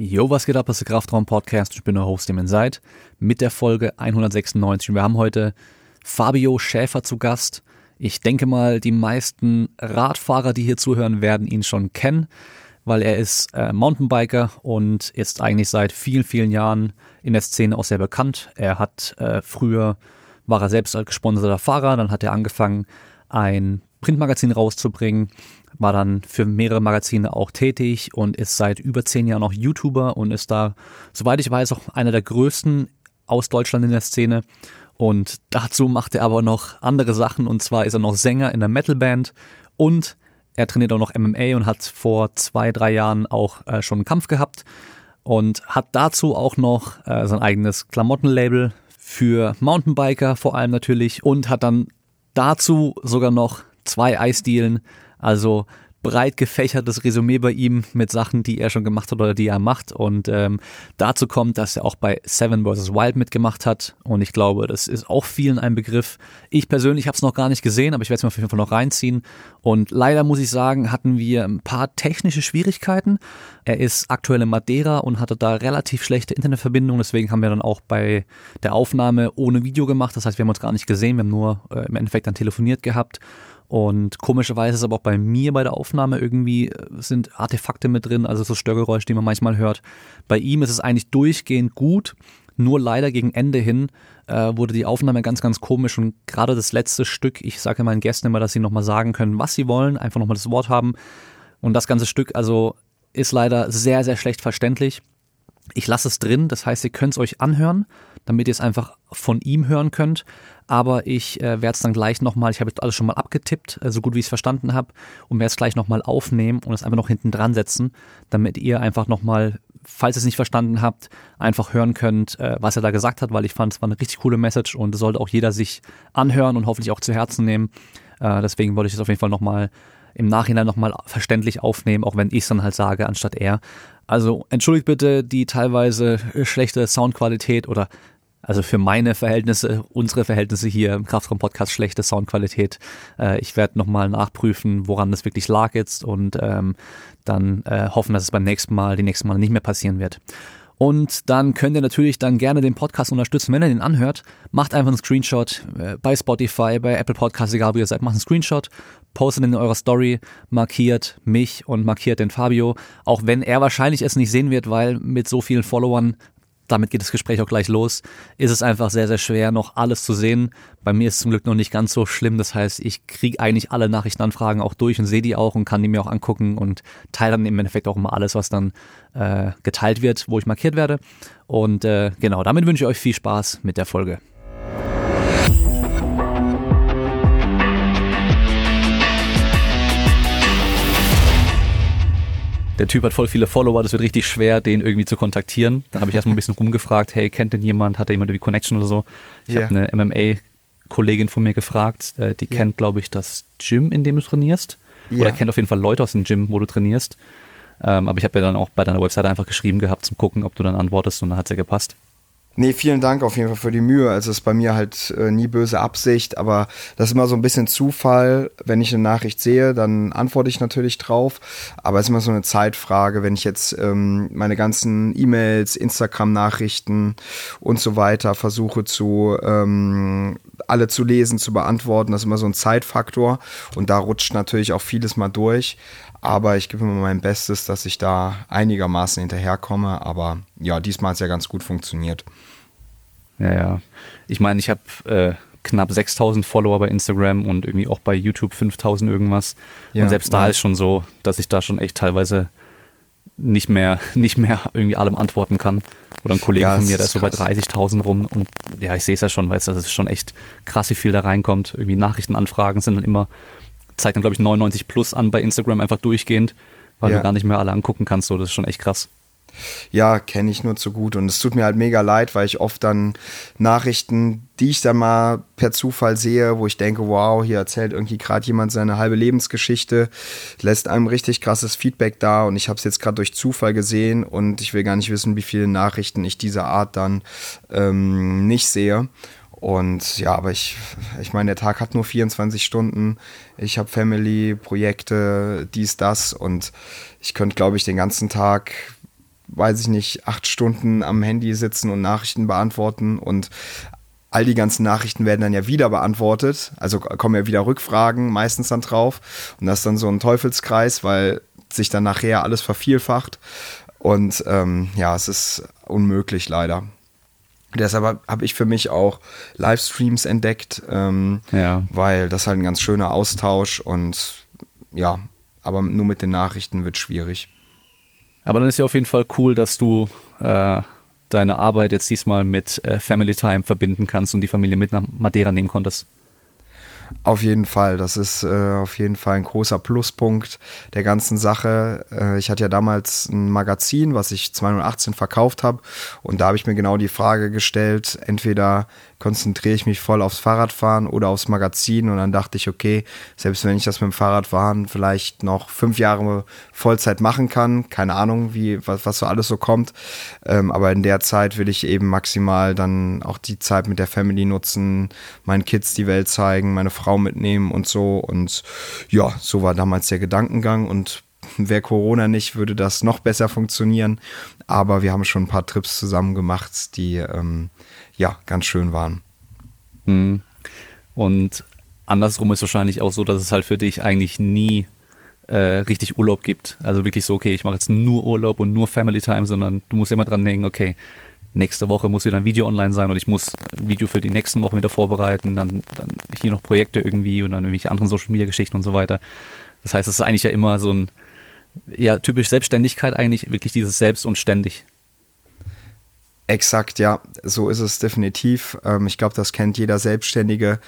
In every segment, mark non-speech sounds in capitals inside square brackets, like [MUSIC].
Jo, was geht ab? Das ist der Kraftraum Podcast. Ich bin der Host, dem seid, mit der Folge 196. Und wir haben heute Fabio Schäfer zu Gast. Ich denke mal, die meisten Radfahrer, die hier zuhören, werden ihn schon kennen, weil er ist äh, Mountainbiker und ist eigentlich seit vielen, vielen Jahren in der Szene auch sehr bekannt. Er hat äh, früher war er selbst als gesponserter Fahrer, dann hat er angefangen, ein Printmagazin rauszubringen war dann für mehrere Magazine auch tätig und ist seit über zehn Jahren auch YouTuber und ist da, soweit ich weiß, auch einer der größten aus Deutschland in der Szene. Und dazu macht er aber noch andere Sachen und zwar ist er noch Sänger in der Metalband und er trainiert auch noch MMA und hat vor zwei, drei Jahren auch äh, schon einen Kampf gehabt und hat dazu auch noch äh, sein eigenes Klamottenlabel für Mountainbiker vor allem natürlich und hat dann dazu sogar noch zwei Eisdielen also breit gefächertes Resümee bei ihm mit Sachen, die er schon gemacht hat oder die er macht. Und ähm, dazu kommt, dass er auch bei Seven vs. Wild mitgemacht hat. Und ich glaube, das ist auch vielen ein Begriff. Ich persönlich habe es noch gar nicht gesehen, aber ich werde es mir auf jeden Fall noch reinziehen. Und leider muss ich sagen, hatten wir ein paar technische Schwierigkeiten. Er ist aktuell in Madeira und hatte da relativ schlechte Internetverbindung. Deswegen haben wir dann auch bei der Aufnahme ohne Video gemacht. Das heißt, wir haben uns gar nicht gesehen. Wir haben nur äh, im Endeffekt dann telefoniert gehabt. Und komischerweise ist aber auch bei mir bei der Aufnahme irgendwie äh, sind Artefakte mit drin, also so Störgeräusche, die man manchmal hört. Bei ihm ist es eigentlich durchgehend gut, nur leider gegen Ende hin äh, wurde die Aufnahme ganz, ganz komisch und gerade das letzte Stück, ich sage meinen Gästen immer, dass sie nochmal sagen können, was sie wollen, einfach nochmal das Wort haben. Und das ganze Stück, also ist leider sehr, sehr schlecht verständlich. Ich lasse es drin, das heißt, ihr könnt es euch anhören, damit ihr es einfach von ihm hören könnt aber ich äh, werde es dann gleich nochmal, ich habe jetzt alles schon mal abgetippt, äh, so gut wie ich es verstanden habe, und werde es gleich nochmal aufnehmen und es einfach noch hinten dran setzen, damit ihr einfach nochmal, falls ihr es nicht verstanden habt, einfach hören könnt, äh, was er da gesagt hat, weil ich fand, es war eine richtig coole Message und es sollte auch jeder sich anhören und hoffentlich auch zu Herzen nehmen. Äh, deswegen wollte ich es auf jeden Fall nochmal im Nachhinein nochmal verständlich aufnehmen, auch wenn ich es dann halt sage, anstatt er. Also entschuldigt bitte die teilweise schlechte Soundqualität oder also für meine Verhältnisse, unsere Verhältnisse hier im Kraftraum-Podcast schlechte Soundqualität. Äh, ich werde nochmal nachprüfen, woran das wirklich lag jetzt und ähm, dann äh, hoffen, dass es beim nächsten Mal, die nächsten Mal nicht mehr passieren wird. Und dann könnt ihr natürlich dann gerne den Podcast unterstützen, wenn ihr den anhört. Macht einfach einen Screenshot äh, bei Spotify, bei Apple Podcasts, egal wo ihr seid, macht einen Screenshot, postet in eurer Story, markiert mich und markiert den Fabio, auch wenn er wahrscheinlich es nicht sehen wird, weil mit so vielen Followern damit geht das Gespräch auch gleich los, ist es einfach sehr, sehr schwer, noch alles zu sehen. Bei mir ist es zum Glück noch nicht ganz so schlimm. Das heißt, ich kriege eigentlich alle Nachrichtenanfragen auch durch und sehe die auch und kann die mir auch angucken und teile dann im Endeffekt auch immer alles, was dann äh, geteilt wird, wo ich markiert werde. Und äh, genau, damit wünsche ich euch viel Spaß mit der Folge. Der Typ hat voll viele Follower, das wird richtig schwer, den irgendwie zu kontaktieren. Dann habe ich erstmal ein bisschen rumgefragt, hey, kennt denn jemand, hat da jemand irgendwie Connection oder so? Ich yeah. habe eine MMA-Kollegin von mir gefragt, äh, die yeah. kennt, glaube ich, das Gym, in dem du trainierst. Yeah. Oder kennt auf jeden Fall Leute aus dem Gym, wo du trainierst. Ähm, aber ich habe ja dann auch bei deiner Webseite einfach geschrieben gehabt, zum gucken, ob du dann antwortest und dann hat es ja gepasst. Nee, vielen Dank auf jeden Fall für die Mühe. Also es ist bei mir halt äh, nie böse Absicht, aber das ist immer so ein bisschen Zufall. Wenn ich eine Nachricht sehe, dann antworte ich natürlich drauf. Aber es ist immer so eine Zeitfrage, wenn ich jetzt ähm, meine ganzen E-Mails, Instagram-Nachrichten und so weiter versuche zu ähm, alle zu lesen, zu beantworten. Das ist immer so ein Zeitfaktor und da rutscht natürlich auch vieles mal durch. Aber ich gebe immer mein Bestes, dass ich da einigermaßen hinterherkomme. Aber ja, diesmal hat es ja ganz gut funktioniert. Ja, ja. Ich meine, ich habe äh, knapp 6000 Follower bei Instagram und irgendwie auch bei YouTube 5000 irgendwas. Ja, und selbst da ja. ist schon so, dass ich da schon echt teilweise nicht mehr, [LAUGHS] nicht mehr irgendwie allem antworten kann. Oder ein Kollege ja, von mir, der ist so bei 30.000 rum und ja, ich sehe es ja schon, weißt du, das ist schon echt krass, wie viel da reinkommt. Irgendwie Nachrichtenanfragen sind dann immer zeigt dann, glaube ich, 99 plus an bei Instagram einfach durchgehend, weil ja. du gar nicht mehr alle angucken kannst. So, das ist schon echt krass. Ja, kenne ich nur zu gut. Und es tut mir halt mega leid, weil ich oft dann Nachrichten, die ich dann mal per Zufall sehe, wo ich denke, wow, hier erzählt irgendwie gerade jemand seine halbe Lebensgeschichte, lässt einem richtig krasses Feedback da. Und ich habe es jetzt gerade durch Zufall gesehen und ich will gar nicht wissen, wie viele Nachrichten ich dieser Art dann ähm, nicht sehe. Und ja, aber ich, ich meine, der Tag hat nur 24 Stunden. Ich habe Family, Projekte, dies, das. Und ich könnte, glaube ich, den ganzen Tag weiß ich nicht, acht Stunden am Handy sitzen und Nachrichten beantworten und all die ganzen Nachrichten werden dann ja wieder beantwortet. Also kommen ja wieder Rückfragen meistens dann drauf. Und das ist dann so ein Teufelskreis, weil sich dann nachher alles vervielfacht. Und ähm, ja, es ist unmöglich leider. Deshalb habe ich für mich auch Livestreams entdeckt, ähm, ja. weil das halt ein ganz schöner Austausch und ja, aber nur mit den Nachrichten wird schwierig. Aber dann ist ja auf jeden Fall cool, dass du äh, deine Arbeit jetzt diesmal mit äh, Family Time verbinden kannst und die Familie mit nach Madeira nehmen konntest. Auf jeden Fall, das ist äh, auf jeden Fall ein großer Pluspunkt der ganzen Sache. Äh, ich hatte ja damals ein Magazin, was ich 2018 verkauft habe und da habe ich mir genau die Frage gestellt, entweder konzentriere ich mich voll aufs Fahrradfahren oder aufs Magazin. Und dann dachte ich, okay, selbst wenn ich das mit dem Fahrradfahren vielleicht noch fünf Jahre Vollzeit machen kann, keine Ahnung, wie, was, was so alles so kommt. Ähm, aber in der Zeit will ich eben maximal dann auch die Zeit mit der Family nutzen, meinen Kids die Welt zeigen, meine Frau mitnehmen und so. Und ja, so war damals der Gedankengang und wäre Corona nicht, würde das noch besser funktionieren. Aber wir haben schon ein paar Trips zusammen gemacht, die ähm, ja, ganz schön waren. Mhm. Und andersrum ist wahrscheinlich auch so, dass es halt für dich eigentlich nie äh, richtig Urlaub gibt. Also wirklich so, okay, ich mache jetzt nur Urlaub und nur Family Time, sondern du musst immer dran denken, okay, nächste Woche muss wieder ein Video online sein und ich muss ein Video für die nächsten Wochen wieder vorbereiten, dann, dann hier noch Projekte irgendwie und dann irgendwelche anderen Social Media Geschichten und so weiter. Das heißt, es ist eigentlich ja immer so ein, ja, typisch Selbstständigkeit eigentlich, wirklich dieses Selbst und ständig. Exakt, ja, so ist es definitiv. Ähm, ich glaube, das kennt jeder Selbstständige.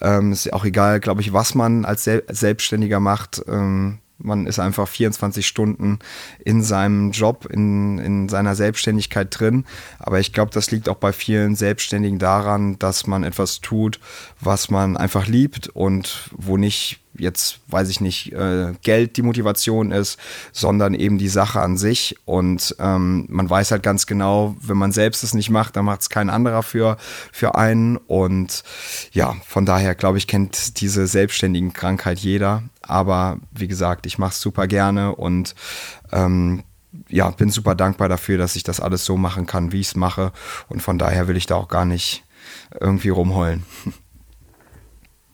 Ähm, ist auch egal, glaube ich, was man als Sel Selbstständiger macht. Ähm, man ist einfach 24 Stunden in seinem Job, in, in seiner Selbstständigkeit drin. Aber ich glaube, das liegt auch bei vielen Selbstständigen daran, dass man etwas tut, was man einfach liebt und wo nicht jetzt, weiß ich nicht, äh, Geld die Motivation ist, sondern eben die Sache an sich. Und ähm, man weiß halt ganz genau, wenn man selbst es nicht macht, dann macht es kein anderer für, für einen. Und ja, von daher glaube ich, kennt diese selbstständigen Krankheit jeder. Aber wie gesagt, ich mache es super gerne und ähm, ja, bin super dankbar dafür, dass ich das alles so machen kann, wie ich es mache. Und von daher will ich da auch gar nicht irgendwie rumheulen. [LAUGHS]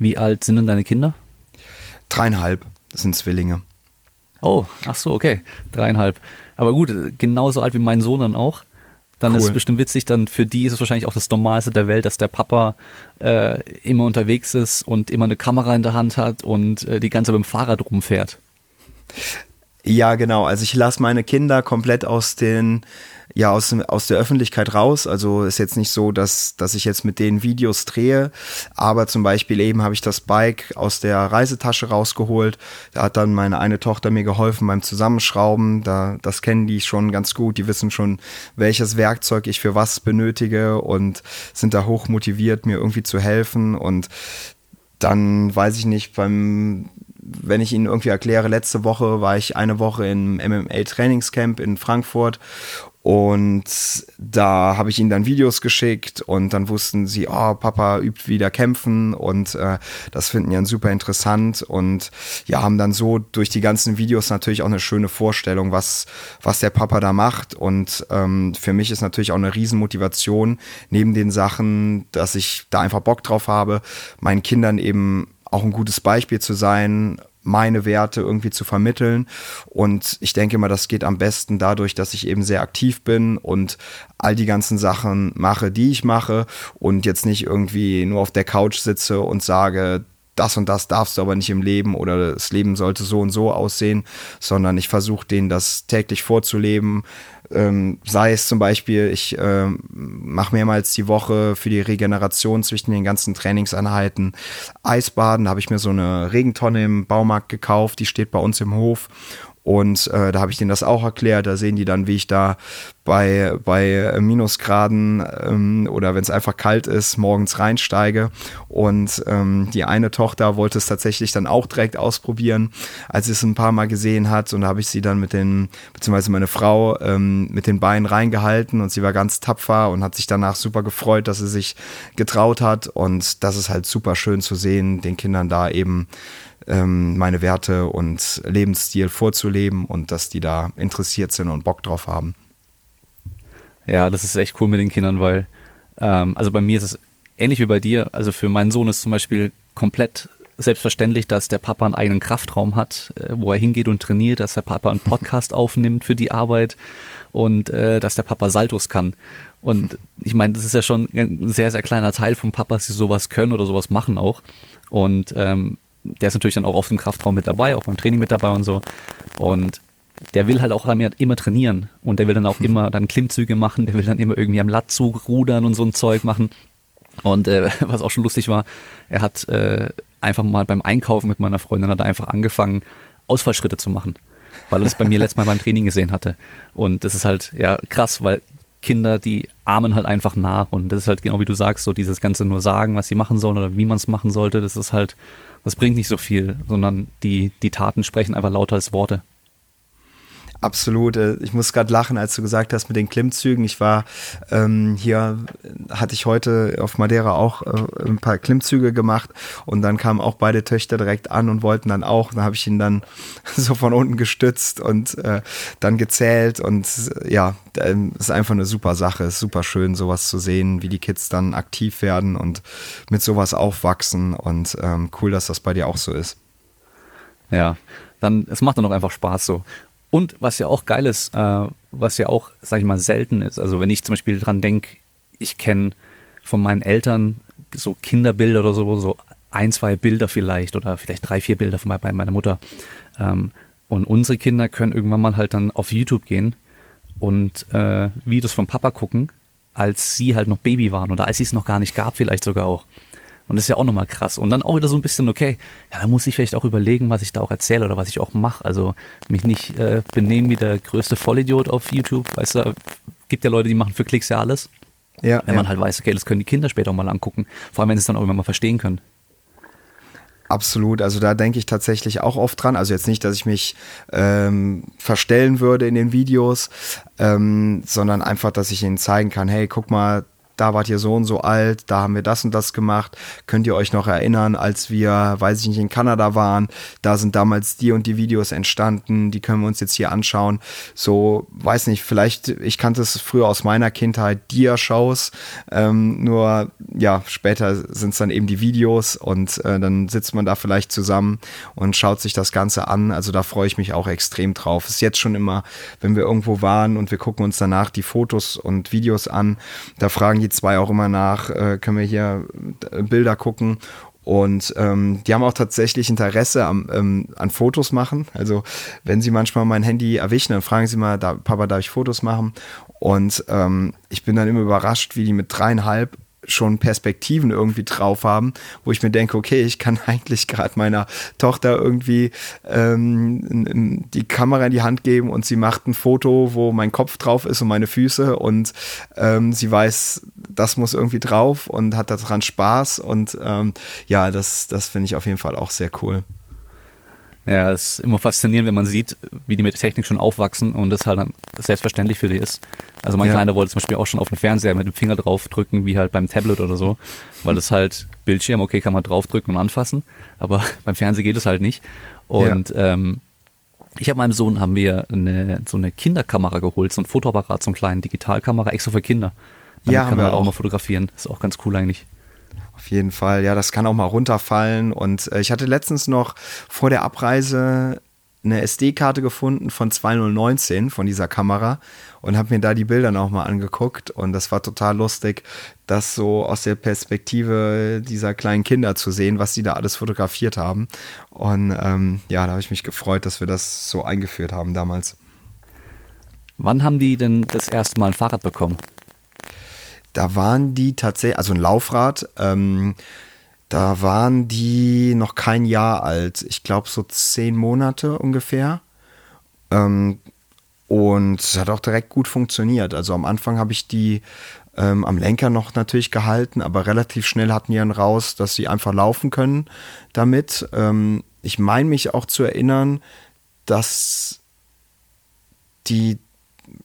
Wie alt sind denn deine Kinder? Dreieinhalb sind Zwillinge. Oh, ach so, okay. Dreieinhalb. Aber gut, genauso alt wie mein Sohn dann auch. Dann cool. ist es bestimmt witzig, dann für die ist es wahrscheinlich auch das Normalste der Welt, dass der Papa äh, immer unterwegs ist und immer eine Kamera in der Hand hat und äh, die ganze mit dem Fahrrad rumfährt. Ja, genau. Also ich lasse meine Kinder komplett aus den ja aus, aus der Öffentlichkeit raus. Also ist jetzt nicht so, dass, dass ich jetzt mit denen Videos drehe, aber zum Beispiel eben habe ich das Bike aus der Reisetasche rausgeholt. Da hat dann meine eine Tochter mir geholfen beim Zusammenschrauben. Da, das kennen die schon ganz gut. Die wissen schon, welches Werkzeug ich für was benötige und sind da hoch motiviert, mir irgendwie zu helfen. Und dann weiß ich nicht, beim wenn ich Ihnen irgendwie erkläre, letzte Woche war ich eine Woche im MMA-Trainingscamp in Frankfurt und da habe ich ihnen dann Videos geschickt und dann wussten sie, oh, Papa übt wieder kämpfen und äh, das finden ja super interessant und ja, haben dann so durch die ganzen Videos natürlich auch eine schöne Vorstellung, was, was der Papa da macht. Und ähm, für mich ist natürlich auch eine Riesenmotivation, neben den Sachen, dass ich da einfach Bock drauf habe, meinen Kindern eben auch ein gutes Beispiel zu sein, meine Werte irgendwie zu vermitteln. Und ich denke mal, das geht am besten dadurch, dass ich eben sehr aktiv bin und all die ganzen Sachen mache, die ich mache und jetzt nicht irgendwie nur auf der Couch sitze und sage, das und das darfst du aber nicht im Leben oder das Leben sollte so und so aussehen, sondern ich versuche denen das täglich vorzuleben, ähm, sei es zum Beispiel, ich ähm, mache mehrmals die Woche für die Regeneration zwischen den ganzen Trainingseinheiten Eisbaden. Da habe ich mir so eine Regentonne im Baumarkt gekauft, die steht bei uns im Hof. Und äh, da habe ich denen das auch erklärt. Da sehen die dann, wie ich da bei, bei Minusgraden ähm, oder wenn es einfach kalt ist, morgens reinsteige. Und ähm, die eine Tochter wollte es tatsächlich dann auch direkt ausprobieren, als sie es ein paar Mal gesehen hat. Und da habe ich sie dann mit den, beziehungsweise meine Frau, ähm, mit den Beinen reingehalten und sie war ganz tapfer und hat sich danach super gefreut, dass sie sich getraut hat. Und das ist halt super schön zu sehen, den Kindern da eben ähm, meine Werte und Lebensstil vorzuleben und dass die da interessiert sind und Bock drauf haben. Ja, das ist echt cool mit den Kindern, weil, ähm, also bei mir ist es ähnlich wie bei dir. Also für meinen Sohn ist zum Beispiel komplett selbstverständlich, dass der Papa einen eigenen Kraftraum hat, äh, wo er hingeht und trainiert, dass der Papa einen Podcast [LAUGHS] aufnimmt für die Arbeit und äh, dass der Papa Saltos kann. Und ich meine, das ist ja schon ein sehr, sehr kleiner Teil von Papas, die sowas können oder sowas machen auch. Und ähm, der ist natürlich dann auch auf dem Kraftraum mit dabei, auch beim Training mit dabei und so. Und der will halt auch immer trainieren und der will dann auch immer dann Klimmzüge machen, der will dann immer irgendwie am Latzug rudern und so ein Zeug machen. Und äh, [LAUGHS] was auch schon lustig war, er hat äh, einfach mal beim Einkaufen mit meiner Freundin hat er einfach angefangen, Ausfallschritte zu machen, weil er das bei mir [LAUGHS] letztes Mal beim Training gesehen hatte. Und das ist halt ja krass, weil Kinder, die ahmen halt einfach nach und das ist halt genau wie du sagst, so dieses ganze nur sagen, was sie machen sollen oder wie man es machen sollte, das ist halt, das bringt nicht so viel, sondern die, die Taten sprechen einfach lauter als Worte. Absolut. Äh, ich muss gerade lachen, als du gesagt hast mit den Klimmzügen. Ich war ähm, hier, hatte ich heute auf Madeira auch äh, ein paar Klimmzüge gemacht und dann kamen auch beide Töchter direkt an und wollten dann auch. Dann habe ich ihn dann [LAUGHS] so von unten gestützt und äh, dann gezählt und ja, ähm, ist einfach eine super Sache. Ist super schön, sowas zu sehen, wie die Kids dann aktiv werden und mit sowas aufwachsen und ähm, cool, dass das bei dir auch so ist. Ja, dann, es macht dann auch einfach Spaß so. Und was ja auch geil ist, äh, was ja auch, sag ich mal, selten ist. Also wenn ich zum Beispiel dran denke, ich kenne von meinen Eltern so Kinderbilder oder so, so ein, zwei Bilder vielleicht oder vielleicht drei, vier Bilder von meiner Mutter. Ähm, und unsere Kinder können irgendwann mal halt dann auf YouTube gehen und äh, Videos von Papa gucken, als sie halt noch Baby waren oder als sie es noch gar nicht gab, vielleicht sogar auch. Und das ist ja auch nochmal krass. Und dann auch wieder so ein bisschen, okay, ja, da muss ich vielleicht auch überlegen, was ich da auch erzähle oder was ich auch mache. Also mich nicht äh, benehmen wie der größte Vollidiot auf YouTube. Weißt du, gibt ja Leute, die machen für Klicks ja alles. Ja, wenn man halt weiß, okay, das können die Kinder später auch mal angucken. Vor allem, wenn sie es dann auch immer mal verstehen können. Absolut, also da denke ich tatsächlich auch oft dran. Also jetzt nicht, dass ich mich ähm, verstellen würde in den Videos, ähm, sondern einfach, dass ich ihnen zeigen kann, hey, guck mal, da wart ihr so und so alt, da haben wir das und das gemacht. Könnt ihr euch noch erinnern, als wir, weiß ich nicht, in Kanada waren, da sind damals die und die Videos entstanden, die können wir uns jetzt hier anschauen. So, weiß nicht, vielleicht, ich kannte es früher aus meiner Kindheit, Dia-Shows, ähm, nur ja, später sind es dann eben die Videos und äh, dann sitzt man da vielleicht zusammen und schaut sich das Ganze an. Also da freue ich mich auch extrem drauf. Ist jetzt schon immer, wenn wir irgendwo waren und wir gucken uns danach die Fotos und Videos an, da fragen die die zwei auch immer nach, äh, können wir hier äh, Bilder gucken. Und ähm, die haben auch tatsächlich Interesse am, ähm, an Fotos machen. Also wenn sie manchmal mein Handy erwischen, dann fragen sie mal, da, Papa, darf ich Fotos machen? Und ähm, ich bin dann immer überrascht, wie die mit dreieinhalb schon Perspektiven irgendwie drauf haben, wo ich mir denke, okay, ich kann [LAUGHS] eigentlich gerade meiner Tochter irgendwie ähm, die Kamera in die Hand geben und sie macht ein Foto, wo mein Kopf drauf ist und meine Füße und ähm, sie weiß, das muss irgendwie drauf und hat daran Spaß und ähm, ja, das, das finde ich auf jeden Fall auch sehr cool. Ja, es ist immer faszinierend, wenn man sieht, wie die mit der Technik schon aufwachsen und das halt dann selbstverständlich für die ist. Also mein ja. Kleiner wollte zum Beispiel auch schon auf den Fernseher mit dem Finger draufdrücken, wie halt beim Tablet oder so, weil es halt Bildschirm, okay, kann man draufdrücken und anfassen, aber [LAUGHS] beim Fernseher geht es halt nicht. Und ja. ähm, ich habe meinem Sohn haben wir eine, so eine Kinderkamera geholt, so ein Fotoapparat, so eine kleine Digitalkamera, extra für Kinder. Damit ja, kann man halt auch mal fotografieren. Das ist auch ganz cool eigentlich. Auf jeden Fall, ja, das kann auch mal runterfallen. Und äh, ich hatte letztens noch vor der Abreise eine SD-Karte gefunden von 2019 von dieser Kamera und habe mir da die Bilder noch mal angeguckt und das war total lustig, das so aus der Perspektive dieser kleinen Kinder zu sehen, was die da alles fotografiert haben. Und ähm, ja, da habe ich mich gefreut, dass wir das so eingeführt haben damals. Wann haben die denn das erste Mal ein Fahrrad bekommen? Da waren die tatsächlich, also ein Laufrad, ähm, da waren die noch kein Jahr alt. Ich glaube so zehn Monate ungefähr. Ähm, und es hat auch direkt gut funktioniert. Also am Anfang habe ich die ähm, am Lenker noch natürlich gehalten, aber relativ schnell hatten die dann raus, dass sie einfach laufen können damit. Ähm, ich meine mich auch zu erinnern, dass die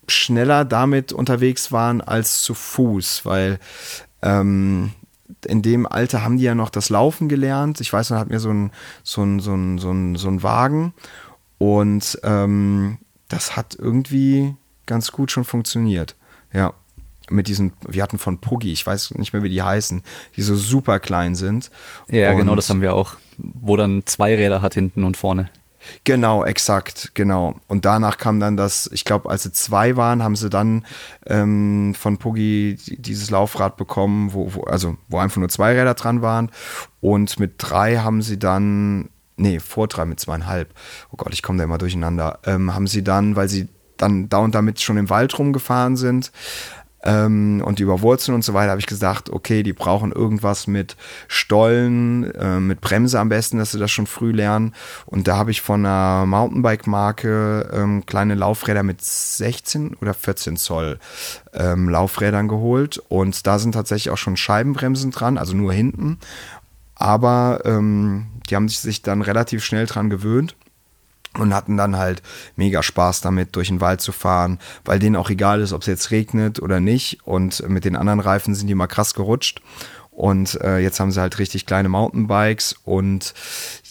schneller damit unterwegs waren als zu Fuß, weil ähm, in dem Alter haben die ja noch das Laufen gelernt. Ich weiß, man hat mir so ein, so ein, so ein, so ein, so ein Wagen und ähm, das hat irgendwie ganz gut schon funktioniert. Ja. mit diesen, wir hatten von Puggy, ich weiß nicht mehr, wie die heißen, die so super klein sind. Ja, und genau, das haben wir auch, wo dann zwei Räder hat hinten und vorne. Genau, exakt, genau. Und danach kam dann das, ich glaube, als sie zwei waren, haben sie dann ähm, von Puggy dieses Laufrad bekommen, wo, wo, also wo einfach nur zwei Räder dran waren. Und mit drei haben sie dann, nee, vor drei mit zweieinhalb, oh Gott, ich komme da immer durcheinander, ähm, haben sie dann, weil sie dann da und damit schon im Wald rumgefahren sind, ähm, und über Wurzeln und so weiter habe ich gesagt, okay, die brauchen irgendwas mit Stollen, äh, mit Bremse am besten, dass sie das schon früh lernen. Und da habe ich von einer Mountainbike-Marke ähm, kleine Laufräder mit 16 oder 14 Zoll ähm, Laufrädern geholt. Und da sind tatsächlich auch schon Scheibenbremsen dran, also nur hinten. Aber ähm, die haben sich dann relativ schnell dran gewöhnt und hatten dann halt mega Spaß damit, durch den Wald zu fahren, weil denen auch egal ist, ob es jetzt regnet oder nicht. Und mit den anderen Reifen sind die mal krass gerutscht. Und äh, jetzt haben sie halt richtig kleine Mountainbikes und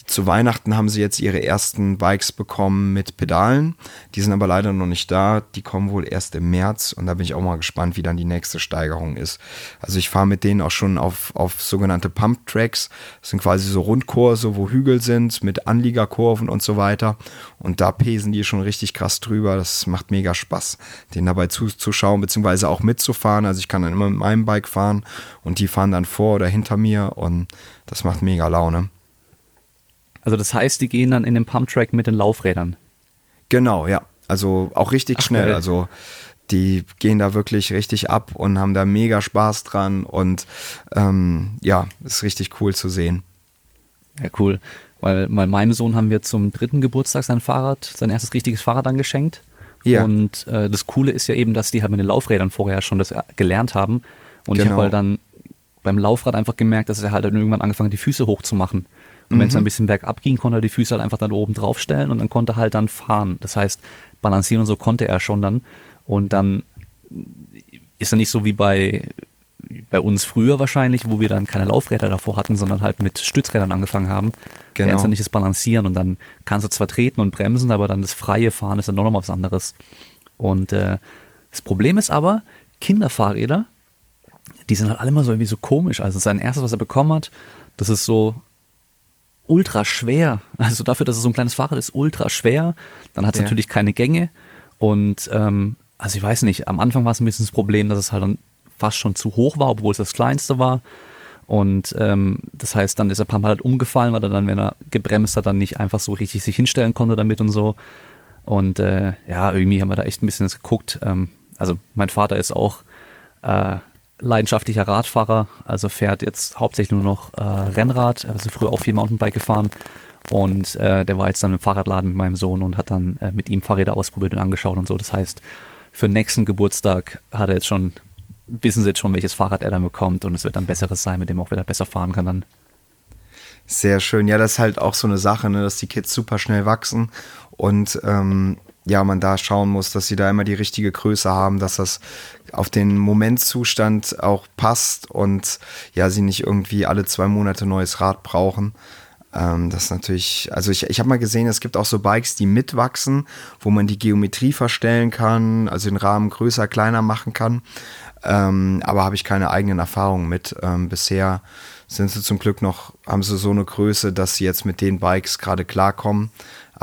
zu Weihnachten haben sie jetzt ihre ersten Bikes bekommen mit Pedalen. Die sind aber leider noch nicht da. Die kommen wohl erst im März und da bin ich auch mal gespannt, wie dann die nächste Steigerung ist. Also ich fahre mit denen auch schon auf, auf sogenannte Pump Tracks. Das sind quasi so Rundkurse, wo Hügel sind mit Anliegerkurven und so weiter. Und da pesen die schon richtig krass drüber. Das macht mega Spaß, denen dabei zuzuschauen, beziehungsweise auch mitzufahren. Also ich kann dann immer mit meinem Bike fahren und die fahren dann vor oder hinter mir und das macht mega Laune. Also das heißt, die gehen dann in den Pumptrack mit den Laufrädern. Genau, ja. Also auch richtig Ach, schnell. Geil. Also die gehen da wirklich richtig ab und haben da mega Spaß dran und ähm, ja, ist richtig cool zu sehen. Ja, cool. Weil, weil meinem Sohn haben wir zum dritten Geburtstag sein Fahrrad, sein erstes richtiges Fahrrad angeschenkt. Ja. Und äh, das Coole ist ja eben, dass die halt mit den Laufrädern vorher schon das gelernt haben. Und genau. ich habe halt dann beim Laufrad einfach gemerkt, dass er halt dann irgendwann angefangen hat, die Füße hochzumachen. Und wenn es mhm. ein bisschen bergab ging, konnte er die Füße halt einfach dann oben drauf stellen und dann konnte er halt dann fahren. Das heißt, balancieren und so konnte er schon dann. Und dann ist er nicht so wie bei, bei uns früher wahrscheinlich, wo wir dann keine Laufräder davor hatten, sondern halt mit Stützrädern angefangen haben. Genau. Er ist dann nicht das Balancieren und dann kannst du zwar treten und bremsen, aber dann das freie Fahren ist dann noch mal was anderes. Und äh, das Problem ist aber, Kinderfahrräder, die sind halt alle immer so irgendwie so komisch. Also sein erstes, was er bekommen hat, das ist so ultra schwer. Also dafür, dass es so ein kleines Fahrrad ist, ultra schwer. Dann hat es ja. natürlich keine Gänge. Und ähm, also ich weiß nicht, am Anfang war es ein bisschen das Problem, dass es halt dann fast schon zu hoch war, obwohl es das kleinste war. Und ähm, das heißt, dann ist er ein paar Mal halt umgefallen, weil er dann, wenn er gebremst hat, dann nicht einfach so richtig sich hinstellen konnte damit und so. Und äh, ja, irgendwie haben wir da echt ein bisschen geguckt. Ähm, also mein Vater ist auch äh, leidenschaftlicher Radfahrer, also fährt jetzt hauptsächlich nur noch äh, Rennrad, also früher auch viel Mountainbike gefahren und äh, der war jetzt dann im Fahrradladen mit meinem Sohn und hat dann äh, mit ihm Fahrräder ausprobiert und angeschaut und so. Das heißt, für nächsten Geburtstag hat er jetzt schon, wissen sie jetzt schon, welches Fahrrad er dann bekommt und es wird dann besseres sein, mit dem auch wieder besser fahren kann dann. Sehr schön. Ja, das ist halt auch so eine Sache, ne, dass die Kids super schnell wachsen und ähm, ja, man da schauen muss, dass sie da immer die richtige Größe haben, dass das auf den Momentzustand auch passt und ja, sie nicht irgendwie alle zwei Monate neues Rad brauchen. Ähm, das ist natürlich, also ich, ich habe mal gesehen, es gibt auch so Bikes, die mitwachsen, wo man die Geometrie verstellen kann, also den Rahmen größer, kleiner machen kann. Ähm, aber habe ich keine eigenen Erfahrungen mit. Ähm, bisher sind sie zum Glück noch, haben sie so eine Größe, dass sie jetzt mit den Bikes gerade klarkommen.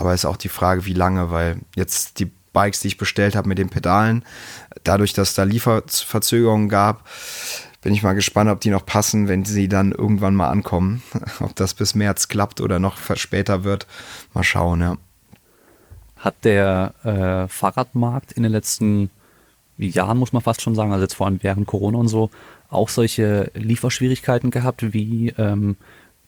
Aber ist auch die Frage, wie lange, weil jetzt die Bikes, die ich bestellt habe mit den Pedalen, dadurch, dass da Lieferverzögerungen gab, bin ich mal gespannt, ob die noch passen, wenn sie dann irgendwann mal ankommen. [LAUGHS] Ob das bis März klappt oder noch später wird. Mal schauen, ja. Hat der äh, Fahrradmarkt in den letzten Jahren, muss man fast schon sagen, also jetzt vor allem während Corona und so, auch solche Lieferschwierigkeiten gehabt wie ähm,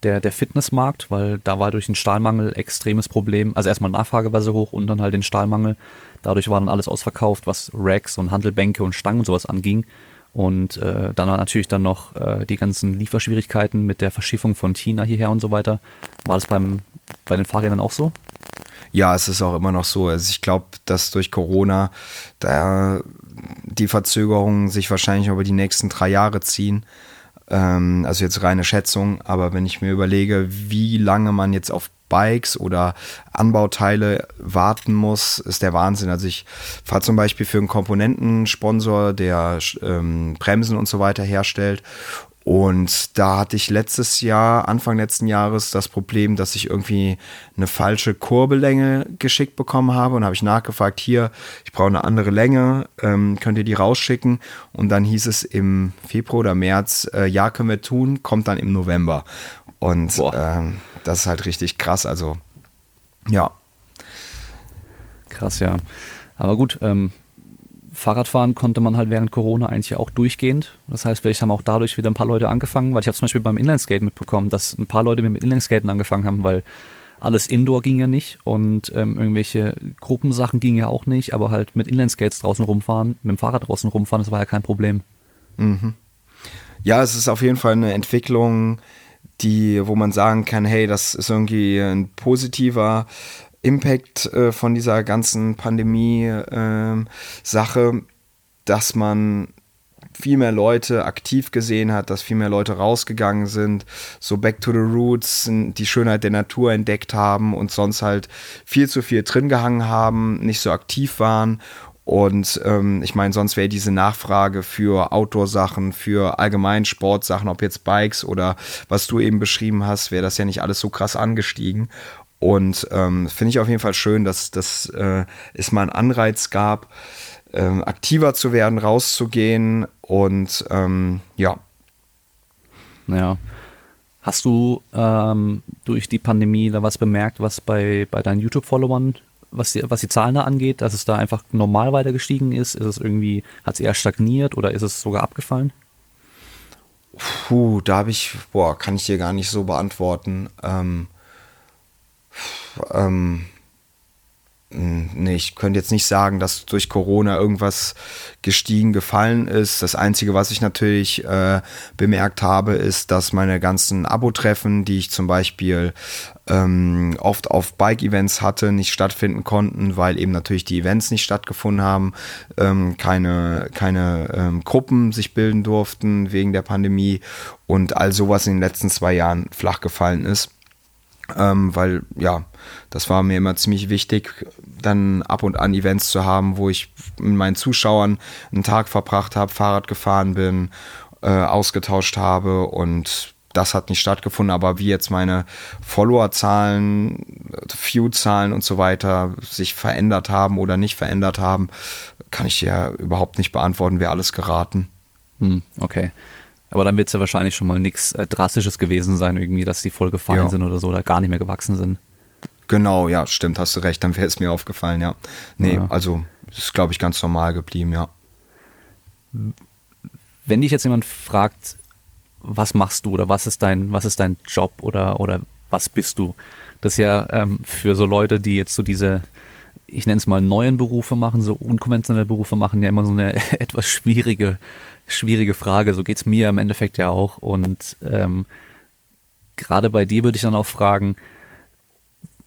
der, der Fitnessmarkt, weil da war durch den Stahlmangel extremes Problem. Also erstmal Nachfrage war so hoch und dann halt den Stahlmangel. Dadurch war dann alles ausverkauft, was Racks und Handelbänke und Stangen und sowas anging. Und äh, dann natürlich dann noch äh, die ganzen Lieferschwierigkeiten mit der Verschiffung von China hierher und so weiter. War das beim, bei den Fahrrädern auch so? Ja, es ist auch immer noch so. Also ich glaube, dass durch Corona da die Verzögerungen sich wahrscheinlich über die nächsten drei Jahre ziehen. Ähm, also jetzt reine Schätzung, aber wenn ich mir überlege, wie lange man jetzt auf Bikes oder Anbauteile warten muss, ist der Wahnsinn. Also ich fahre zum Beispiel für einen Komponentensponsor, der ähm, Bremsen und so weiter herstellt und da hatte ich letztes Jahr, Anfang letzten Jahres, das Problem, dass ich irgendwie eine falsche Kurbellänge geschickt bekommen habe. Und habe ich nachgefragt, hier, ich brauche eine andere Länge, ähm, könnt ihr die rausschicken? Und dann hieß es im Februar oder März, äh, ja, können wir tun, kommt dann im November. Und ähm, das ist halt richtig krass. Also, ja. Krass, ja. Aber gut, ähm, Fahrradfahren konnte man halt während Corona eigentlich auch durchgehend. Das heißt, vielleicht haben auch dadurch wieder ein paar Leute angefangen, weil ich habe zum Beispiel beim Inlineskaten mitbekommen, dass ein paar Leute mit Inlineskaten angefangen haben, weil alles Indoor ging ja nicht und ähm, irgendwelche Gruppensachen gingen ja auch nicht, aber halt mit Inlineskates draußen rumfahren, mit dem Fahrrad draußen rumfahren, das war ja kein Problem. Mhm. Ja, es ist auf jeden Fall eine Entwicklung, die, wo man sagen kann, hey, das ist irgendwie ein positiver Impact äh, von dieser ganzen Pandemie-Sache, äh, dass man viel mehr Leute aktiv gesehen hat, dass viel mehr Leute rausgegangen sind, so back to the roots, die Schönheit der Natur entdeckt haben und sonst halt viel zu viel drin gehangen haben, nicht so aktiv waren. Und ähm, ich meine, sonst wäre diese Nachfrage für Outdoor-Sachen, für allgemein Sportsachen, ob jetzt Bikes oder was du eben beschrieben hast, wäre das ja nicht alles so krass angestiegen. Und ähm, finde ich auf jeden Fall schön, dass, dass äh, es mal einen Anreiz gab, ähm, aktiver zu werden, rauszugehen und ähm, ja. Ja. Hast du ähm, durch die Pandemie da was bemerkt, was bei, bei deinen YouTube-Followern, was die, was die Zahlen da angeht, dass es da einfach normal weiter gestiegen ist? Ist es irgendwie, hat es eher stagniert oder ist es sogar abgefallen? Puh, da habe ich, boah, kann ich dir gar nicht so beantworten. Ähm, ähm, nee, ich könnte jetzt nicht sagen, dass durch Corona irgendwas gestiegen gefallen ist. Das Einzige, was ich natürlich äh, bemerkt habe, ist, dass meine ganzen Abo-Treffen, die ich zum Beispiel ähm, oft auf Bike-Events hatte, nicht stattfinden konnten, weil eben natürlich die Events nicht stattgefunden haben, ähm, keine, keine ähm, Gruppen sich bilden durften wegen der Pandemie und all sowas in den letzten zwei Jahren flach gefallen ist ähm, weil ja, das war mir immer ziemlich wichtig, dann ab und an Events zu haben, wo ich mit meinen Zuschauern einen Tag verbracht habe, Fahrrad gefahren bin, äh, ausgetauscht habe und das hat nicht stattgefunden, aber wie jetzt meine Followerzahlen, View-Zahlen und so weiter sich verändert haben oder nicht verändert haben, kann ich dir überhaupt nicht beantworten, wäre alles geraten. Hm, okay. Aber dann wird es ja wahrscheinlich schon mal nichts äh, Drastisches gewesen sein, irgendwie, dass die voll gefallen ja. sind oder so oder gar nicht mehr gewachsen sind. Genau, ja, stimmt, hast du recht, dann wäre es mir aufgefallen, ja. Nee, ja. also ist, glaube ich, ganz normal geblieben, ja. Wenn dich jetzt jemand fragt, was machst du oder was ist dein, was ist dein Job oder, oder was bist du? Das ist ja ähm, für so Leute, die jetzt so diese, ich nenne es mal neuen Berufe machen, so unkonventionelle Berufe machen, ja immer so eine [LAUGHS] etwas schwierige schwierige Frage. So geht's mir im Endeffekt ja auch. Und ähm, gerade bei dir würde ich dann auch fragen,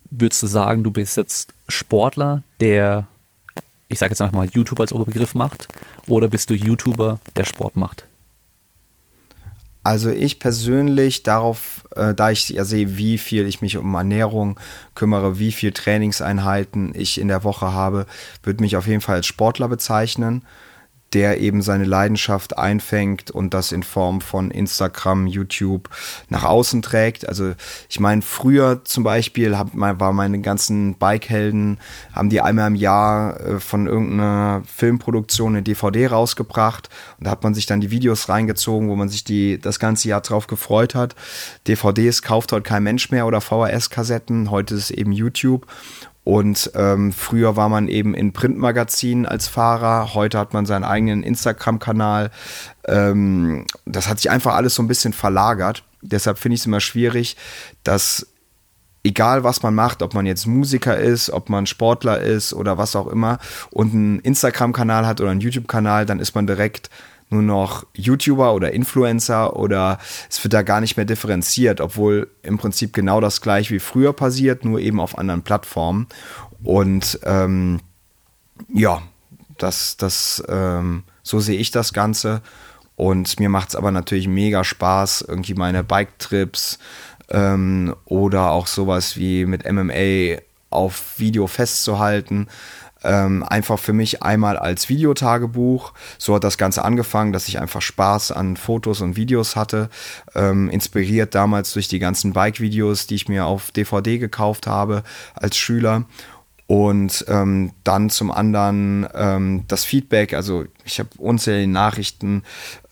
würdest du sagen, du bist jetzt Sportler, der, ich sage jetzt einfach mal, YouTube als Oberbegriff macht, oder bist du YouTuber, der Sport macht? Also ich persönlich darauf, äh, da ich ja sehe, wie viel ich mich um Ernährung kümmere, wie viel Trainingseinheiten ich in der Woche habe, würde mich auf jeden Fall als Sportler bezeichnen der eben seine Leidenschaft einfängt und das in Form von Instagram, YouTube nach außen trägt. Also ich meine, früher zum Beispiel hab, war meine ganzen Bikehelden, haben die einmal im Jahr äh, von irgendeiner Filmproduktion eine DVD rausgebracht und da hat man sich dann die Videos reingezogen, wo man sich die das ganze Jahr drauf gefreut hat. DVDs kauft heute kein Mensch mehr oder VHS-Kassetten, heute ist es eben YouTube und ähm, früher war man eben in Printmagazinen als Fahrer, heute hat man seinen eigenen Instagram-Kanal. Ähm, das hat sich einfach alles so ein bisschen verlagert. Deshalb finde ich es immer schwierig, dass egal was man macht, ob man jetzt Musiker ist, ob man Sportler ist oder was auch immer und einen Instagram-Kanal hat oder einen YouTube-Kanal, dann ist man direkt nur noch YouTuber oder Influencer oder es wird da gar nicht mehr differenziert, obwohl im Prinzip genau das gleiche wie früher passiert, nur eben auf anderen Plattformen. Und ähm, ja, das, das, ähm, so sehe ich das Ganze. Und mir macht es aber natürlich mega Spaß, irgendwie meine Bike-Trips ähm, oder auch sowas wie mit MMA auf Video festzuhalten. Ähm, einfach für mich einmal als Videotagebuch. So hat das Ganze angefangen, dass ich einfach Spaß an Fotos und Videos hatte. Ähm, inspiriert damals durch die ganzen Bike-Videos, die ich mir auf DVD gekauft habe als Schüler. Und ähm, dann zum anderen ähm, das Feedback, also ich habe unzählige Nachrichten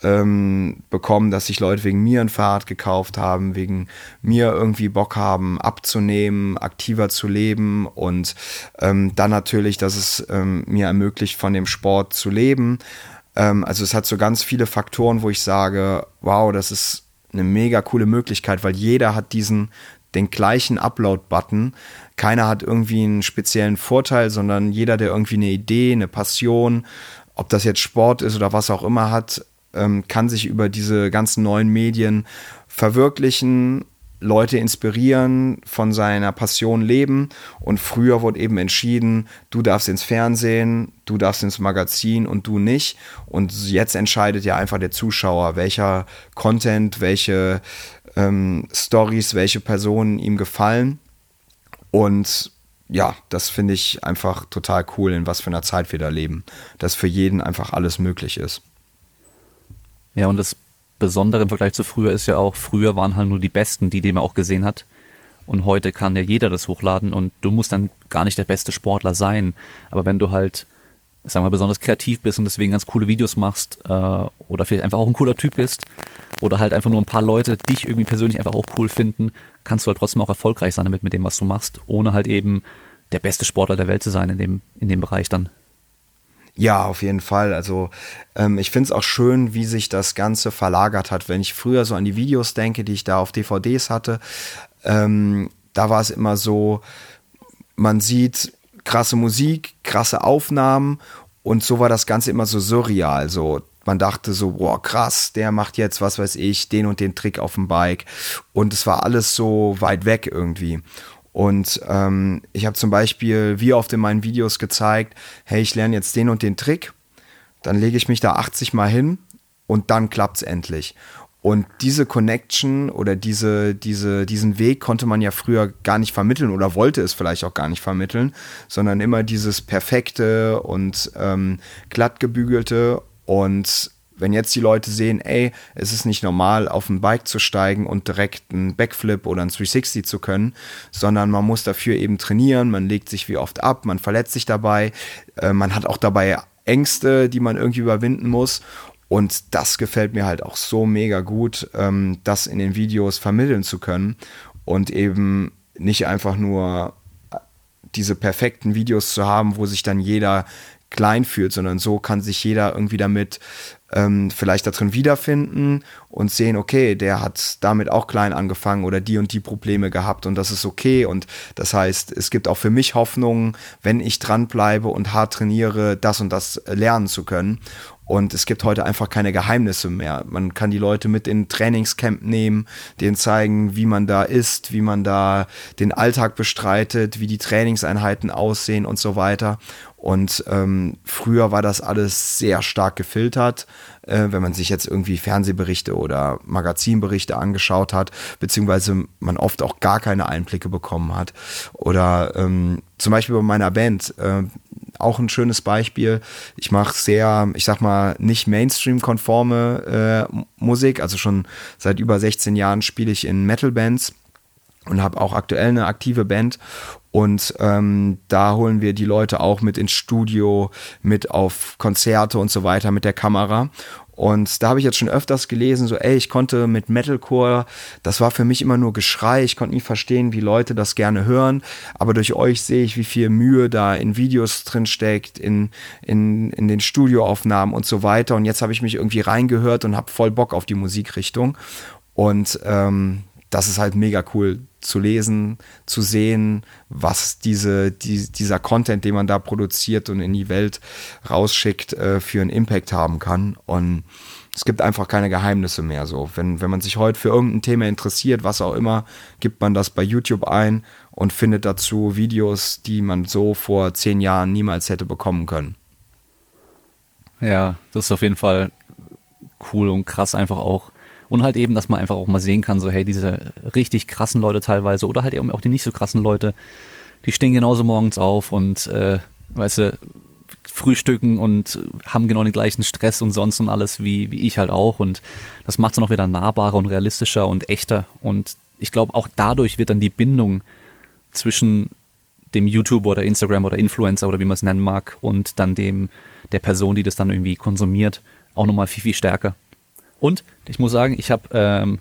ähm, bekommen, dass sich Leute wegen mir ein Fahrrad gekauft haben, wegen mir irgendwie Bock haben, abzunehmen, aktiver zu leben und ähm, dann natürlich, dass es ähm, mir ermöglicht, von dem Sport zu leben. Ähm, also es hat so ganz viele Faktoren, wo ich sage, wow, das ist eine mega coole Möglichkeit, weil jeder hat diesen den gleichen Upload-Button. Keiner hat irgendwie einen speziellen Vorteil, sondern jeder, der irgendwie eine Idee, eine Passion, ob das jetzt Sport ist oder was auch immer hat, ähm, kann sich über diese ganzen neuen Medien verwirklichen, Leute inspirieren, von seiner Passion leben. Und früher wurde eben entschieden, du darfst ins Fernsehen, du darfst ins Magazin und du nicht. Und jetzt entscheidet ja einfach der Zuschauer, welcher Content, welche ähm, Stories, welche Personen ihm gefallen. Und ja, das finde ich einfach total cool, in was für einer Zeit wir da leben. Dass für jeden einfach alles möglich ist. Ja, und das Besondere im Vergleich zu früher ist ja auch, früher waren halt nur die Besten, die, man auch gesehen hat. Und heute kann ja jeder das hochladen und du musst dann gar nicht der beste Sportler sein. Aber wenn du halt, sagen wir, besonders kreativ bist und deswegen ganz coole Videos machst äh, oder vielleicht einfach auch ein cooler Typ bist, oder halt einfach nur ein paar Leute dich irgendwie persönlich einfach auch cool finden, kannst du halt trotzdem auch erfolgreich sein damit, mit dem, was du machst, ohne halt eben der beste Sportler der Welt zu sein in dem, in dem Bereich dann. Ja, auf jeden Fall. Also ähm, ich finde es auch schön, wie sich das Ganze verlagert hat. Wenn ich früher so an die Videos denke, die ich da auf DVDs hatte, ähm, da war es immer so, man sieht krasse Musik, krasse Aufnahmen und so war das Ganze immer so surreal. So man dachte so, boah, krass, der macht jetzt, was weiß ich, den und den Trick auf dem Bike. Und es war alles so weit weg irgendwie. Und ähm, ich habe zum Beispiel wie oft in meinen Videos gezeigt, hey, ich lerne jetzt den und den Trick, dann lege ich mich da 80 Mal hin und dann klappt es endlich. Und diese Connection oder diese, diese, diesen Weg konnte man ja früher gar nicht vermitteln oder wollte es vielleicht auch gar nicht vermitteln, sondern immer dieses perfekte und ähm, glatt gebügelte und wenn jetzt die Leute sehen, ey, es ist nicht normal, auf ein Bike zu steigen und direkt einen Backflip oder einen 360 zu können, sondern man muss dafür eben trainieren, man legt sich wie oft ab, man verletzt sich dabei, äh, man hat auch dabei Ängste, die man irgendwie überwinden muss. Und das gefällt mir halt auch so mega gut, ähm, das in den Videos vermitteln zu können und eben nicht einfach nur diese perfekten Videos zu haben, wo sich dann jeder klein fühlt, sondern so kann sich jeder irgendwie damit ähm, vielleicht darin wiederfinden und sehen, okay, der hat damit auch klein angefangen oder die und die Probleme gehabt und das ist okay. Und das heißt, es gibt auch für mich Hoffnung, wenn ich dranbleibe und hart trainiere, das und das lernen zu können. Und es gibt heute einfach keine Geheimnisse mehr. Man kann die Leute mit in Trainingscamp nehmen, denen zeigen, wie man da ist, wie man da den Alltag bestreitet, wie die Trainingseinheiten aussehen und so weiter. Und ähm, früher war das alles sehr stark gefiltert, äh, wenn man sich jetzt irgendwie Fernsehberichte oder Magazinberichte angeschaut hat, beziehungsweise man oft auch gar keine Einblicke bekommen hat. Oder ähm, zum Beispiel bei meiner Band, äh, auch ein schönes Beispiel. Ich mache sehr, ich sag mal, nicht Mainstream-konforme äh, Musik. Also schon seit über 16 Jahren spiele ich in Metal-Bands und habe auch aktuell eine aktive Band. Und ähm, da holen wir die Leute auch mit ins Studio, mit auf Konzerte und so weiter mit der Kamera. Und da habe ich jetzt schon öfters gelesen, so, ey, ich konnte mit Metalcore, das war für mich immer nur Geschrei, ich konnte nie verstehen, wie Leute das gerne hören, aber durch euch sehe ich, wie viel Mühe da in Videos drin steckt, in, in, in den Studioaufnahmen und so weiter. Und jetzt habe ich mich irgendwie reingehört und habe voll Bock auf die Musikrichtung. Und ähm, das ist halt mega cool zu lesen, zu sehen, was diese, die, dieser Content, den man da produziert und in die Welt rausschickt, äh, für einen Impact haben kann. Und es gibt einfach keine Geheimnisse mehr. So, wenn, wenn man sich heute für irgendein Thema interessiert, was auch immer, gibt man das bei YouTube ein und findet dazu Videos, die man so vor zehn Jahren niemals hätte bekommen können. Ja, das ist auf jeden Fall cool und krass einfach auch Und halt eben, dass man einfach auch mal sehen kann, so hey, diese richtig krassen Leute teilweise oder halt eben auch die nicht so krassen Leute, die stehen genauso morgens auf und äh, weißt du, frühstücken und haben genau den gleichen Stress und sonst und alles wie, wie ich halt auch. Und das macht es dann auch wieder nahbarer und realistischer und echter. Und ich glaube, auch dadurch wird dann die Bindung zwischen dem YouTuber oder Instagram oder Influencer oder wie man es nennen mag und dann dem der Person, die das dann irgendwie konsumiert, auch nochmal viel, viel stärker. Und ich muss sagen, ich habe ähm,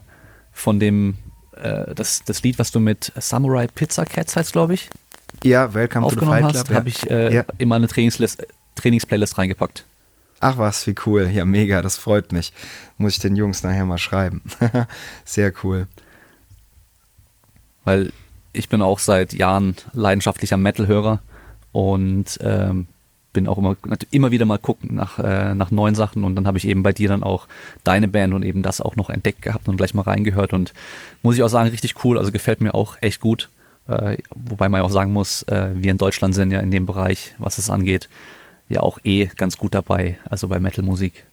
von dem, äh, das, das Lied, was du mit Samurai Pizza Cats heißt, glaube ich, ja, Welcome aufgenommen to the Fight Club, habe ich äh, ja. in meine Trainingslist, Trainingsplaylist reingepackt. Ach was, wie cool. Ja, mega, das freut mich. Muss ich den Jungs nachher mal schreiben. [LAUGHS] Sehr cool. Weil ich bin auch seit Jahren leidenschaftlicher Metal-Hörer und ähm, bin auch immer, immer wieder mal gucken nach, äh, nach neuen Sachen und dann habe ich eben bei dir dann auch deine Band und eben das auch noch entdeckt gehabt und gleich mal reingehört und muss ich auch sagen, richtig cool, also gefällt mir auch echt gut. Äh, wobei man ja auch sagen muss, äh, wir in Deutschland sind ja in dem Bereich, was es angeht, ja auch eh ganz gut dabei, also bei Metal-Musik.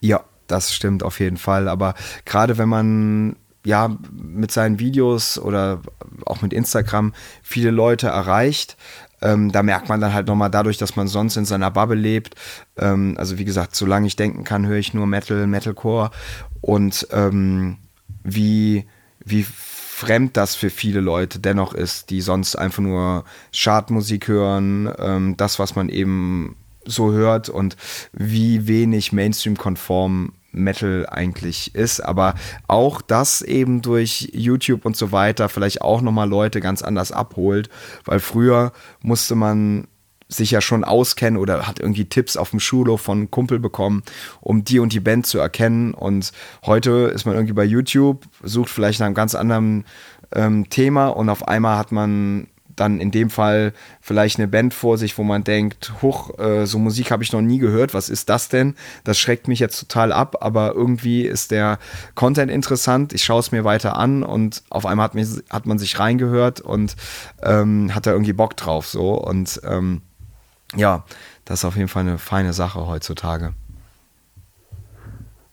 Ja, das stimmt auf jeden Fall. Aber gerade wenn man ja mit seinen Videos oder auch mit Instagram viele Leute erreicht, ähm, da merkt man dann halt nochmal dadurch, dass man sonst in seiner Bubble lebt. Ähm, also wie gesagt, solange ich denken kann, höre ich nur Metal, Metalcore und ähm, wie, wie fremd das für viele Leute dennoch ist, die sonst einfach nur Chartmusik hören, ähm, das, was man eben so hört und wie wenig Mainstream-konform Metal eigentlich ist, aber auch das eben durch YouTube und so weiter vielleicht auch nochmal Leute ganz anders abholt, weil früher musste man sich ja schon auskennen oder hat irgendwie Tipps auf dem Schulhof von einem Kumpel bekommen, um die und die Band zu erkennen. Und heute ist man irgendwie bei YouTube, sucht vielleicht nach einem ganz anderen ähm, Thema und auf einmal hat man dann in dem Fall vielleicht eine Band vor sich, wo man denkt, huch, äh, so Musik habe ich noch nie gehört, was ist das denn? Das schreckt mich jetzt total ab, aber irgendwie ist der Content interessant, ich schaue es mir weiter an und auf einmal hat, mich, hat man sich reingehört und ähm, hat da irgendwie Bock drauf so und ähm, ja, das ist auf jeden Fall eine feine Sache heutzutage.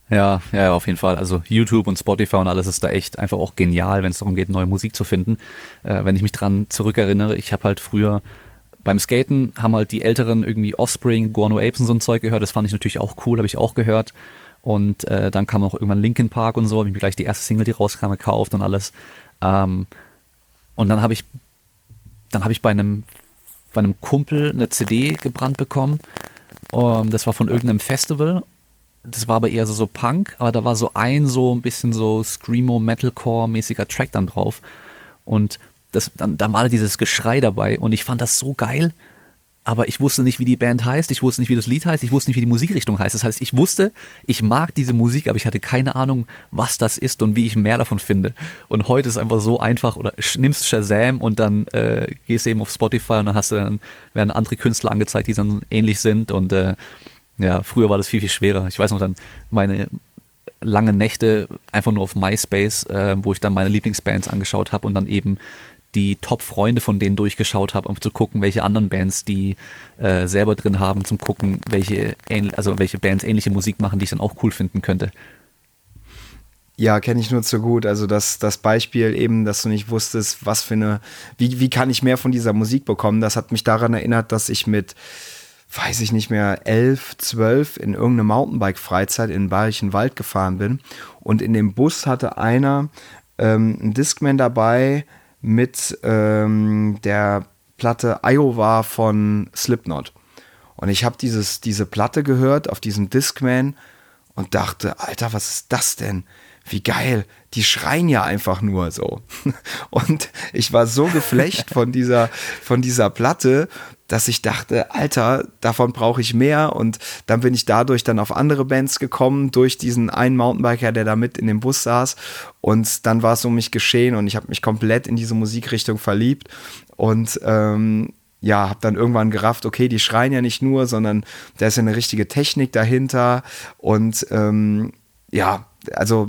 Ja, ja, auf jeden Fall. Also YouTube und Spotify und alles ist da echt einfach auch genial, wenn es darum geht, neue Musik zu finden. Äh, wenn ich mich dran zurückerinnere, ich habe halt früher beim Skaten haben halt die Älteren irgendwie Offspring, Guano Apes und so ein Zeug gehört. Das fand ich natürlich auch cool, habe ich auch gehört. Und äh, dann kam auch irgendwann Linkin Park und so, habe ich mir gleich die erste Single, die rauskam, gekauft und alles. Ähm, und dann habe ich, dann habe ich bei einem bei einem Kumpel eine CD gebrannt bekommen. Um, ähm, das war von irgendeinem Festival. Das war aber eher so, so Punk, aber da war so ein so ein bisschen so Screamo Metalcore-mäßiger Track dann drauf. Und das, dann, dann war dieses Geschrei dabei und ich fand das so geil aber ich wusste nicht, wie die Band heißt, ich wusste nicht, wie das Lied heißt, ich wusste nicht, wie die Musikrichtung heißt. Das heißt, ich wusste, ich mag diese Musik, aber ich hatte keine Ahnung, was das ist und wie ich mehr davon finde. Und heute ist einfach so einfach, oder nimmst Shazam und dann äh, gehst eben auf Spotify und dann hast du dann, werden andere Künstler angezeigt, die dann ähnlich sind und äh, ja, früher war das viel, viel schwerer. Ich weiß noch dann meine lange Nächte einfach nur auf MySpace, äh, wo ich dann meine Lieblingsbands angeschaut habe und dann eben die Top-Freunde von denen durchgeschaut habe, um zu gucken, welche anderen Bands die äh, selber drin haben, zum gucken, welche, also welche Bands ähnliche Musik machen, die ich dann auch cool finden könnte. Ja, kenne ich nur zu gut. Also das, das Beispiel eben, dass du nicht wusstest, was für eine, wie, wie kann ich mehr von dieser Musik bekommen, das hat mich daran erinnert, dass ich mit, weiß ich nicht mehr, elf, zwölf in irgendeine Mountainbike-Freizeit in den Bayerischen Wald gefahren bin. Und in dem Bus hatte einer ähm, einen Discman dabei, mit ähm, der Platte Iowa von Slipknot. Und ich habe diese Platte gehört auf diesem Discman und dachte, Alter, was ist das denn? Wie geil, die schreien ja einfach nur so. [LAUGHS] Und ich war so geflecht von dieser, von dieser Platte, dass ich dachte, Alter, davon brauche ich mehr. Und dann bin ich dadurch dann auf andere Bands gekommen, durch diesen einen Mountainbiker, der da mit in dem Bus saß. Und dann war es um mich geschehen und ich habe mich komplett in diese Musikrichtung verliebt. Und ähm, ja, habe dann irgendwann gerafft, okay, die schreien ja nicht nur, sondern da ist ja eine richtige Technik dahinter. Und ähm, ja, also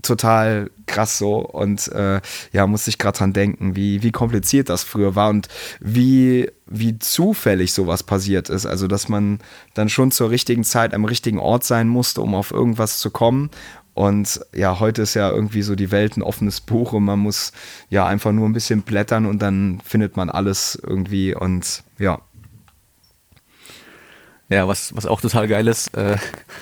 total krass so und äh, ja, musste ich gerade dran denken, wie, wie kompliziert das früher war und wie, wie zufällig sowas passiert ist. Also, dass man dann schon zur richtigen Zeit am richtigen Ort sein musste, um auf irgendwas zu kommen Und ja, heute ist ja irgendwie so die Welt ein offenes Buch und man muss ja einfach nur ein bisschen blättern und dann findet man alles irgendwie und ja. Ja, was, was auch total geil ist, äh,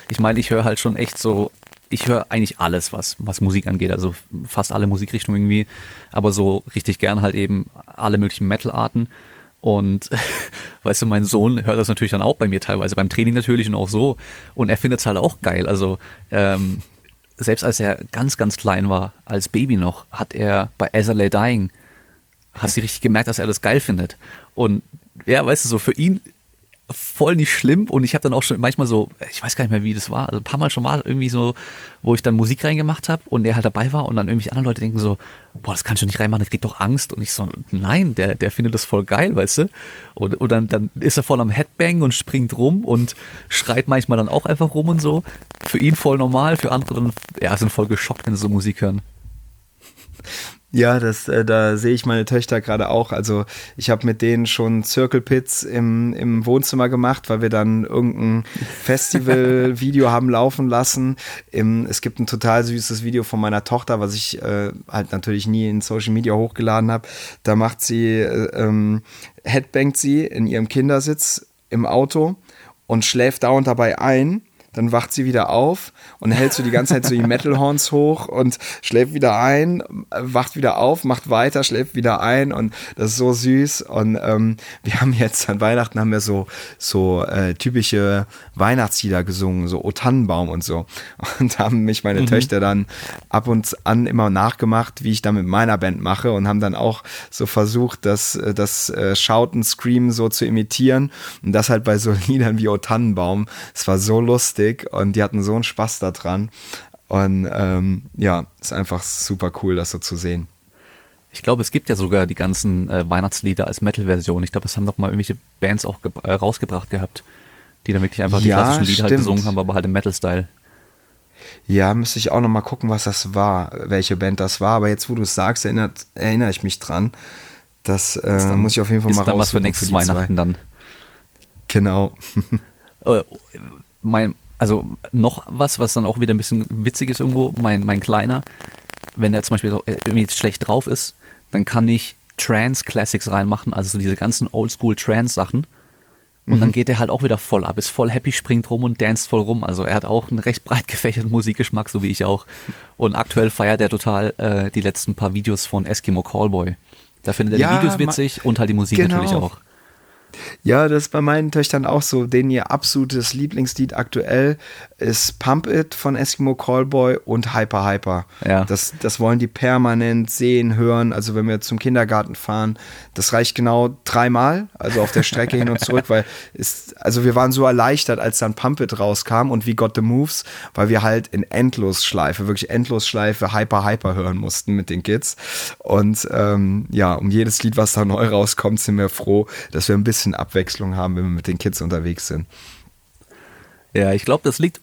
ich meine, ich höre halt schon echt so, ich höre eigentlich alles, was, was Musik angeht, also fast alle Musikrichtungen irgendwie, aber so richtig gern halt eben alle möglichen Metal-Arten. Und [LAUGHS] weißt du, mein Sohn hört das natürlich dann auch bei mir teilweise, beim Training natürlich und auch so. Und er findet es halt auch geil. Also ähm, selbst als er ganz, ganz klein war, als Baby noch, hat er bei As Lay Dying, hast du richtig gemerkt, dass er das geil findet. Und ja, weißt du, so für ihn voll nicht schlimm und ich habe dann auch schon manchmal so, ich weiß gar nicht mehr, wie das war, also ein paar Mal schon mal irgendwie so, wo ich dann Musik reingemacht habe und der halt dabei war und dann irgendwie andere Leute denken so, boah, das kannst du nicht reinmachen, das kriegt doch Angst und ich so, nein, der, der findet das voll geil, weißt du? Und, und dann, dann ist er voll am Headbang und springt rum und schreit manchmal dann auch einfach rum und so. Für ihn voll normal, für andere dann, ja, sind voll geschockt, wenn sie so Musik hören. Ja, das, äh, da sehe ich meine Töchter gerade auch. Also ich habe mit denen schon Circle Pits im, im Wohnzimmer gemacht, weil wir dann irgendein [LAUGHS] Festival-Video haben laufen lassen. Im, es gibt ein total süßes Video von meiner Tochter, was ich äh, halt natürlich nie in Social Media hochgeladen habe. Da macht sie, äh, ähm, headbangt sie in ihrem Kindersitz im Auto und schläft dauernd dabei ein dann wacht sie wieder auf und hält so die ganze Zeit so die Metal Horns hoch und schläft wieder ein, wacht wieder auf, macht weiter, schläft wieder ein und das ist so süß. Und ähm, wir haben jetzt an Weihnachten haben wir so so äh, typische Weihnachtslieder gesungen, so O Tannenbaum und so. Und haben mich meine mhm. Töchter dann ab und an immer nachgemacht, wie ich da mit meiner Band mache und haben dann auch so versucht, das äh, das äh, Schauten, Screamen so zu imitieren und das halt bei so [LAUGHS] Liedern wie O Tannenbaum. Es war so lustig lustig und die hatten so einen Spaß daran. Und ähm, ja, ist einfach super cool, das so zu sehen. Ich glaube, es gibt ja sogar die ganzen äh, Weihnachtslieder als Metal-Version. Ich glaube, das haben doch mal irgendwelche Bands auch äh, rausgebracht gehabt, die dann wirklich einfach die ja, klassischen Lieder halt gesungen haben, aber halt im Metal-Style. Ja, müsste ich auch noch mal gucken, was das war, welche Band das war. Aber jetzt, wo du es sagst, erinnert, erinnere ich mich dran. Das äh, dann, muss ich auf jeden Fall mal raus. Ist dann was für nächstes für Weihnachten zwei. dann. Genau. [LAUGHS] Äh, mein, also noch was, was dann auch wieder ein bisschen witzig ist irgendwo, mein, mein Kleiner, wenn er zum Beispiel äh, irgendwie schlecht drauf ist, dann kann ich Trance-Classics reinmachen, also so diese ganzen Oldschool-Trance-Sachen. Und mhm. dann geht er halt auch wieder voll ab, ist voll happy, springt rum und danst voll rum. Also er hat auch einen recht breit gefächerten Musikgeschmack, so wie ich auch. Und aktuell feiert er total äh, die letzten paar Videos von Eskimo Callboy. Da findet er ja, die Videos witzig und halt die Musik genau. natürlich auch. Ja, das ist bei meinen Töchtern auch so. Denen ihr absolutes Lieblingslied aktuell ist Pump It von Eskimo Callboy und Hyper Hyper. Ja. Das, das wollen die permanent sehen, hören. Also wenn wir zum Kindergarten fahren, das reicht genau dreimal, also auf der Strecke hin und zurück, [LAUGHS] weil ist, also wir waren so erleichtert, als dann Pump It rauskam und We Got the Moves, weil wir halt in Endlosschleife, wirklich Endlosschleife Hyper Hyper hören mussten mit den Kids. Und ähm, ja, um jedes Lied, was da neu rauskommt, sind wir froh, dass wir ein bisschen bisschen Abwechslung haben, wenn wir mit den Kids unterwegs sind. Ja, ich glaube, das liegt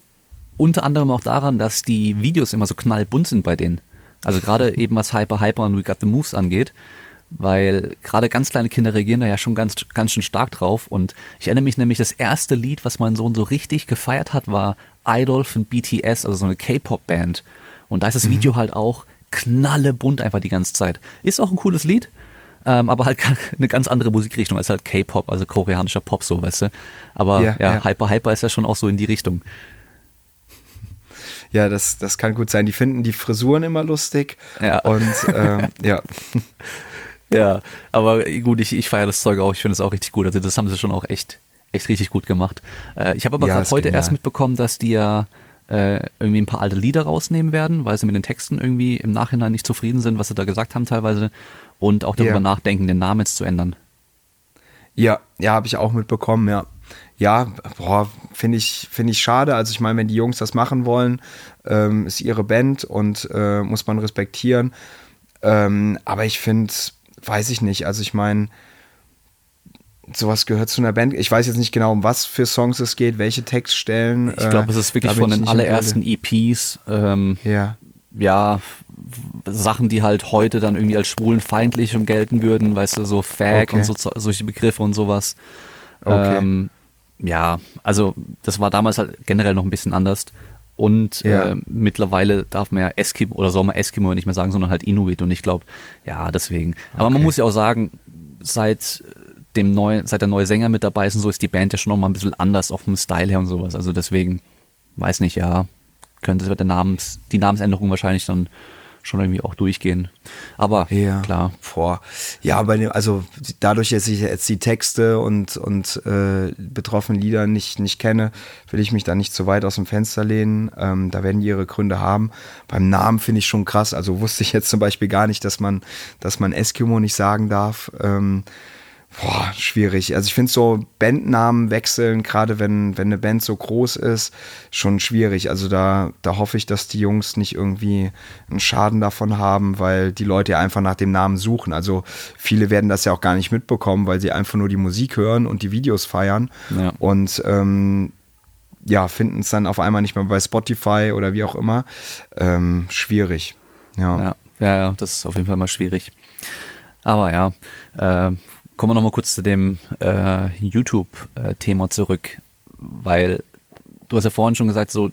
unter anderem auch daran, dass die Videos immer so knallbunt sind bei denen. Also gerade [LAUGHS] eben was Hyper Hyper und We Got the Moves angeht, weil gerade ganz kleine Kinder reagieren da ja schon ganz, ganz schön stark drauf. Und ich erinnere mich nämlich, das erste Lied, was mein Sohn so richtig gefeiert hat, war Idol von BTS, also so eine K-Pop-Band. Und da ist das mhm. Video halt auch knallebunt einfach die ganze Zeit. Ist auch ein cooles Lied, ähm, aber halt [LAUGHS] eine ganz andere Musikrichtung als halt K-Pop, also koreanischer Pop, so, weißt du. Aber ja, ja, ja, Hyper Hyper ist ja schon auch so in die Richtung. Ja, das, das kann gut sein. Die finden die Frisuren immer lustig. Ja. Und ähm, [LAUGHS] ja. Ja, aber gut, ich, ich feiere das Zeug auch. Ich finde es auch richtig gut. Also das haben sie schon auch echt, echt richtig gut gemacht. Äh, ich habe aber ja, gerade heute erst mitbekommen, dass die ja äh, irgendwie ein paar alte Lieder rausnehmen werden, weil sie mit den Texten irgendwie im Nachhinein nicht zufrieden sind, was sie da gesagt haben teilweise und auch darüber yeah. nachdenken, den Namen jetzt zu ändern. Ja, ja, habe ich auch mitbekommen, ja. Ja, boah, finde ich, finde ich schade. Also ich meine, wenn die Jungs das machen wollen, ähm, ist ihre Band und äh, muss man respektieren. Ähm, aber ich finde, weiß ich nicht. Also ich meine, sowas gehört zu einer Band. Ich weiß jetzt nicht genau, um was für Songs es geht, welche Textstellen. Ich glaube, es ist wirklich von den allerersten EPs. Ähm, ja. Ja, Sachen, die halt heute dann irgendwie als schwulenfeindlich gelten würden, weißt du, so Fag okay. und so, solche Begriffe und sowas. Okay. Ähm, ja, also das war damals halt generell noch ein bisschen anders. Und Ja. äh, mittlerweile darf man ja Eskimo oder soll man Eskimo nicht mehr sagen, sondern halt Inuit. Und ich glaube, ja, deswegen. Aber man muss ja auch sagen, seit dem neuen, seit der neue Sänger mit dabei ist und so, ist die Band ja schon noch mal ein bisschen anders auf dem Style her und sowas. Also deswegen, weiß nicht, ja, könnte der Namens, die Namensänderung wahrscheinlich dann schon irgendwie auch durchgehen. Aber Ja. klar. Boah. Ja, bei dem, also dadurch, dass ich jetzt die Texte und, und äh, betroffenen Lieder nicht, nicht kenne, will ich mich da nicht zu weit aus dem Fenster lehnen. Ähm, da werden die ihre Gründe haben. Beim Namen finde ich schon krass. Also wusste ich jetzt zum Beispiel gar nicht, dass man, dass man Eskimo nicht sagen darf. Ähm, Boah, schwierig. Also ich finde so Bandnamen wechseln, gerade wenn, wenn eine Band so groß ist, schon schwierig. Also da, da hoffe ich, dass die Jungs nicht irgendwie einen Schaden davon haben, weil die Leute ja einfach nach dem Namen suchen. Also viele werden das ja auch gar nicht mitbekommen, weil sie einfach nur die Musik hören und die Videos feiern. Ja. Und ähm, ja, finden es dann auf einmal nicht mehr bei Spotify oder wie auch immer. Ähm, schwierig. Ja. Ja, ja, das ist auf jeden Fall mal schwierig. Aber ja, äh, kommen wir nochmal kurz zu dem äh, YouTube-Thema zurück, weil du hast ja vorhin schon gesagt, so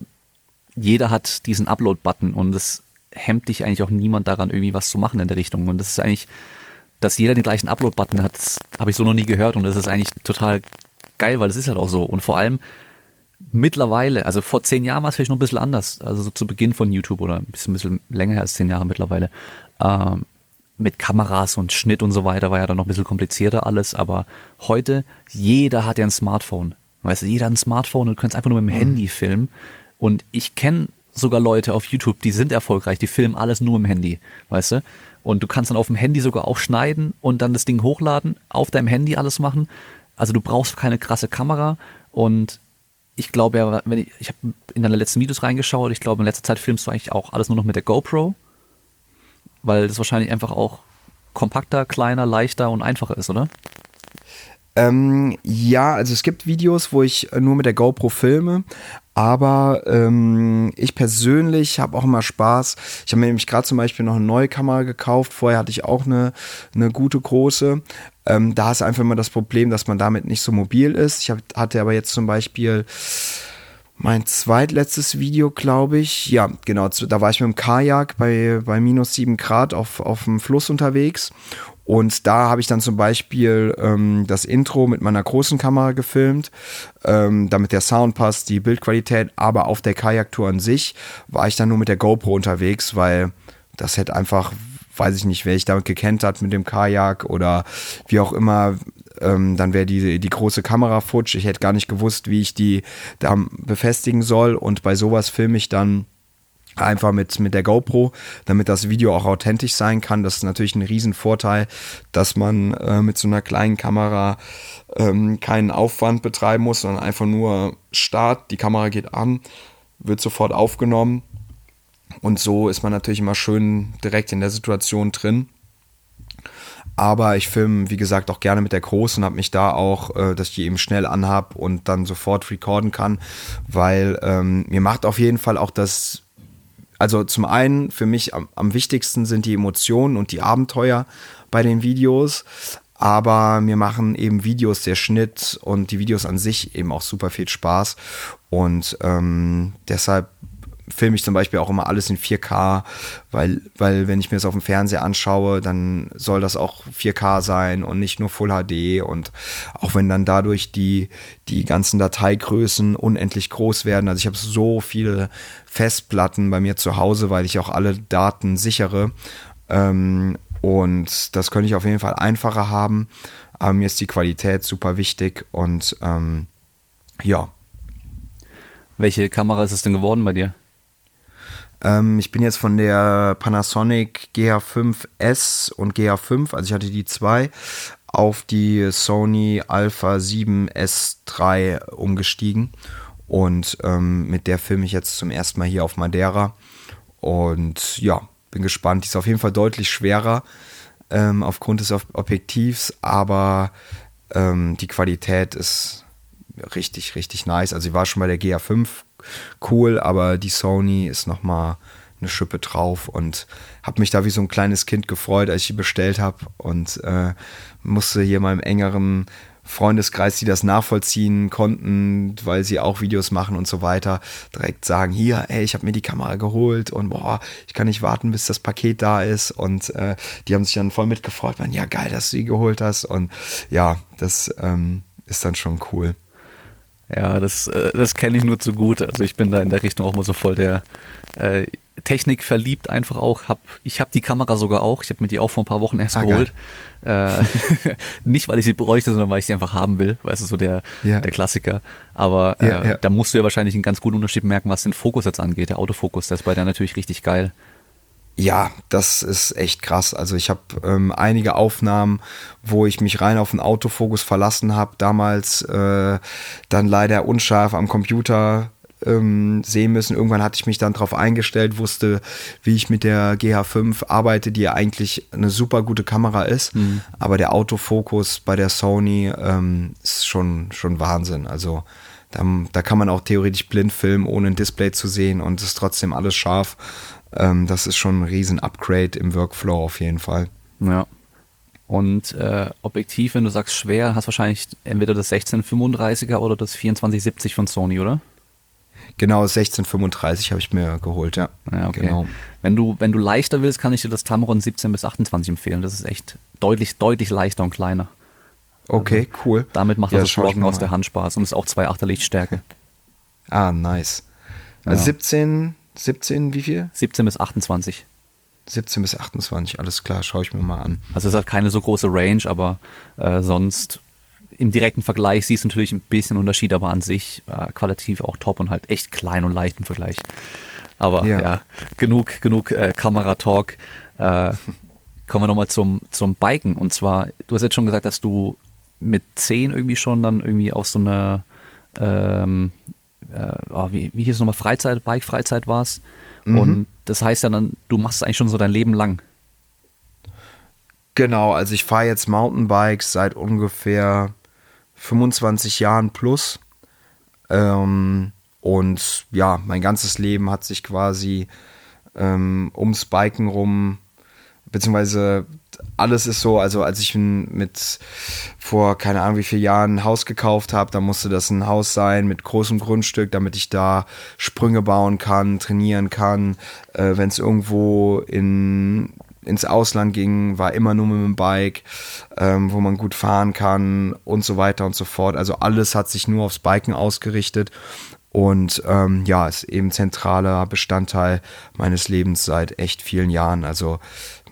jeder hat diesen Upload-Button und es hemmt dich eigentlich auch niemand daran, irgendwie was zu machen in der Richtung. Und das ist eigentlich, dass jeder den gleichen Upload-Button hat, habe ich so noch nie gehört und das ist eigentlich total geil, weil das ist halt auch so. Und vor allem mittlerweile, also vor zehn Jahren war es vielleicht noch ein bisschen anders, also so zu Beginn von YouTube oder ein bisschen, ein bisschen länger als zehn Jahre mittlerweile, ähm, mit Kameras und Schnitt und so weiter war ja dann noch ein bisschen komplizierter alles, aber heute, jeder hat ja ein Smartphone. Weißt du, jeder hat ein Smartphone und du kannst einfach nur mit dem Handy filmen. Und ich kenne sogar Leute auf YouTube, die sind erfolgreich, die filmen alles nur im Handy, weißt du? Und du kannst dann auf dem Handy sogar auch schneiden und dann das Ding hochladen, auf deinem Handy alles machen. Also du brauchst keine krasse Kamera und ich glaube ja, wenn ich, ich habe in deine letzten Videos reingeschaut, ich glaube in letzter Zeit filmst du eigentlich auch alles nur noch mit der GoPro, weil das wahrscheinlich einfach auch kompakter, kleiner, leichter und einfacher ist, oder? Ähm, ja, also es gibt Videos, wo ich äh, nur mit der GoPro filme, aber ähm, ich persönlich habe auch immer Spaß. Ich habe mir nämlich gerade zum Beispiel noch eine neue Kamera gekauft. Vorher hatte ich auch eine, eine gute große. Ähm, da ist einfach immer das Problem, dass man damit nicht so mobil ist. Ich hab, hatte aber jetzt zum Beispiel mein zweitletztes Video, glaube ich. Ja, genau. Da war ich mit dem Kajak bei, bei minus sieben Grad auf, auf dem Fluss unterwegs. Und da habe ich dann zum Beispiel ähm, das Intro mit meiner großen Kamera gefilmt, ähm, damit der Sound passt, die Bildqualität. Aber auf der Kajaktour an sich war ich dann nur mit der GoPro unterwegs, weil das hätte einfach, weiß ich nicht, wer ich damit gekennt hat mit dem Kajak oder wie auch immer, ähm, dann wäre die, die große Kamera futsch. Ich hätte gar nicht gewusst, wie ich die da befestigen soll. Und bei sowas filme ich dann einfach mit, mit der GoPro, damit das Video auch authentisch sein kann. Das ist natürlich ein Riesenvorteil, dass man äh, mit so einer kleinen Kamera ähm, keinen Aufwand betreiben muss, sondern einfach nur Start, die Kamera geht an, wird sofort aufgenommen. Und so ist man natürlich immer schön direkt in der Situation drin. Aber ich filme, wie gesagt, auch gerne mit der Großen und habe mich da auch, äh, dass ich die eben schnell anhab und dann sofort recorden kann, weil ähm, mir macht auf jeden Fall auch das, also zum einen für mich am, am wichtigsten sind die Emotionen und die Abenteuer bei den Videos, aber mir machen eben Videos, der Schnitt und die Videos an sich eben auch super viel Spaß und ähm, deshalb filme ich zum Beispiel auch immer alles in 4K, weil, weil wenn ich mir das auf dem Fernseher anschaue, dann soll das auch 4K sein und nicht nur Full HD und auch wenn dann dadurch die, die ganzen Dateigrößen unendlich groß werden. Also ich habe so viele Festplatten bei mir zu Hause, weil ich auch alle Daten sichere. Ähm, und das könnte ich auf jeden Fall einfacher haben. Aber mir ist die Qualität super wichtig und ähm, ja, Welche Kamera ist es denn geworden bei dir? Ähm, ich bin jetzt von der Panasonic GH5S und GH5, also ich hatte die zwei, auf die Sony Alpha 7S3 umgestiegen. Und ähm, mit der filme ich jetzt zum ersten Mal hier auf Madeira. Und ja, bin gespannt. Die ist auf jeden Fall deutlich schwerer ähm, aufgrund des Ob- Objektivs, aber ähm, die Qualität ist richtig, richtig nice. Also sie war schon bei der GA5 cool, aber die Sony ist noch mal eine Schippe drauf und habe mich da wie so ein kleines Kind gefreut, als ich die bestellt habe und äh, musste hier im engeren Freundeskreis, die das nachvollziehen konnten, weil sie auch Videos machen und so weiter, direkt sagen, hier, ey, ich habe mir die Kamera geholt und boah, ich kann nicht warten, bis das Paket da ist. Und äh, die haben sich dann voll mitgefreut, man, ja, geil, dass du die geholt hast. Und ja, das ähm, ist dann schon cool. Ja, das, äh, das kenne ich nur zu gut. Also ich bin da in der Richtung auch mal so voll der äh, Technik verliebt einfach auch. Hab, ich habe die Kamera sogar auch. Ich habe mir die auch vor ein paar Wochen erst ah, geholt. Äh, [LAUGHS] nicht, weil ich sie bräuchte, sondern weil ich sie einfach haben will. Weißt du, so der, ja. der Klassiker. Aber äh, ja, ja. da musst du ja wahrscheinlich einen ganz guten Unterschied merken, was den Fokus jetzt angeht. Der Autofokus, der ist bei der natürlich richtig geil. Ja, das ist echt krass. Also ich habe ähm, einige Aufnahmen, wo ich mich rein auf den Autofokus verlassen habe, damals äh, dann leider unscharf am Computer ähm, sehen müssen. Irgendwann hatte ich mich dann darauf eingestellt, wusste, wie ich mit der GH5 arbeite, die ja eigentlich eine super gute Kamera ist. Mhm. Aber der Autofokus bei der Sony ähm, ist schon, schon Wahnsinn. Also da, da kann man auch theoretisch blind filmen, ohne ein Display zu sehen und es ist trotzdem alles scharf. Ähm, das ist schon ein riesen Upgrade im Workflow auf jeden Fall. Ja. Und äh, Objektiv, wenn du sagst schwer, hast wahrscheinlich entweder das 1635er oder das 2470 von Sony, oder? Genau, 1635 habe ich mir geholt, ja. ja okay. Genau. Wenn du, wenn du leichter willst, kann ich dir das Tamron 17 bis 28 empfehlen. Das ist echt deutlich, deutlich leichter und kleiner. Okay, also, cool. Damit macht ja, das Vloggen aus der Hand Spaß und ist auch 2,8er Lichtstärke. [LAUGHS] Ah, nice. Also ja. 17, 17, wie viel? 17 bis 28. 17 bis 28, alles klar, schaue ich mir mal an. Also es hat keine so große Range, aber äh, sonst im direkten Vergleich siehst du natürlich ein bisschen Unterschied, aber an sich äh, qualitativ auch top und halt echt klein und leicht im Vergleich. Aber ja, ja genug, genug äh, Kameratalk. Äh, kommen wir nochmal zum, zum Biken. Und zwar, du hast jetzt schon gesagt, dass du mit 10 irgendwie schon dann irgendwie aus so einer, ähm, äh, oh, wie, wie hieß es nochmal, Freizeit, Bike-Freizeit warst. Mhm. Und das heißt ja dann, du machst es eigentlich schon so dein Leben lang. Genau, also ich fahre jetzt Mountainbikes seit ungefähr 25 Jahren plus. Ähm, und ja, mein ganzes Leben hat sich quasi ähm, ums Biken rum, beziehungsweise alles ist so, also als ich mit vor keine Ahnung wie vielen Jahren ein Haus gekauft habe, da musste das ein Haus sein mit großem Grundstück, damit ich da Sprünge bauen kann, trainieren kann. Äh, Wenn es irgendwo in ins Ausland ging, war immer nur mit dem Bike, ähm, wo man gut fahren kann und so weiter und so fort. Also alles hat sich nur aufs Biken ausgerichtet und ähm, ja, ist eben zentraler Bestandteil meines Lebens seit echt vielen Jahren. Also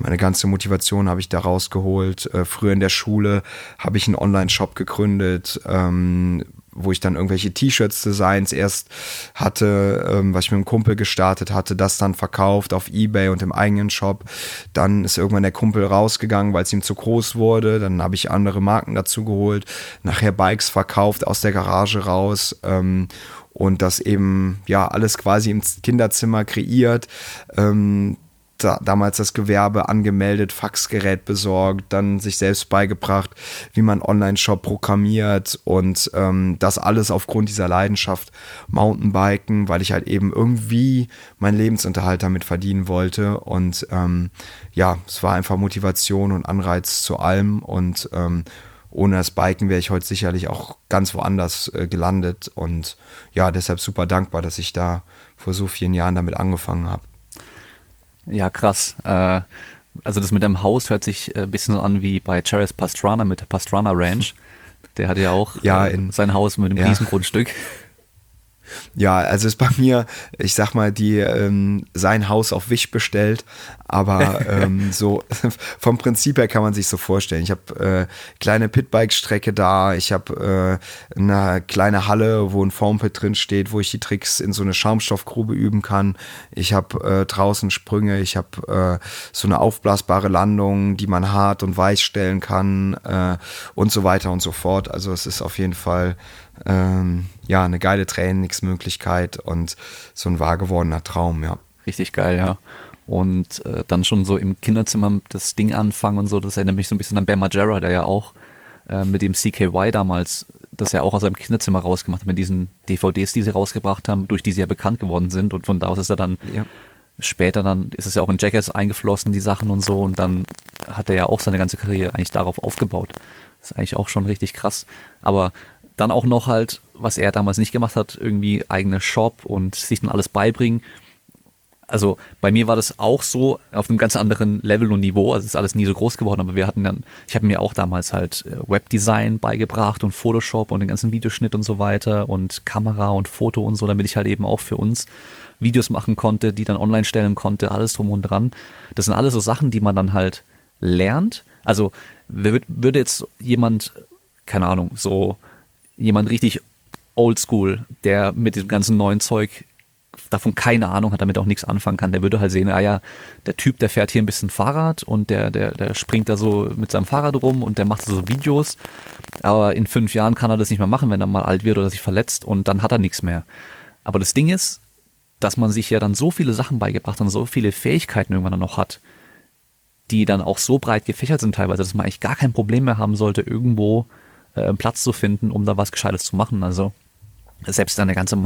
meine ganze Motivation habe ich da rausgeholt. Äh, früher in der Schule habe ich einen Online-Shop gegründet, ähm, wo ich dann irgendwelche T-Shirts-Designs erst hatte, ähm, was ich mit einem Kumpel gestartet hatte, das dann verkauft auf Ebay und im eigenen Shop. Dann ist irgendwann der Kumpel rausgegangen, weil es ihm zu groß wurde. Dann habe ich andere Marken dazu geholt, nachher Bikes verkauft aus der Garage raus. Ähm, und das eben ja alles quasi im Kinderzimmer kreiert. Ähm, da, damals das Gewerbe angemeldet, Faxgerät besorgt, dann sich selbst beigebracht, wie man Online-Shop programmiert und ähm, das alles aufgrund dieser Leidenschaft Mountainbiken, weil ich halt eben irgendwie meinen Lebensunterhalt damit verdienen wollte und ähm, ja, es war einfach Motivation und Anreiz zu allem und ähm, ohne das Biken wäre ich heute sicherlich auch ganz woanders äh, gelandet und ja, deshalb super dankbar, dass ich da vor so vielen Jahren damit angefangen habe. Ja, krass. Äh, also das mit dem Haus hört sich ein bisschen an wie bei Charis Pastrana mit der Pastrana Ranch. Der hat ja auch ja, äh, in, sein Haus mit einem ja. Riesengrundstück. Ja, also ist bei mir, ich sag mal, die ähm, sein Haus auf Wisch bestellt, aber ähm, [LAUGHS] so vom Prinzip her kann man sich so vorstellen. Ich habe äh, kleine Pitbike-Strecke da, ich habe äh, eine kleine Halle, wo ein Formpit drin steht, wo ich die Tricks in so eine Schaumstoffgrube üben kann. Ich habe äh, draußen Sprünge, ich habe äh, so eine aufblasbare Landung, die man hart und weich stellen kann äh, und so weiter und so fort. Also es ist auf jeden Fall ähm, ja, eine geile Trainingsmöglichkeit und so ein wahr gewordener Traum, ja. Richtig geil, ja. Und äh, dann schon so im Kinderzimmer das Ding anfangen und so, das erinnert mich so ein bisschen an Ben Majera, der ja auch äh, mit dem CKY damals, das er auch aus seinem Kinderzimmer rausgemacht hat, mit diesen DVDs, die sie rausgebracht haben, durch die sie ja bekannt geworden sind. Und von da aus ist er dann ja. später dann, ist es ja auch in Jackass eingeflossen, die Sachen und so. Und dann hat er ja auch seine ganze Karriere eigentlich darauf aufgebaut. ist eigentlich auch schon richtig krass. Aber dann auch noch halt, was er damals nicht gemacht hat, irgendwie eigene Shop und sich dann alles beibringen. Also bei mir war das auch so auf einem ganz anderen Level und Niveau. Also ist alles nie so groß geworden, aber wir hatten dann, ich habe mir auch damals halt äh, Webdesign beigebracht und Photoshop und den ganzen Videoschnitt und so weiter und Kamera und Foto und so, damit ich halt eben auch für uns Videos machen konnte, die dann online stellen konnte, alles drum und dran. Das sind alles so Sachen, die man dann halt lernt. Also würde jetzt jemand, keine Ahnung, so jemand richtig oldschool, der mit diesem ganzen neuen Zeug davon keine Ahnung hat, damit auch nichts anfangen kann, der würde halt sehen, ah ja, der Typ, der fährt hier ein bisschen Fahrrad und der, der, der springt da so mit seinem Fahrrad rum und der macht so Videos. Aber in fünf Jahren kann er das nicht mehr machen, wenn er mal alt wird oder sich verletzt und dann hat er nichts mehr. Aber das Ding ist, dass man sich ja dann so viele Sachen beigebracht und so viele Fähigkeiten irgendwann dann noch hat, die dann auch so breit gefächert sind teilweise, dass man eigentlich gar kein Problem mehr haben sollte, irgendwo äh, Platz zu finden, um da was Gescheites zu machen. Also selbst dann der ganze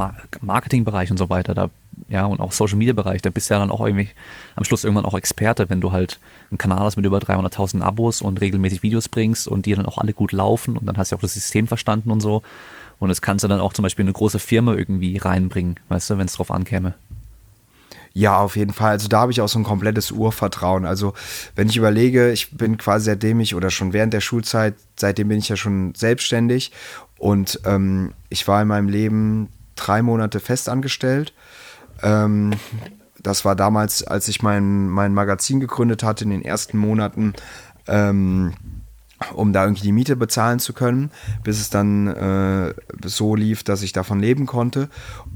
Marketingbereich und so weiter, da, ja, und auch Social Media Bereich, da bist du ja dann auch irgendwie am Schluss irgendwann auch Experte, wenn du halt einen Kanal hast mit über 300.000 Abos und regelmäßig Videos bringst und die dann auch alle gut laufen und dann hast du auch das System verstanden und so. Und das kannst du dann auch zum Beispiel in eine große Firma irgendwie reinbringen, weißt du, wenn es drauf ankäme. Ja, auf jeden Fall. Also da habe ich auch so ein komplettes Urvertrauen. Also wenn ich überlege, ich bin quasi seitdem ich oder schon während der Schulzeit, seitdem bin ich ja schon selbstständig und ähm, ich war in meinem Leben drei Monate festangestellt. Ähm, das war damals, als ich mein, mein Magazin gegründet hatte, in den ersten Monaten. Ähm, um da irgendwie die Miete bezahlen zu können, bis es dann äh, so lief, dass ich davon leben konnte.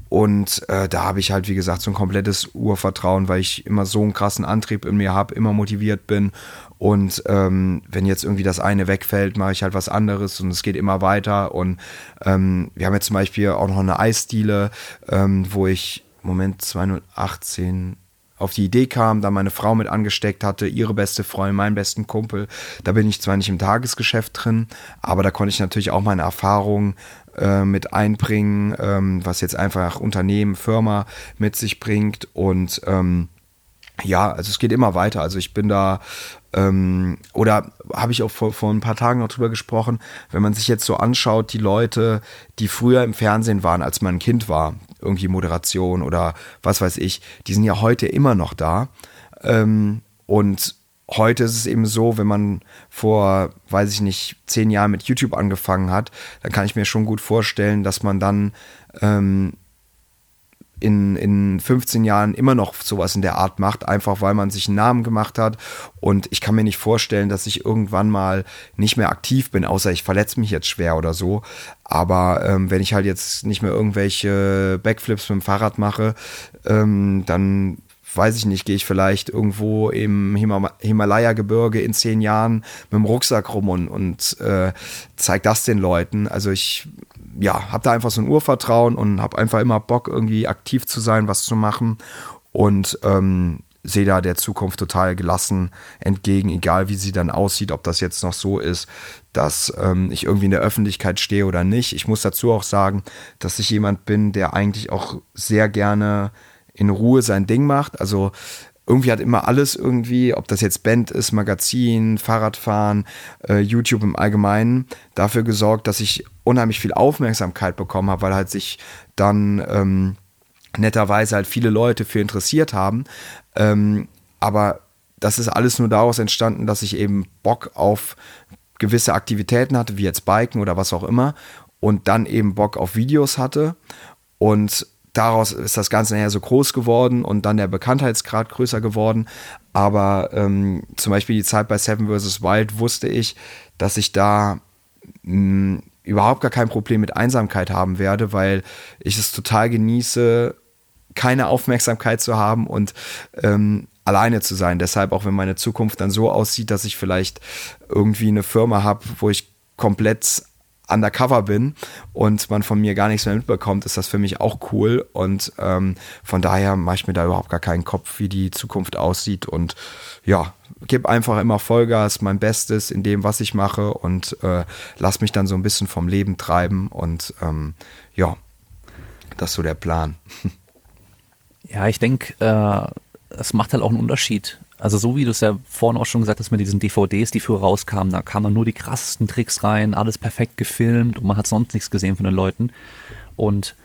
Und äh, da habe ich halt, wie gesagt, so ein komplettes Urvertrauen, weil ich immer so einen krassen Antrieb in mir habe, immer motiviert bin. Und ähm, wenn jetzt irgendwie das eine wegfällt, mache ich halt was anderes und es geht immer weiter. Und ähm, wir haben jetzt zum Beispiel auch noch eine Eisdiele, ähm, wo ich, Moment, 2018, auf die Idee kam, da meine Frau mit angesteckt hatte, ihre beste Freundin, meinen besten Kumpel. Da bin ich zwar nicht im Tagesgeschäft drin, aber da konnte ich natürlich auch meine Erfahrungen äh, mit einbringen, ähm, was jetzt einfach Unternehmen, Firma mit sich bringt und ähm, ja, also es geht immer weiter. Also ich bin da, ähm, oder habe ich auch vor, vor ein paar Tagen noch drüber gesprochen, wenn man sich jetzt so anschaut, die Leute, die früher im Fernsehen waren, als man ein Kind war, irgendwie Moderation oder was weiß ich, die sind ja heute immer noch da. Ähm, und heute ist es eben so, wenn man vor, weiß ich nicht, zehn Jahren mit YouTube angefangen hat, dann kann ich mir schon gut vorstellen, dass man dann ähm, in, in 15 Jahren immer noch sowas in der Art macht, einfach weil man sich einen Namen gemacht hat. Und ich kann mir nicht vorstellen, dass ich irgendwann mal nicht mehr aktiv bin, außer ich verletze mich jetzt schwer oder so. Aber ähm, wenn ich halt jetzt nicht mehr irgendwelche Backflips mit dem Fahrrad mache, ähm, dann weiß ich nicht, gehe ich vielleicht irgendwo im Himalaya-Gebirge in zehn Jahren mit dem Rucksack rum und, und äh, zeige das den Leuten. Also ich ja, habe da einfach so ein Urvertrauen und habe einfach immer Bock, irgendwie aktiv zu sein, was zu machen. Und ähm, sehe da der Zukunft total gelassen entgegen, egal wie sie dann aussieht, ob das jetzt noch so ist, dass ähm, ich irgendwie in der Öffentlichkeit stehe oder nicht. Ich muss dazu auch sagen, dass ich jemand bin, der eigentlich auch sehr gerne in Ruhe sein Ding macht. Also irgendwie hat immer alles irgendwie, ob das jetzt Band ist, Magazin, Fahrradfahren, äh, YouTube im Allgemeinen, dafür gesorgt, dass ich unheimlich viel Aufmerksamkeit bekommen habe, weil halt sich dann ähm, netterweise halt viele Leute für interessiert haben. Ähm, aber das ist alles nur daraus entstanden, dass ich eben Bock auf gewisse Aktivitäten hatte, wie jetzt Biken oder was auch immer, und dann eben Bock auf Videos hatte. Und daraus ist das Ganze nachher so groß geworden und dann der Bekanntheitsgrad größer geworden. Aber ähm, zum Beispiel die Zeit bei Seven vs. Wild wusste ich, dass ich da mh, hm, überhaupt gar kein Problem mit Einsamkeit haben werde, weil ich es total genieße, keine Aufmerksamkeit zu haben und ähm, alleine zu sein. Deshalb auch wenn meine Zukunft dann so aussieht, dass ich vielleicht irgendwie eine Firma habe, wo ich komplett undercover bin und man von mir gar nichts mehr mitbekommt, ist das für mich auch cool. Und ähm, von daher mache ich mir da überhaupt gar keinen Kopf, wie die Zukunft aussieht. Und ja, gebe einfach immer Vollgas, mein Bestes in dem, was ich mache und äh, lass mich dann so ein bisschen vom Leben treiben. Und ähm, ja, das ist so der Plan. [LAUGHS] Ja, ich denke, äh, es macht halt auch einen Unterschied, Also so wie du es ja vorhin auch schon gesagt hast mit diesen DVDs, die früher rauskamen, da kamen nur die krassesten Tricks rein, alles perfekt gefilmt und man hat sonst nichts gesehen von den Leuten. Und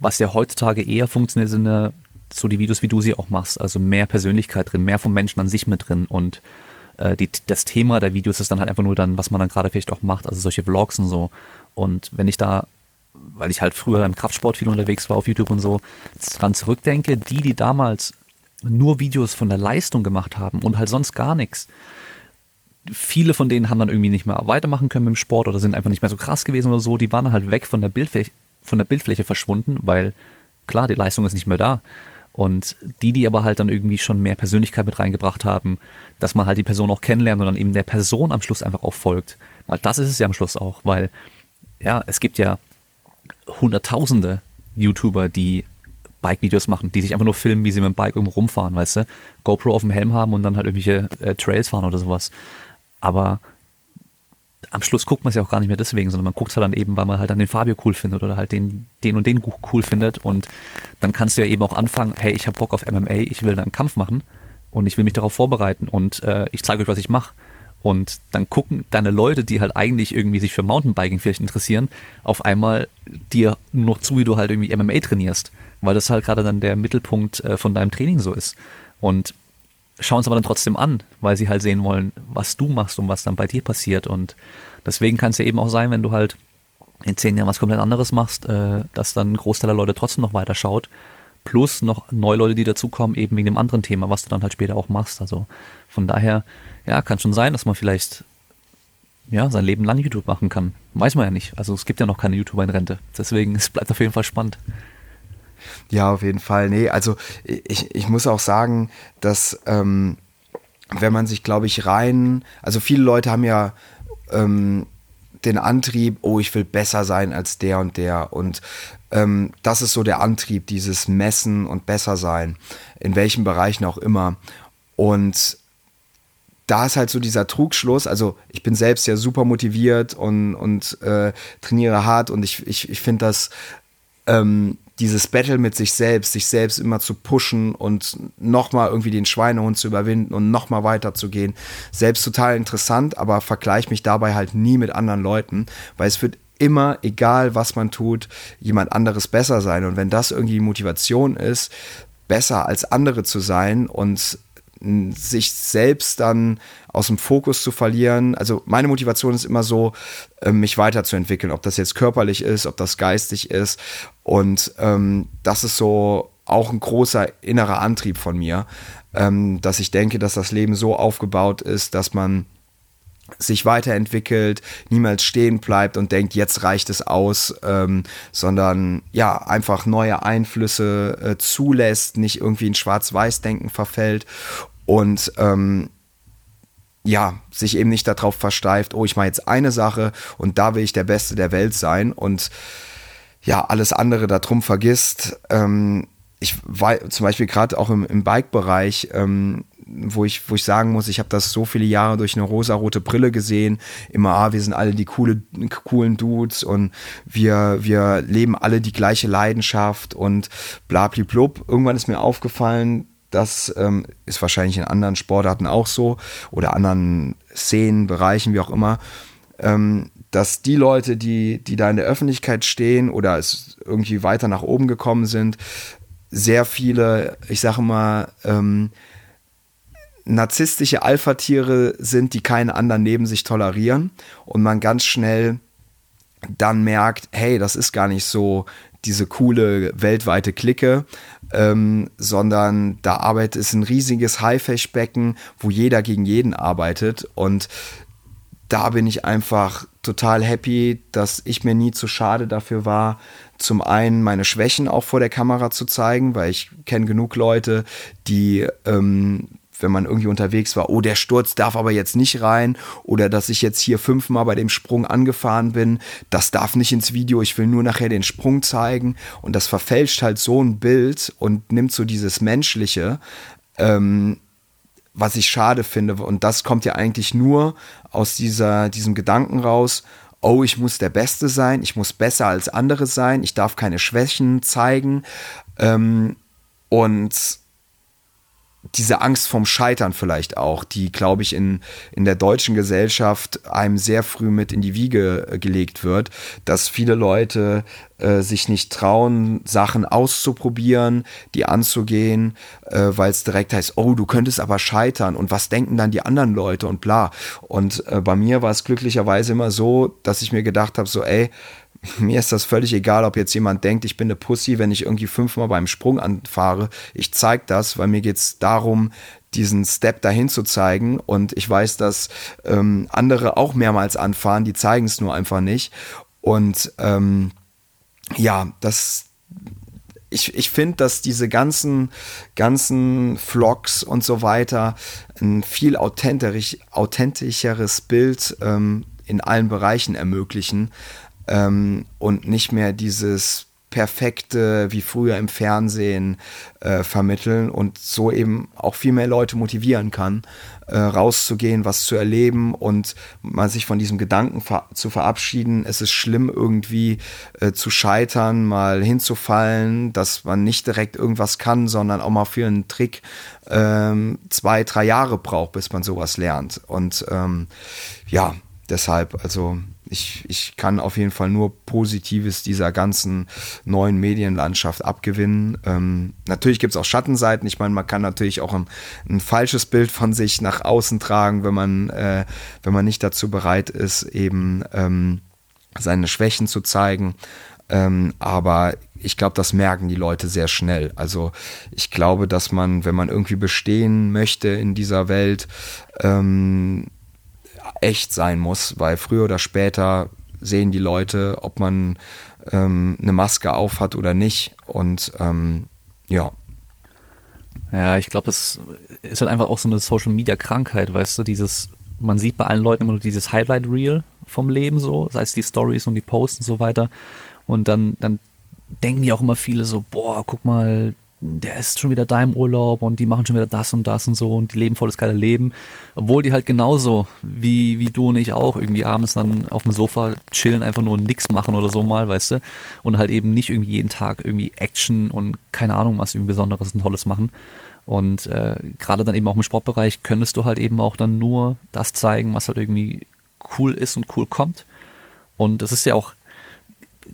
was ja heutzutage eher funktioniert, sind ja so die Videos, wie du sie auch machst. Also mehr Persönlichkeit drin, mehr vom Menschen an sich mit drin und äh, die, das Thema der Videos ist dann halt einfach nur dann, was man dann gerade vielleicht auch macht, also solche Vlogs und so. Und wenn ich da, weil ich halt früher im Kraftsport viel unterwegs war auf YouTube und so, dran zurückdenke, die, die damals nur Videos von der Leistung gemacht haben und halt sonst gar nichts, viele von denen haben dann irgendwie nicht mehr weitermachen können mit dem Sport oder sind einfach nicht mehr so krass gewesen oder so. Die waren halt weg von der Bildfläche, von der Bildfläche verschwunden, weil klar, die Leistung ist nicht mehr da. Und die, die aber halt dann irgendwie schon mehr Persönlichkeit mit reingebracht haben, dass man halt die Person auch kennenlernt und dann eben der Person am Schluss einfach auch folgt. Weil das ist es ja am Schluss auch, weil ja, es gibt ja hunderttausende YouTuber, die Bike-Videos machen, die sich einfach nur filmen, wie sie mit dem Bike irgendwo rumfahren, weißt du? GoPro auf dem Helm haben und dann halt irgendwelche äh, Trails fahren oder sowas. Aber am Schluss guckt man es ja auch gar nicht mehr deswegen, sondern man guckt es halt dann eben, weil man halt dann den Fabio cool findet oder halt den, den und den cool findet. Und dann kannst du ja eben auch anfangen, hey, ich habe Bock auf MMA, ich will dann einen Kampf machen und ich will mich darauf vorbereiten und äh, ich zeige euch, was ich mache. Und dann gucken deine Leute, die halt eigentlich irgendwie sich für Mountainbiking vielleicht interessieren, auf einmal dir nur noch zu, wie du halt irgendwie MMA trainierst, weil das halt gerade dann der Mittelpunkt äh, von deinem Training so ist. Und schauen es aber dann trotzdem an, weil sie halt sehen wollen, was du machst und was dann bei dir passiert. Und deswegen kann es ja eben auch sein, wenn du halt in zehn Jahren was komplett anderes machst, äh, dass dann ein Großteil der Leute trotzdem noch weiter schaut. Plus noch neue Leute, die dazukommen, eben wegen dem anderen Thema, was du dann halt später auch machst. Also von daher, ja, kann schon sein, dass man vielleicht ja, sein Leben lang YouTube machen kann. Weiß man ja nicht. Also es gibt ja noch keine YouTuber in Rente. Deswegen, [LAUGHS] es bleibt auf jeden Fall spannend. Ja, auf jeden Fall. Nee, also ich, ich muss auch sagen, dass ähm, wenn man sich, glaube ich, rein, also viele Leute haben ja ähm, den Antrieb, oh, ich will besser sein als der und der. Und ähm, das ist so der Antrieb, dieses Messen und besser sein, in welchen Bereichen auch immer. Und da ist halt so dieser Trugschluss, also ich bin selbst ja super motiviert und, und äh, trainiere hart und ich, ich, ich finde das ähm, dieses Battle mit sich selbst, sich selbst immer zu pushen und nochmal irgendwie den Schweinehund zu überwinden und nochmal weiterzugehen, selbst total interessant, aber vergleich mich dabei halt nie mit anderen Leuten, weil es wird immer, egal was man tut, jemand anderes besser sein. Und wenn das irgendwie die Motivation ist, besser als andere zu sein und sich selbst dann aus dem Fokus zu verlieren. Also meine Motivation ist immer so, ähm, mich weiterzuentwickeln, ob das jetzt körperlich ist, ob das geistig ist. Und ähm, das ist so auch ein großer innerer Antrieb von mir, ähm, dass ich denke, dass das Leben so aufgebaut ist, dass man sich weiterentwickelt, niemals stehen bleibt und denkt, jetzt reicht es aus, ähm, sondern ja, einfach neue Einflüsse äh, zulässt, nicht irgendwie in Schwarz-Weiß-Denken verfällt und ähm, ja, sich eben nicht darauf versteift, oh, ich mache jetzt eine Sache und da will ich der Beste der Welt sein und ja, alles andere darum vergisst. Ähm, ich war zum Beispiel gerade auch im, im Bike-Bereich, ähm, wo ich, wo ich sagen muss, ich habe das so viele Jahre durch eine rosarote Brille gesehen. Immer, ah, wir sind alle die coole, coolen Dudes und wir, wir leben alle die gleiche Leidenschaft und bla, bla, blub. Irgendwann ist mir aufgefallen, das ähm, ist wahrscheinlich in anderen Sportarten auch so oder anderen Szenen, Bereichen, wie auch immer, ähm, dass die Leute, die, die da in der Öffentlichkeit stehen oder es irgendwie weiter nach oben gekommen sind, sehr viele, ich sage mal, ähm, narzisstische Alpha-Tiere sind, die keine anderen neben sich tolerieren und man ganz schnell dann merkt, hey, das ist gar nicht so diese coole weltweite Clique, ähm, sondern da arbeitet es ein riesiges Haifischbecken, wo jeder gegen jeden arbeitet und da bin ich einfach total happy, dass ich mir nie zu schade dafür war, zum einen meine Schwächen auch vor der Kamera zu zeigen, weil ich kenne genug Leute, die ähm, wenn man irgendwie unterwegs war, oh, der Sturz darf aber jetzt nicht rein oder dass ich jetzt hier fünfmal bei dem Sprung angefahren bin, das darf nicht ins Video, ich will nur nachher den Sprung zeigen und das verfälscht halt so ein Bild und nimmt so dieses Menschliche, ähm, was ich schade finde. Und das kommt ja eigentlich nur aus dieser, diesem Gedanken raus, oh, ich muss der Beste sein, ich muss besser als andere sein, ich darf keine Schwächen zeigen. Ähm, und diese Angst vom Scheitern vielleicht auch, die, glaube ich, in, in der deutschen Gesellschaft einem sehr früh mit in die Wiege äh, gelegt wird, dass viele Leute äh, sich nicht trauen, Sachen auszuprobieren, die anzugehen, äh, weil es direkt heißt, oh, du könntest aber scheitern und was denken dann die anderen Leute und bla. Und äh, bei mir war es glücklicherweise immer so, dass ich mir gedacht habe, so, ey, [LAUGHS] mir ist das völlig egal, ob jetzt jemand denkt, ich bin eine Pussy, wenn ich irgendwie fünfmal beim Sprung anfahre. Ich zeige das, weil mir geht es darum, diesen Step dahin zu zeigen. Und ich weiß, dass ähm, andere auch mehrmals anfahren, die zeigen es nur einfach nicht. Und ähm, ja, das, ich, ich finde, dass diese ganzen, ganzen Vlogs und so weiter ein viel authentischeres Bild ähm, in allen Bereichen ermöglichen ähm, und nicht mehr dieses perfekte wie früher im Fernsehen äh, vermitteln und so eben auch viel mehr Leute motivieren kann, äh, rauszugehen, was zu erleben und man sich von diesem Gedanken ver zu verabschieden, es ist schlimm irgendwie äh, zu scheitern, mal hinzufallen, dass man nicht direkt irgendwas kann, sondern auch mal für einen Trick ähm, zwei, drei Jahre braucht, bis man sowas lernt. Und ähm, ja, deshalb, also ich, ich kann auf jeden Fall nur Positives dieser ganzen neuen Medienlandschaft abgewinnen. Ähm, natürlich gibt es auch Schattenseiten. Ich meine, man kann natürlich auch ein, ein, falsches Bild von sich nach außen tragen, wenn man, äh, wenn man nicht dazu bereit ist, eben ähm, seine Schwächen zu zeigen. Ähm, aber ich glaube, das merken die Leute sehr schnell. Also ich glaube, dass man, wenn man irgendwie bestehen möchte in dieser Welt, ähm, echt sein muss, weil früher oder später sehen die Leute, ob man ähm, eine Maske auf hat oder nicht. Und ähm, ja. Ja, ich glaube, das ist halt einfach auch so eine Social Media Krankheit, weißt du, dieses, man sieht bei allen Leuten immer nur dieses Highlight Reel vom Leben so, sei es die Stories und die Posts und so weiter. Und dann, dann denken die auch immer viele so, boah, guck mal, der ist schon wieder da im Urlaub und die machen schon wieder das und das und so und die leben volles geile Leben. Obwohl die halt genauso wie, wie du und ich auch irgendwie abends dann auf dem Sofa chillen, einfach nur nix machen oder so mal, weißt du? Und halt eben nicht irgendwie jeden Tag irgendwie Action und keine Ahnung was irgendwie Besonderes und Tolles machen. Und äh, gerade dann eben auch im Sportbereich könntest du halt eben auch dann nur das zeigen, was halt irgendwie cool ist und cool kommt. Und das ist ja auch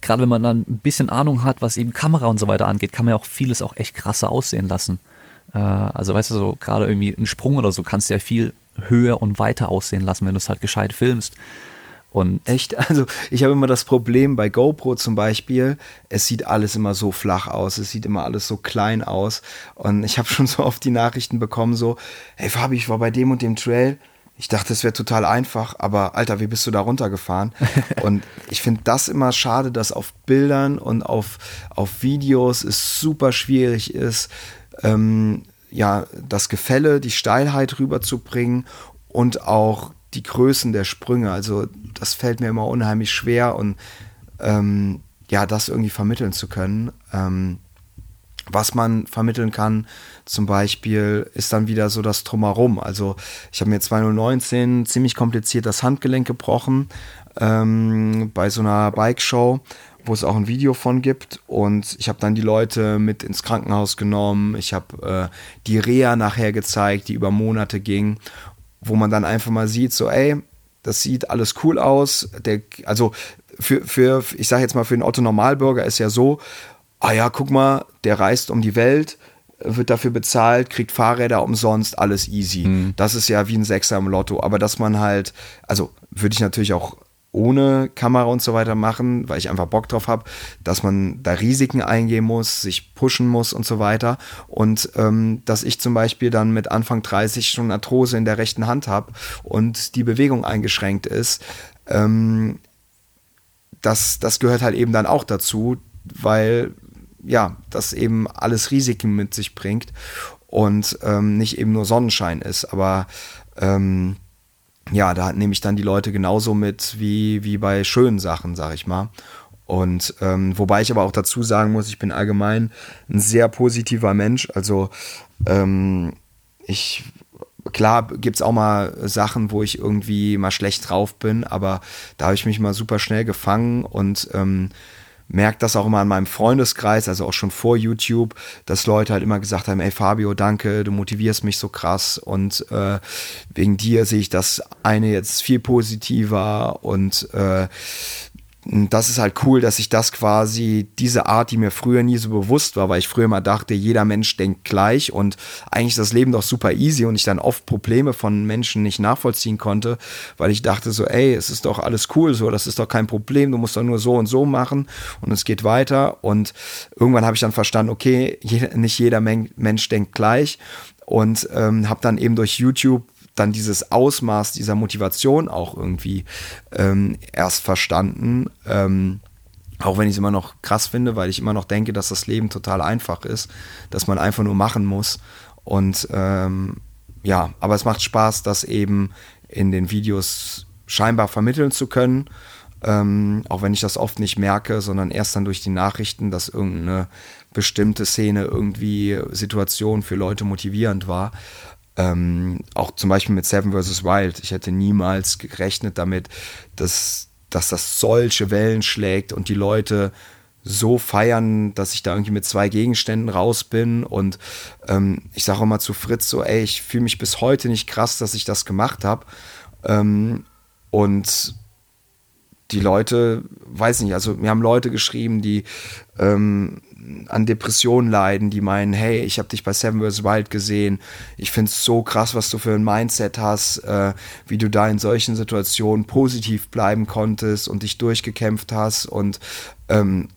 gerade wenn man dann ein bisschen Ahnung hat, was eben Kamera und so weiter angeht, kann man ja auch vieles auch echt krasser aussehen lassen. Äh, also weißt du, so gerade irgendwie ein Sprung oder so kannst du ja viel höher und weiter aussehen lassen, wenn du es halt gescheit filmst. Und echt, also ich habe immer das Problem bei GoPro zum Beispiel, es sieht alles immer so flach aus, es sieht immer alles so klein aus. Und ich habe [LAUGHS] schon so oft die Nachrichten bekommen, so, hey Fabi, ich war bei dem und dem Trail, ich dachte, es wäre total einfach, aber Alter, wie bist du da runtergefahren? [LAUGHS] und ich finde das immer schade, dass auf Bildern und auf, auf Videos es super schwierig ist, ähm, ja, das Gefälle, die Steilheit rüberzubringen und auch die Größen der Sprünge. Also das fällt mir immer unheimlich schwer und ähm, ja, das irgendwie vermitteln zu können. Ähm, was man vermitteln kann, zum Beispiel, ist dann wieder so das Drumherum. Also ich habe mir 2019 ziemlich kompliziert das Handgelenk gebrochen ähm, bei so einer Bike-Show, wo es auch ein Video von gibt. Und ich habe dann die Leute mit ins Krankenhaus genommen. Ich habe äh, die Reha nachher gezeigt, die über Monate ging, wo man dann einfach mal sieht, so ey, das sieht alles cool aus. Der, also für, für, ich sage jetzt mal, für den Otto Normalbürger ist ja so, ah ja, guck mal, der reist um die Welt, wird dafür bezahlt, kriegt Fahrräder umsonst, alles easy. Mhm. Das ist ja wie ein Sechser im Lotto. Aber dass man halt, also würde ich natürlich auch ohne Kamera und so weiter machen, weil ich einfach Bock drauf habe, dass man da Risiken eingehen muss, sich pushen muss und so weiter. Und ähm, dass ich zum Beispiel dann mit Anfang 30 schon Arthrose in der rechten Hand habe und die Bewegung eingeschränkt ist, ähm, das, das gehört halt eben dann auch dazu, weil ja, das eben alles Risiken mit sich bringt und ähm, nicht eben nur Sonnenschein ist. Aber ähm, ja, da nehme ich dann die Leute genauso mit wie, wie bei schönen Sachen, sag ich mal. Und ähm, wobei ich aber auch dazu sagen muss, ich bin allgemein ein sehr positiver Mensch. Also ähm, ich klar gibt es auch mal Sachen, wo ich irgendwie mal schlecht drauf bin, aber da habe ich mich mal super schnell gefangen und ähm, merke das auch immer an meinem Freundeskreis, also auch schon vor YouTube, dass Leute halt immer gesagt haben, ey Fabio, danke, du motivierst mich so krass und äh, wegen dir sehe ich das eine jetzt viel positiver und äh, das ist halt cool, dass ich das quasi, diese Art, die mir früher nie so bewusst war, weil ich früher immer dachte, jeder Mensch denkt gleich und eigentlich ist das Leben doch super easy und ich dann oft Probleme von Menschen nicht nachvollziehen konnte, weil ich dachte so, ey, es ist doch alles cool so, das ist doch kein Problem, du musst doch nur so und so machen und es geht weiter. Und irgendwann habe ich dann verstanden, okay, nicht jeder Mensch denkt gleich und ähm, habe dann eben durch YouTube dann dieses Ausmaß dieser Motivation auch irgendwie ähm, erst verstanden. Ähm, auch wenn ich es immer noch krass finde, weil ich immer noch denke, dass das Leben total einfach ist, dass man einfach nur machen muss. Und ähm, ja, aber es macht Spaß, das eben in den Videos scheinbar vermitteln zu können. Ähm, auch wenn ich das oft nicht merke, sondern erst dann durch die Nachrichten, dass irgendeine bestimmte Szene irgendwie Situation für Leute motivierend war. Ähm, auch zum Beispiel mit Seven vs. Wild. Ich hätte niemals gerechnet damit, dass, dass das solche Wellen schlägt und die Leute so feiern, dass ich da irgendwie mit zwei Gegenständen raus bin. Und ähm, ich sage auch mal zu Fritz so, ey, ich fühle mich bis heute nicht krass, dass ich das gemacht habe. Ähm, und die Leute, weiß nicht, also mir haben Leute geschrieben, die ähm, an Depressionen leiden, die meinen, hey, ich habe dich bei Seven vs. Wild gesehen, ich finde es so krass, was du für ein Mindset hast, äh, wie du da in solchen Situationen positiv bleiben konntest und dich durchgekämpft hast. Und, ähm,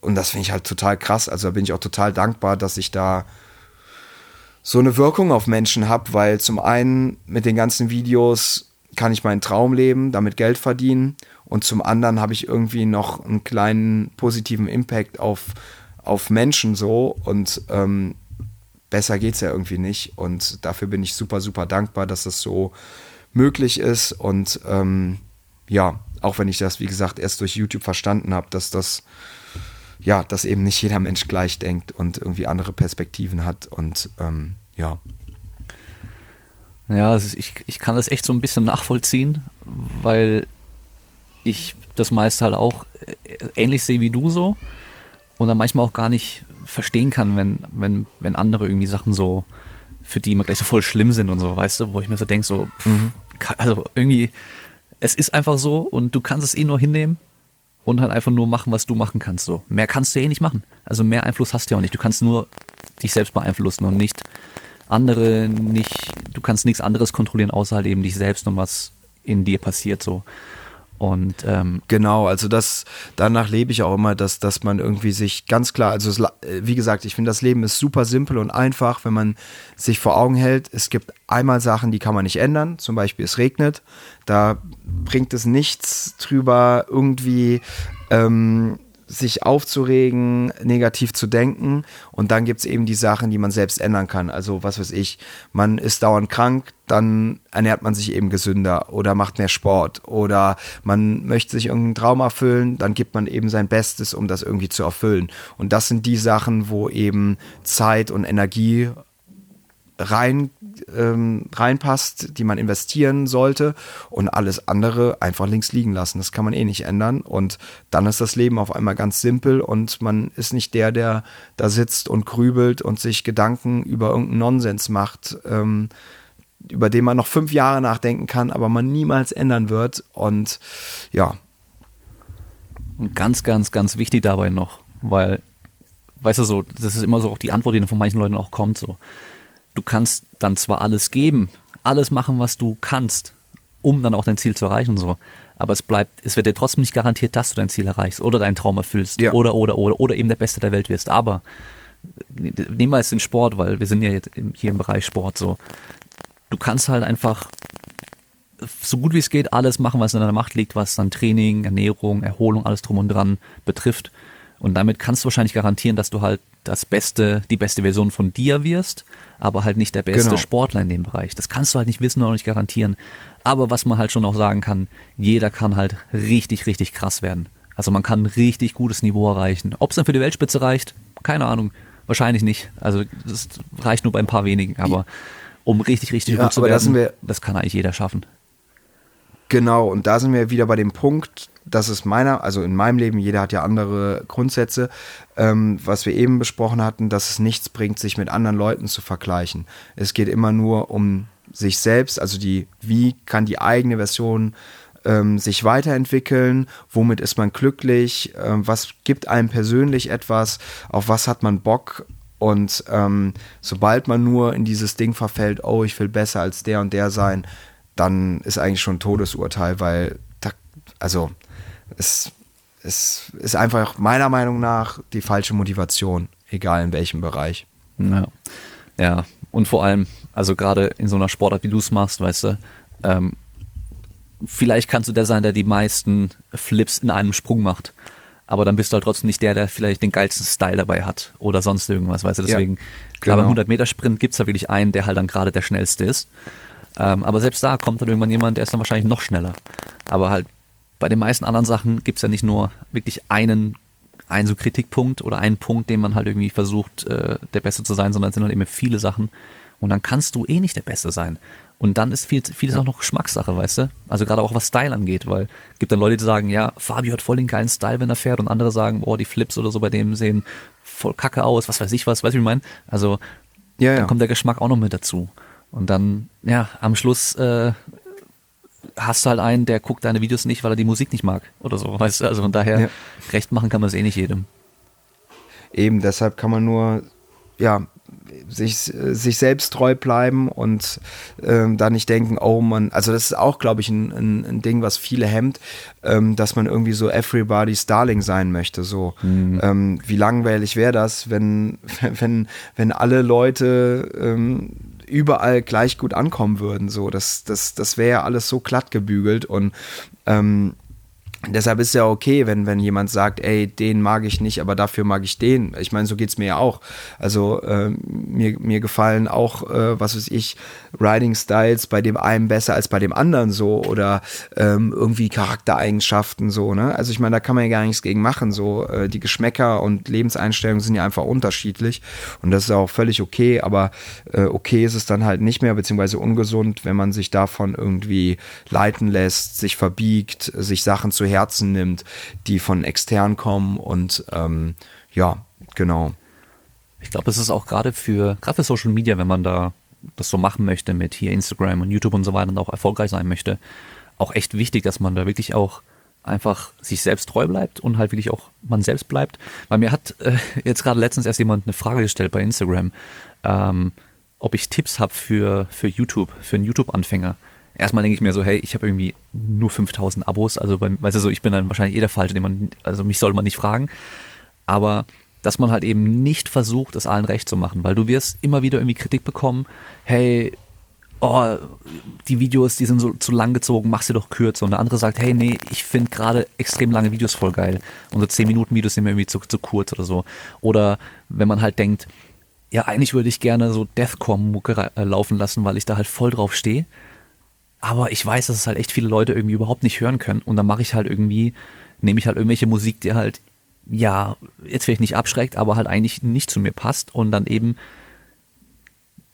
und das finde ich halt total krass, also da bin ich auch total dankbar, dass ich da so eine Wirkung auf Menschen habe, weil zum einen mit den ganzen Videos kann ich meinen Traum leben, damit Geld verdienen. Und zum anderen habe ich irgendwie noch einen kleinen positiven Impact auf auf Menschen so und ähm, besser es ja irgendwie nicht. Und dafür bin ich super, super dankbar, dass das so möglich ist. Und ähm, ja, auch wenn ich das, wie gesagt, erst durch YouTube verstanden habe, dass das, ja, dass eben nicht jeder Mensch gleich denkt und irgendwie andere Perspektiven hat. Und ähm, ja. Ja, ich, ich kann das echt so ein bisschen nachvollziehen, weil ich das meiste halt auch äh, ähnlich sehe wie du so und dann manchmal auch gar nicht verstehen kann, wenn, wenn, wenn andere irgendwie Sachen so, für die immer gleich so voll schlimm sind und so, weißt du, wo ich mir so denke, so, pff, mhm. also irgendwie, es ist einfach so und du kannst es eh nur hinnehmen und halt einfach nur machen, was du machen kannst. So. Mehr kannst du eh nicht machen. Also mehr Einfluss hast du ja auch nicht. Du kannst nur dich selbst beeinflussen und nicht andere, nicht, du kannst nichts anderes kontrollieren, außer halt eben dich selbst und was in dir passiert so. Und ähm, genau, also das danach lebe ich auch immer, dass dass man irgendwie sich ganz klar, also es, wie gesagt, ich finde das Leben ist super simpel und einfach, wenn man sich vor Augen hält. Es gibt einmal Sachen, die kann man nicht ändern, zum Beispiel es regnet, da bringt es nichts drüber irgendwie ähm, sich aufzuregen, negativ zu denken. Und dann gibt es eben die Sachen, die man selbst ändern kann. Also was weiß ich, man ist dauernd krank, dann ernährt man sich eben gesünder oder macht mehr Sport oder man möchte sich irgendeinen Traum erfüllen, dann gibt man eben sein Bestes, um das irgendwie zu erfüllen. Und das sind die Sachen, wo eben Zeit und Energie rein, ähm, reinpasst, die man investieren sollte und alles andere einfach links liegen lassen. Das kann man eh nicht ändern und dann ist das Leben auf einmal ganz simpel und man ist nicht der, der da sitzt und grübelt und sich Gedanken über irgendeinen Nonsens macht, ähm, über den man noch fünf Jahre nachdenken kann, aber man niemals ändern wird und ja. Und ganz, ganz, ganz wichtig dabei noch, weil, weißt du so, das ist immer so auch die Antwort, die von manchen Leuten auch kommt, so du kannst dann zwar alles geben, alles machen, was du kannst, um dann auch dein Ziel zu erreichen und so. Aber es bleibt, es wird dir trotzdem nicht garantiert, dass du dein Ziel erreichst oder deinen Traum erfüllst ja. oder, oder, oder, oder eben der Beste der Welt wirst. Aber nehmen wir jetzt den Sport, weil wir sind ja jetzt hier im Bereich Sport so. Du kannst halt einfach so gut wie es geht alles machen, was in deiner Macht liegt, was dann Training, Ernährung, Erholung, alles drum und dran betrifft. Und damit kannst du wahrscheinlich garantieren, dass du halt das beste, die beste Version von dir wirst, aber halt nicht der beste genau. Sportler in dem Bereich. Das kannst du halt nicht wissen oder nicht garantieren. Aber was man halt schon auch sagen kann, jeder kann halt richtig, richtig krass werden. Also man kann ein richtig gutes Niveau erreichen. Ob es dann für die Weltspitze reicht, keine Ahnung. Wahrscheinlich nicht. Also das reicht nur bei ein paar wenigen. Aber um richtig, richtig ja, gut zu werden, das, das kann eigentlich jeder schaffen. Genau, und da sind wir wieder bei dem Punkt, das ist meiner, also in meinem Leben, jeder hat ja andere Grundsätze, ähm, was wir eben besprochen hatten, dass es nichts bringt, sich mit anderen Leuten zu vergleichen. Es geht immer nur um sich selbst, also die, wie kann die eigene Version ähm, sich weiterentwickeln, womit ist man glücklich, ähm, was gibt einem persönlich etwas, auf was hat man Bock und ähm, sobald man nur in dieses Ding verfällt, oh, ich will besser als der und der sein, dann ist eigentlich schon ein Todesurteil, weil da, also es, es ist einfach meiner Meinung nach die falsche Motivation, egal in welchem Bereich. Ja, ja. und vor allem, also gerade in so einer Sportart, wie du es machst, weißt du, ähm, vielleicht kannst du der sein, der die meisten Flips in einem Sprung macht. Aber dann bist du halt trotzdem nicht der, der vielleicht den geilsten Style dabei hat oder sonst irgendwas, weißt du, deswegen. Ja, genau. Aber beim 100 Meter Sprint gibt's da wirklich einen, der halt dann gerade der schnellste ist. Ähm, aber selbst da kommt dann irgendwann jemand, der ist dann wahrscheinlich noch schneller. Aber halt bei den meisten anderen Sachen gibt's ja nicht nur wirklich einen, einen so Kritikpunkt oder einen Punkt, den man halt irgendwie versucht, äh, der Beste zu sein, sondern es sind halt eben viele Sachen. Und dann kannst du eh nicht der Beste sein. Und dann ist viel, vieles auch noch Geschmackssache, weißt du? Also gerade auch was Style angeht, weil es gibt dann Leute, die sagen, ja, Fabio hat voll den geilen Style, wenn er fährt, und andere sagen, boah, die Flips oder so bei dem sehen voll kacke aus, was weiß ich was, weißt du, wie ich meine? Also ja, dann ja. kommt der Geschmack auch noch mit dazu. Und dann, ja, am Schluss äh, hast du halt einen, der guckt deine Videos nicht, weil er die Musik nicht mag oder so, [LAUGHS] weißt du? Also von daher, ja. recht machen kann man es eh nicht jedem. Eben, deshalb kann man nur, ja, sich, sich selbst treu bleiben und ähm, da nicht denken, oh man, also das ist auch, glaube ich, ein, ein, ein, Ding, was viele hemmt, ähm, dass man irgendwie so everybody's darling sein möchte. So, mhm. ähm, wie langweilig wäre das, wenn, [LAUGHS] wenn, wenn alle Leute ähm, überall gleich gut ankommen würden. So, das, das, das wäre ja alles so glatt gebügelt und ähm, Deshalb ist ja okay, wenn, wenn jemand sagt, ey, den mag ich nicht, aber dafür mag ich den. Ich meine, so geht's mir ja auch. Also äh, mir, mir gefallen auch, äh, was weiß ich, Riding Styles bei dem einen besser als bei dem anderen so oder ähm, irgendwie Charaktereigenschaften so, ne? Also ich meine, da kann man ja gar nichts gegen machen. So, äh, die Geschmäcker und Lebenseinstellungen sind ja einfach unterschiedlich und das ist auch völlig okay, aber äh, okay ist es dann halt nicht mehr, beziehungsweise ungesund, wenn man sich davon irgendwie leiten lässt, sich verbiegt, sich Sachen zu Herzen nimmt, die von extern kommen und ähm, ja, genau. Ich glaube, es ist auch gerade für, gerade für Social Media, wenn man da das so machen möchte mit hier Instagram und YouTube und so weiter und auch erfolgreich sein möchte, auch echt wichtig, dass man da wirklich auch einfach sich selbst treu bleibt und halt wirklich auch man selbst bleibt. Weil mir hat äh, jetzt gerade letztens erst jemand eine Frage gestellt bei Instagram, ähm, ob ich Tipps habe für, für YouTube, für einen YouTube-Anfänger erstmal denke ich mir so, hey, ich habe irgendwie nur 5000 Abos, also beim, weißt du so, ich bin dann wahrscheinlich eh der Falsche, den man, also mich soll man nicht fragen, aber dass man halt eben nicht versucht, es allen recht zu machen, weil du wirst immer wieder irgendwie Kritik bekommen, hey, oh, die Videos, die sind so zu lang gezogen, mach sie doch kürzer. Und der andere sagt, hey, nee, ich finde gerade extrem lange Videos voll geil. Unsere 10 Minuten Videos sind mir irgendwie zu, zu kurz oder so. Oder wenn man halt denkt, ja, eigentlich würde ich gerne so Deathcore-Mucke äh, laufen lassen, weil ich da halt voll drauf stehe aber ich weiß, dass es halt echt viele Leute irgendwie überhaupt nicht hören können. Und dann mache ich halt irgendwie, nehme ich halt irgendwelche Musik, die halt, ja, jetzt vielleicht nicht abschreckt, aber halt eigentlich nicht zu mir passt. Und dann eben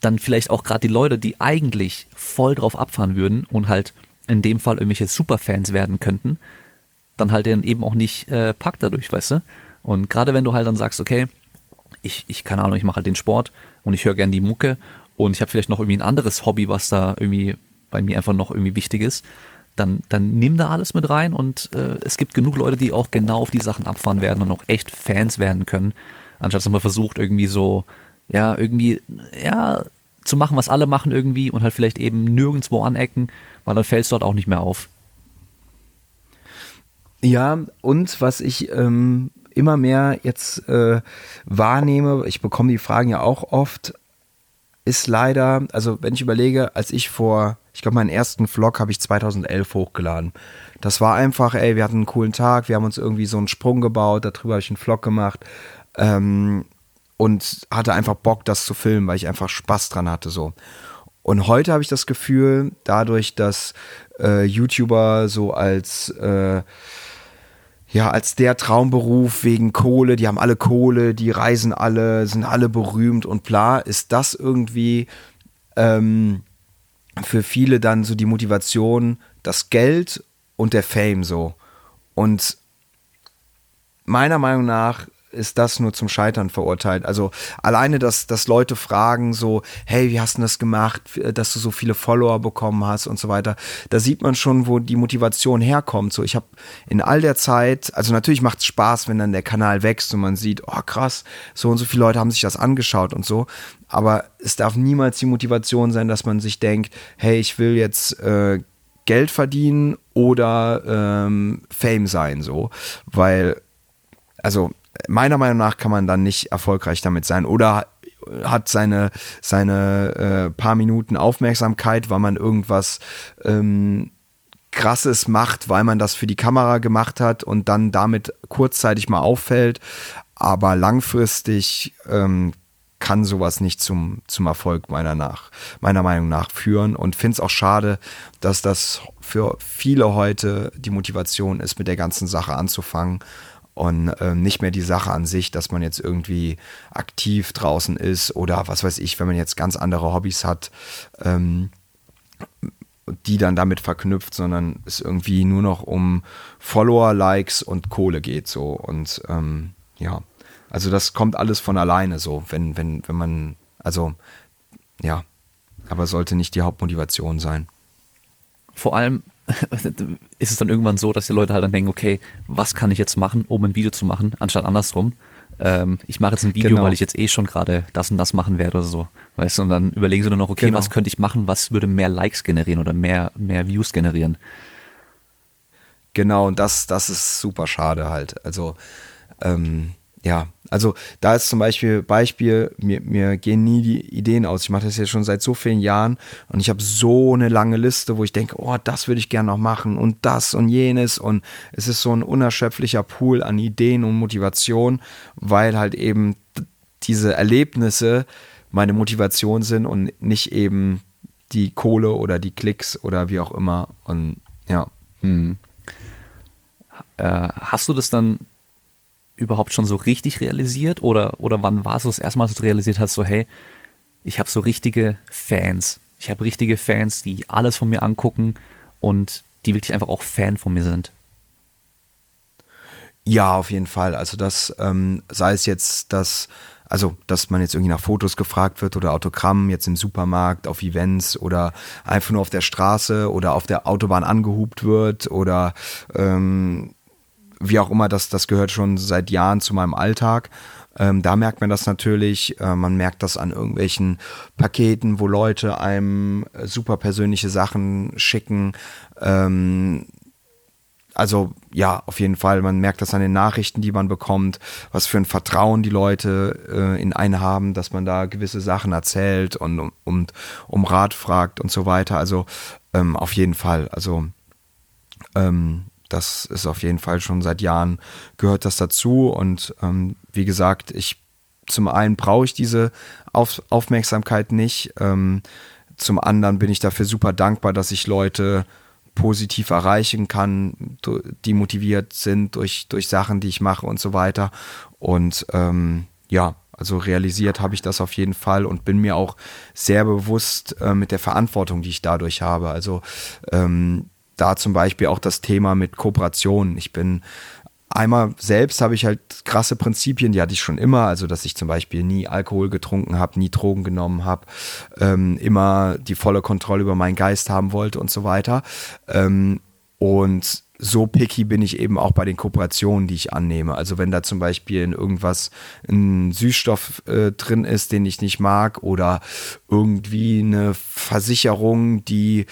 dann vielleicht auch gerade die Leute, die eigentlich voll drauf abfahren würden und halt in dem Fall irgendwelche Superfans werden könnten, dann halt dann eben auch nicht äh, packt dadurch, weißt du? Und gerade wenn du halt dann sagst, okay, ich, ich keine Ahnung, ich mache halt den Sport und ich höre gern die Mucke und ich habe vielleicht noch irgendwie ein anderes Hobby, was da irgendwie bei mir einfach noch irgendwie wichtig ist, dann, dann nimm da alles mit rein und äh, es gibt genug Leute, die auch genau auf die Sachen abfahren werden und auch echt Fans werden können, anstatt dass man versucht irgendwie so, ja, irgendwie, ja, zu machen, was alle machen irgendwie und halt vielleicht eben nirgendwo anecken, weil dann fällst du dort auch nicht mehr auf. Ja, und was ich ähm, immer mehr jetzt äh, wahrnehme, ich bekomme die Fragen ja auch oft, ist leider, also wenn ich überlege, als ich vor ich glaube, meinen ersten Vlog habe ich 2011 hochgeladen. Das war einfach, ey, wir hatten einen coolen Tag, wir haben uns irgendwie so einen Sprung gebaut, darüber habe ich einen Vlog gemacht ähm, und hatte einfach Bock, das zu filmen, weil ich einfach Spaß dran hatte so. Und heute habe ich das Gefühl, dadurch, dass äh, YouTuber so als äh, ja, als der Traumberuf wegen Kohle, die haben alle Kohle, die reisen alle, sind alle berühmt und bla, ist das irgendwie ähm, für viele dann so die Motivation, das Geld und der Fame so. und meiner Meinung nach ist das nur zum Scheitern verurteilt. Also alleine, dass, dass Leute fragen so, hey, wie hast du das gemacht, dass du so viele Follower bekommen hast und so weiter. Da sieht man schon, wo die Motivation herkommt. So, ich habe in all der Zeit, also natürlich macht es Spaß, wenn dann der Kanal wächst und man sieht, oh krass, so und so viele Leute haben sich das angeschaut und so. Aber es darf niemals die Motivation sein, dass man sich denkt, hey, ich will jetzt äh, Geld verdienen oder ähm, Fame sein, so. Weil, also meiner Meinung nach kann man dann nicht erfolgreich damit sein oder hat seine, seine äh, paar Minuten Aufmerksamkeit, weil man irgendwas ähm, krasses macht, weil man das für die Kamera gemacht hat und dann damit kurzzeitig mal auffällt. Aber langfristig ähm, kann sowas nicht zum, zum Erfolg meiner, nach, meiner Meinung nach führen und finde es auch schade, dass das für viele heute die Motivation ist, mit der ganzen Sache anzufangen und äh, nicht mehr die Sache an sich, dass man jetzt irgendwie aktiv draußen ist oder was weiß ich, wenn man jetzt ganz andere Hobbys hat, ähm, die dann damit verknüpft, sondern es irgendwie nur noch um Follower, Likes und Kohle geht so. Und ähm, ja, also das kommt alles von alleine so, wenn wenn wenn man also ja, aber sollte nicht die Hauptmotivation sein. Vor allem [LAUGHS] ist es dann irgendwann so, dass die Leute halt dann denken, okay, was kann ich jetzt machen, um ein Video zu machen, anstatt andersrum. Ähm, ich mache jetzt ein Video, genau. weil ich jetzt eh schon gerade das und das machen werde oder so. Weißt du, und dann überlegen sie nur noch, okay, genau. was könnte ich machen, was würde mehr Likes generieren oder mehr, mehr Views generieren. Genau, und das, das ist super schade halt. Also, ähm, ja, also da ist zum Beispiel Beispiel, mir, mir gehen nie die Ideen aus. Ich mache das jetzt schon seit so vielen Jahren und ich habe so eine lange Liste, wo ich denke, oh, das würde ich gerne noch machen und das und jenes und es ist so ein unerschöpflicher Pool an Ideen und Motivation, weil halt eben diese Erlebnisse meine Motivation sind und nicht eben die Kohle oder die Klicks oder wie auch immer und ja. Hm. Äh, hast du das dann überhaupt schon so richtig realisiert oder, oder wann war es das erste Mal, dass du realisiert hast, so hey, ich habe so richtige Fans. Ich habe richtige Fans, die alles von mir angucken und die wirklich einfach auch Fan von mir sind. Ja, auf jeden Fall. Also das, ähm, sei es jetzt das, also dass man jetzt irgendwie nach Fotos gefragt wird oder Autogramm jetzt im Supermarkt, auf Events oder einfach nur auf der Straße oder auf der Autobahn angehupt wird oder ähm, wie auch immer, das, das gehört schon seit Jahren zu meinem Alltag. Ähm, da merkt man das natürlich. Äh, man merkt das an irgendwelchen Paketen, wo Leute einem äh, super persönliche Sachen schicken. Ähm, also ja, auf jeden Fall. Man merkt das an den Nachrichten, die man bekommt, was für ein Vertrauen die Leute äh, in einen haben, dass man da gewisse Sachen erzählt und, und um Rat fragt und so weiter. Also ähm, auf jeden Fall. Also ähm, das ist auf jeden Fall schon seit Jahren gehört das dazu. Und ähm, wie gesagt, ich zum einen brauche ich diese Auf Aufmerksamkeit nicht. Ähm, zum anderen bin ich dafür super dankbar, dass ich Leute positiv erreichen kann, die motiviert sind durch, durch Sachen, die ich mache und so weiter. Und ähm, ja, also realisiert habe ich das auf jeden Fall und bin mir auch sehr bewusst äh, mit der Verantwortung, die ich dadurch habe. Also ähm, da zum Beispiel auch das Thema mit Kooperation. Ich bin einmal selbst habe ich halt krasse Prinzipien, die hatte ich schon immer, also dass ich zum Beispiel nie Alkohol getrunken habe, nie Drogen genommen habe, ähm, immer die volle Kontrolle über meinen Geist haben wollte und so weiter. Ähm, und so picky bin ich eben auch bei den Kooperationen, die ich annehme. Also wenn da zum Beispiel in irgendwas ein Süßstoff äh, drin ist, den ich nicht mag, oder irgendwie eine Versicherung, die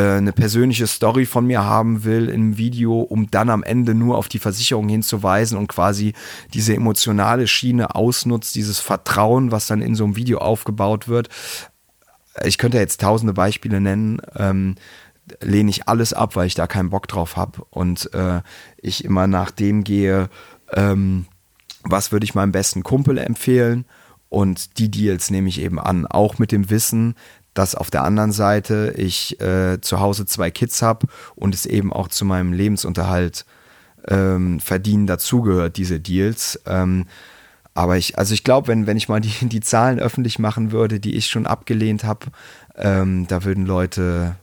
eine persönliche Story von mir haben will im Video, um dann am Ende nur auf die Versicherung hinzuweisen und quasi diese emotionale Schiene ausnutzt, dieses Vertrauen, was dann in so einem Video aufgebaut wird. Ich könnte jetzt tausende Beispiele nennen. Ähm, lehne ich alles ab, weil ich da keinen Bock drauf habe und äh, ich immer nach dem gehe, ähm, was würde ich meinem besten Kumpel empfehlen und die Deals nehme ich eben an, auch mit dem Wissen, dass auf der anderen Seite ich äh, zu Hause zwei Kids habe und es eben auch zu meinem Lebensunterhalt ähm, verdienen dazugehört, diese Deals. Ähm, aber ich, also ich glaube, wenn, wenn ich mal die, [LAUGHS] die Zahlen öffentlich machen würde, die ich schon abgelehnt habe, ähm, da würden Leute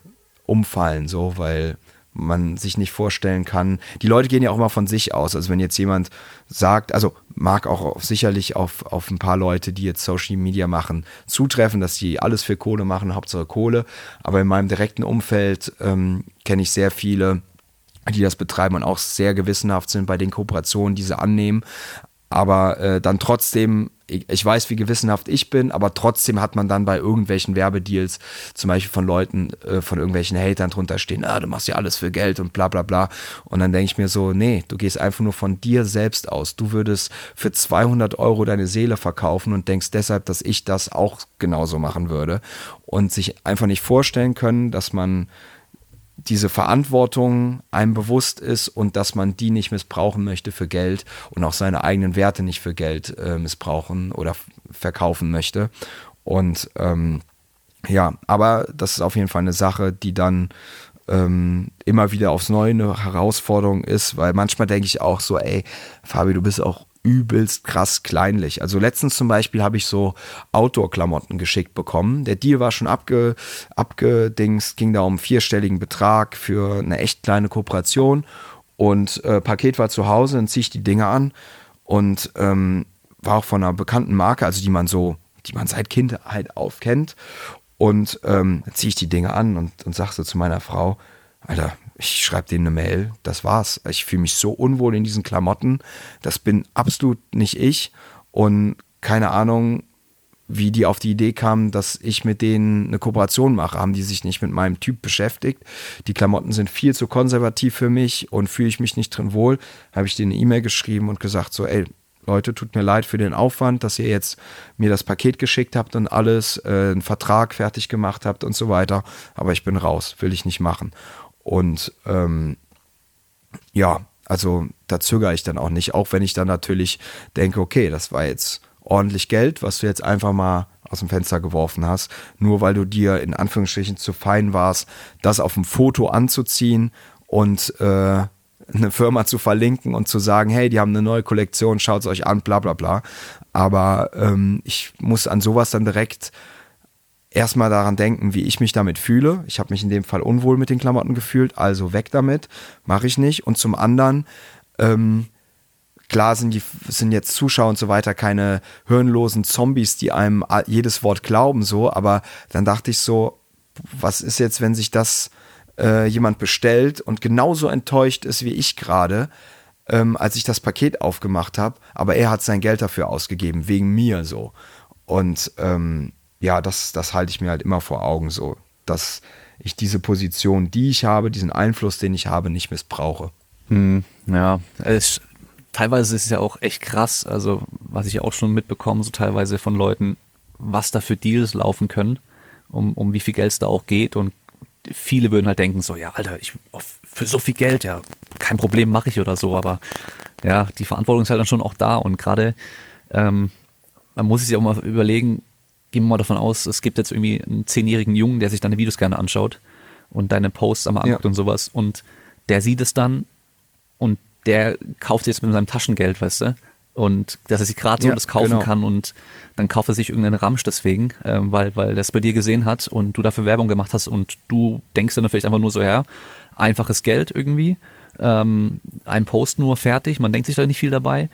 umfallen, so, weil, man sich nicht vorstellen kann. Die Leute gehen ja auch immer von sich aus. Also wenn jetzt jemand sagt, also mag auch sicherlich auf, auf ein paar Leute, die jetzt Social Media machen, zutreffen, dass die alles für Kohle machen, Hauptsache Kohle. Aber in meinem direkten Umfeld ähm, kenne ich sehr viele, die das betreiben und auch sehr gewissenhaft sind bei den Kooperationen, die sie annehmen aber äh, dann trotzdem, ich, ich, weiß, wie gewissenhaft ich bin, aber trotzdem hat man dann bei irgendwelchen Werbedeals, zum Beispiel von Leuten, äh, von irgendwelchen Hatern drunter stehen, ah, du machst ja alles für Geld und bla bla bla. Und dann denke ich mir so, nee, du gehst einfach nur von dir selbst aus. Du würdest für 200 Euro deine Seele verkaufen und denkst deshalb, dass ich das auch genauso machen würde. Und sich einfach nicht vorstellen können, dass man diese Verantwortung einem bewusst ist und dass man die nicht missbrauchen möchte für Geld und auch seine eigenen Werte nicht für Geld äh, missbrauchen oder verkaufen möchte. Und ähm, ja, aber das ist auf jeden Fall eine Sache, die dann ähm, immer wieder aufs Neue eine Herausforderung ist, weil manchmal denke ich auch so, ey, Fabi, du bist auch übelst krass kleinlich. Also letztens zum Beispiel habe ich so Outdoor-Klamotten geschickt bekommen. Der Deal war schon abge, abgedingst, ging da um vierstelligen Betrag für eine echt kleine Kooperation und äh, Paket war zu Hause, dann ziehe ich die Dinge an und ähm, war auch von einer bekannten Marke, also die man so, die man seit Kindheit aufkennt und ähm, ziehe ich die Dinge an und, und sag so zu meiner Frau, Alter, ich schreibe denen eine Mail, das war's. Ich fühle mich so unwohl in diesen Klamotten. Das bin absolut nicht ich. Und keine Ahnung, wie die auf die Idee kamen, dass ich mit denen eine Kooperation mache. Haben die sich nicht mit meinem Typ beschäftigt? Die Klamotten sind viel zu konservativ für mich und fühle ich mich nicht drin wohl. Habe ich denen eine E-Mail geschrieben und gesagt so, ey, Leute, tut mir leid für den Aufwand, dass ihr jetzt mir das Paket geschickt habt und alles, äh, einen Vertrag fertig gemacht habt und so weiter. Aber ich bin raus, will ich nicht machen. Und ähm, ja, also da zögere ich dann auch nicht, auch wenn ich dann natürlich denke, okay, das war jetzt ordentlich Geld, was du jetzt einfach mal aus dem Fenster geworfen hast, nur weil du dir in Anführungsstrichen zu fein warst, das auf dem Foto anzuziehen und äh, eine Firma zu verlinken und zu sagen, hey, die haben eine neue Kollektion, schaut es euch an, bla bla bla. Aber ähm, ich muss an sowas dann direkt erstmal daran denken, wie ich mich damit fühle. Ich habe mich in dem Fall unwohl mit den Klamotten gefühlt, also weg damit, mache ich nicht. Und zum anderen, ähm, klar sind die sind jetzt Zuschauer und so weiter keine hirnlosen Zombies, die einem jedes Wort glauben, so. Aber dann dachte ich so, was ist jetzt, wenn sich das äh, jemand bestellt und genauso enttäuscht ist wie ich gerade? Ähm, als ich das Paket aufgemacht habe, aber er hat sein Geld dafür ausgegeben, wegen mir so. Und ähm, ja, das, das halte ich mir halt immer vor Augen so, dass ich diese Position, die ich habe, diesen Einfluss, den ich habe, nicht missbrauche. Hm, ja, es, teilweise ist es ja auch echt krass, also was ich auch schon mitbekomme, so teilweise von Leuten, was da für Deals laufen können, um, um wie viel Geld es da auch geht. Und viele würden halt denken so, ja, Alter, ich für so viel Geld, ja, kein Problem mache ich oder so, aber ja, die Verantwortung ist halt dann schon auch da. Und gerade ähm, man muss sich auch mal überlegen, gehen wir mal davon aus, es gibt jetzt irgendwie einen zehnjährigen Jungen, der sich deine Videos gerne anschaut und deine Posts einmal anguckt ja. und sowas und der sieht es dann und der kauft jetzt mit seinem Taschengeld, weißt du? Und dass er sich gerade so ja, das kaufen genau. kann und dann kauft er sich irgendeinen Ramsch deswegen, äh, weil, weil er es bei dir gesehen hat und du dafür Werbung gemacht hast und du denkst dann vielleicht einfach nur so, ja, einfaches Geld irgendwie, ähm, ein Post nur fertig, man denkt sich da nicht viel dabei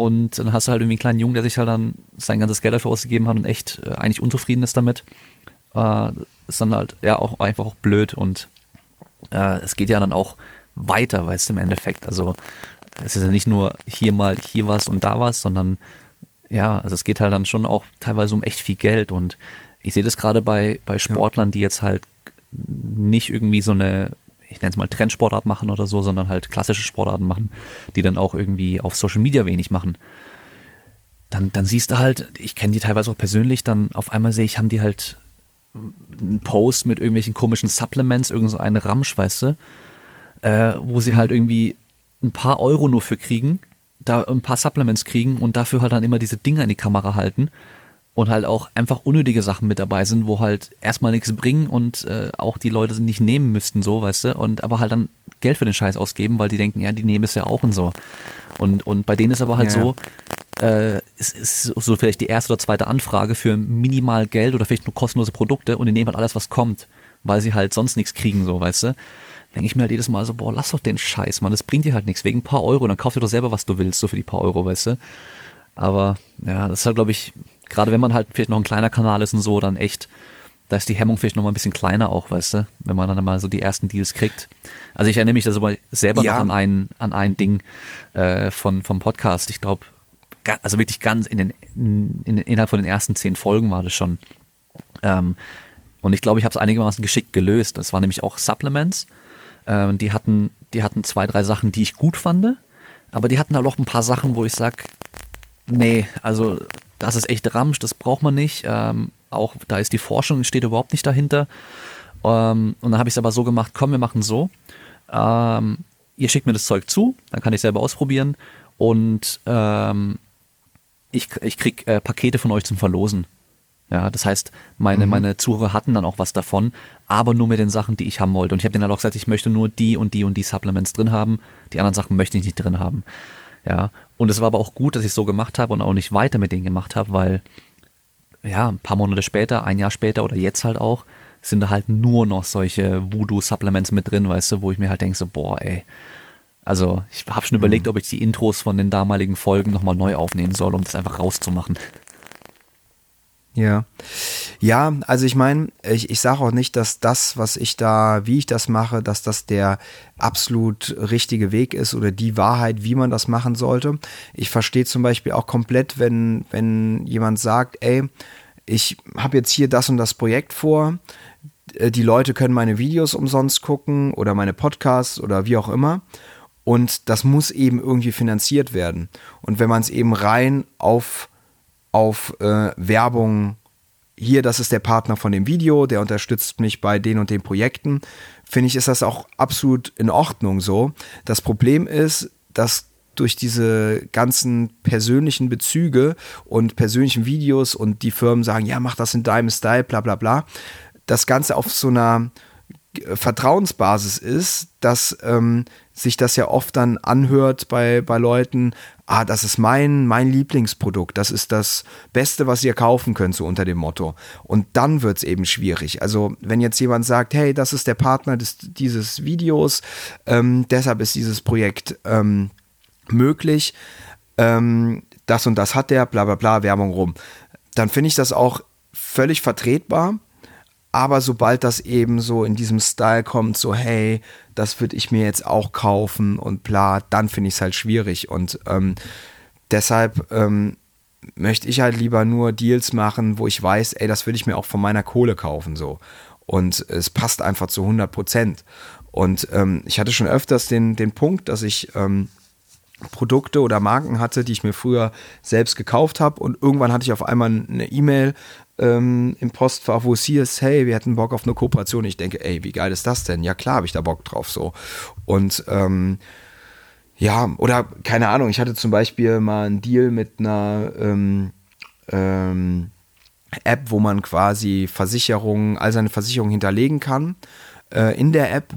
und dann hast du halt irgendwie einen kleinen Jungen, der sich halt dann sein ganzes Geld dafür ausgegeben hat und echt äh, eigentlich unzufrieden ist damit. Äh, ist dann halt ja auch einfach auch blöd und äh, es geht ja dann auch weiter, weißt du, im Endeffekt. Also es ist ja nicht nur hier mal hier was und da was, sondern ja, also es geht halt dann schon auch teilweise um echt viel Geld und ich sehe das gerade bei, bei Sportlern, die jetzt halt nicht irgendwie so eine ich nenne es mal Trendsportart machen oder so, sondern halt klassische Sportarten machen, die dann auch irgendwie auf Social Media wenig machen. Dann, dann siehst du halt, ich kenne die teilweise auch persönlich, dann auf einmal sehe ich, haben die halt einen Post mit irgendwelchen komischen Supplements, irgend so eine Ramsch, weißt du, äh, wo sie halt irgendwie ein paar Euro nur für kriegen, da ein paar Supplements kriegen und dafür halt dann immer diese Dinger in die Kamera halten und halt auch einfach unnötige Sachen mit dabei sind, wo halt erstmal nichts bringen und äh, auch die Leute nicht nehmen müssten, so, weißt du, und aber halt dann Geld für den Scheiß ausgeben, weil die denken, ja, die nehmen es ja auch und so. Und, und bei denen ist aber halt ja. so, äh, es ist so vielleicht die erste oder zweite Anfrage für minimal Geld oder vielleicht nur kostenlose Produkte und die nehmen halt alles, was kommt, weil sie halt sonst nichts kriegen, so, weißt du. denke ich mir halt jedes Mal so, boah, lass doch den Scheiß, Mann, das bringt dir halt nichts. Wegen ein paar Euro, dann kauf dir doch selber, was du willst, so für die paar Euro, weißt du. Aber ja, das ist halt, glaube ich, gerade wenn man halt vielleicht noch ein kleiner Kanal ist und so, dann echt, da ist die Hemmung vielleicht noch mal ein bisschen kleiner auch, weißt du, wenn man dann mal so die ersten Deals kriegt. Also ich erinnere mich da selber ja. noch an ein, an ein Ding äh, von, vom Podcast. Ich glaube, also wirklich ganz in den, in, in, innerhalb von den ersten zehn Folgen war das schon. Ähm, und ich glaube, ich habe es einigermaßen geschickt gelöst. Das waren nämlich auch Supplements. Ähm, die hatten, die hatten zwei, drei Sachen, die ich gut fand, aber die hatten halt auch ein paar Sachen, wo ich sag, nee, also das ist echt Ramsch, das braucht man nicht. Ähm, auch da ist die Forschung, steht überhaupt nicht dahinter. Ähm, und dann habe ich es aber so gemacht, komm, wir machen so. Ähm, ihr schickt mir das Zeug zu, dann kann ich selber ausprobieren und ähm, ich, ich krieg äh, Pakete von euch zum Verlosen. Ja, das heißt, meine, mhm. meine Zuhörer hatten dann auch was davon, aber nur mit den Sachen, die ich haben wollte. Und ich habe denen dann auch gesagt, ich möchte nur die und die und die Supplements drin haben. Die anderen Sachen möchte ich nicht drin haben. Ja, und es war aber auch gut, dass ich es so gemacht habe und auch nicht weiter mit denen gemacht habe, weil ja, ein paar Monate später, ein Jahr später oder jetzt halt auch, sind da halt nur noch solche Voodoo-Supplements mit drin, weißt du, wo ich mir halt denke, so, boah, ey. Also, ich habe schon überlegt, mhm. ob ich die Intros von den damaligen Folgen nochmal neu aufnehmen soll, um das einfach rauszumachen. Ja. Ja, also ich meine, ich, ich sage auch nicht, dass das, was ich da, wie ich das mache, dass das der absolut richtige Weg ist oder die Wahrheit, wie man das machen sollte. Ich verstehe zum Beispiel auch komplett, wenn, wenn jemand sagt, ey, ich habe jetzt hier das und das Projekt vor, äh, die Leute können meine Videos umsonst gucken oder meine Podcasts oder wie auch immer. Und das muss eben irgendwie finanziert werden. Und wenn man es eben rein auf auf äh, Werbung, hier, das ist der Partner von dem Video, der unterstützt mich bei den und den Projekten, finde ich, ist das auch absolut in Ordnung so. Das Problem ist, dass durch diese ganzen persönlichen Bezüge und persönlichen Videos und die Firmen sagen, ja, mach das in deinem Style, bla bla bla, das Ganze auf so einer Vertrauensbasis ist, dass ähm, sich das ja oft dann anhört bei, bei Leuten, ah, das ist mein, mein Lieblingsprodukt, das ist das Beste, was ihr kaufen könnt, so unter dem Motto. Und dann wird es eben schwierig. Also wenn jetzt jemand sagt, hey, das ist der Partner des, dieses Videos, ähm, deshalb ist dieses Projekt ähm, möglich, ähm, das und das hat der, bla bla bla, Werbung rum, dann finde ich das auch völlig vertretbar aber sobald das eben so in diesem Style kommt, so hey, das würde ich mir jetzt auch kaufen und bla, dann finde ich es halt schwierig. Und ähm, deshalb ähm, möchte ich halt lieber nur Deals machen, wo ich weiß, ey, das würde ich mir auch von meiner Kohle kaufen so. Und es passt einfach zu 100 Prozent. Und ähm, ich hatte schon öfters den, den Punkt, dass ich ähm, Produkte oder Marken hatte, die ich mir früher selbst gekauft habe. Und irgendwann hatte ich auf einmal eine E-Mail ähm, im Postfach, wo es hier ist, hey, wir hätten Bock auf eine Kooperation. Ich denke, ey, wie geil ist das denn? Ja, klar habe ich da Bock drauf so. Und ähm, ja, oder keine Ahnung, ich hatte zum Beispiel mal einen Deal mit einer ähm, ähm, App, wo man quasi Versicherungen, all seine Versicherungen hinterlegen kann äh, in der App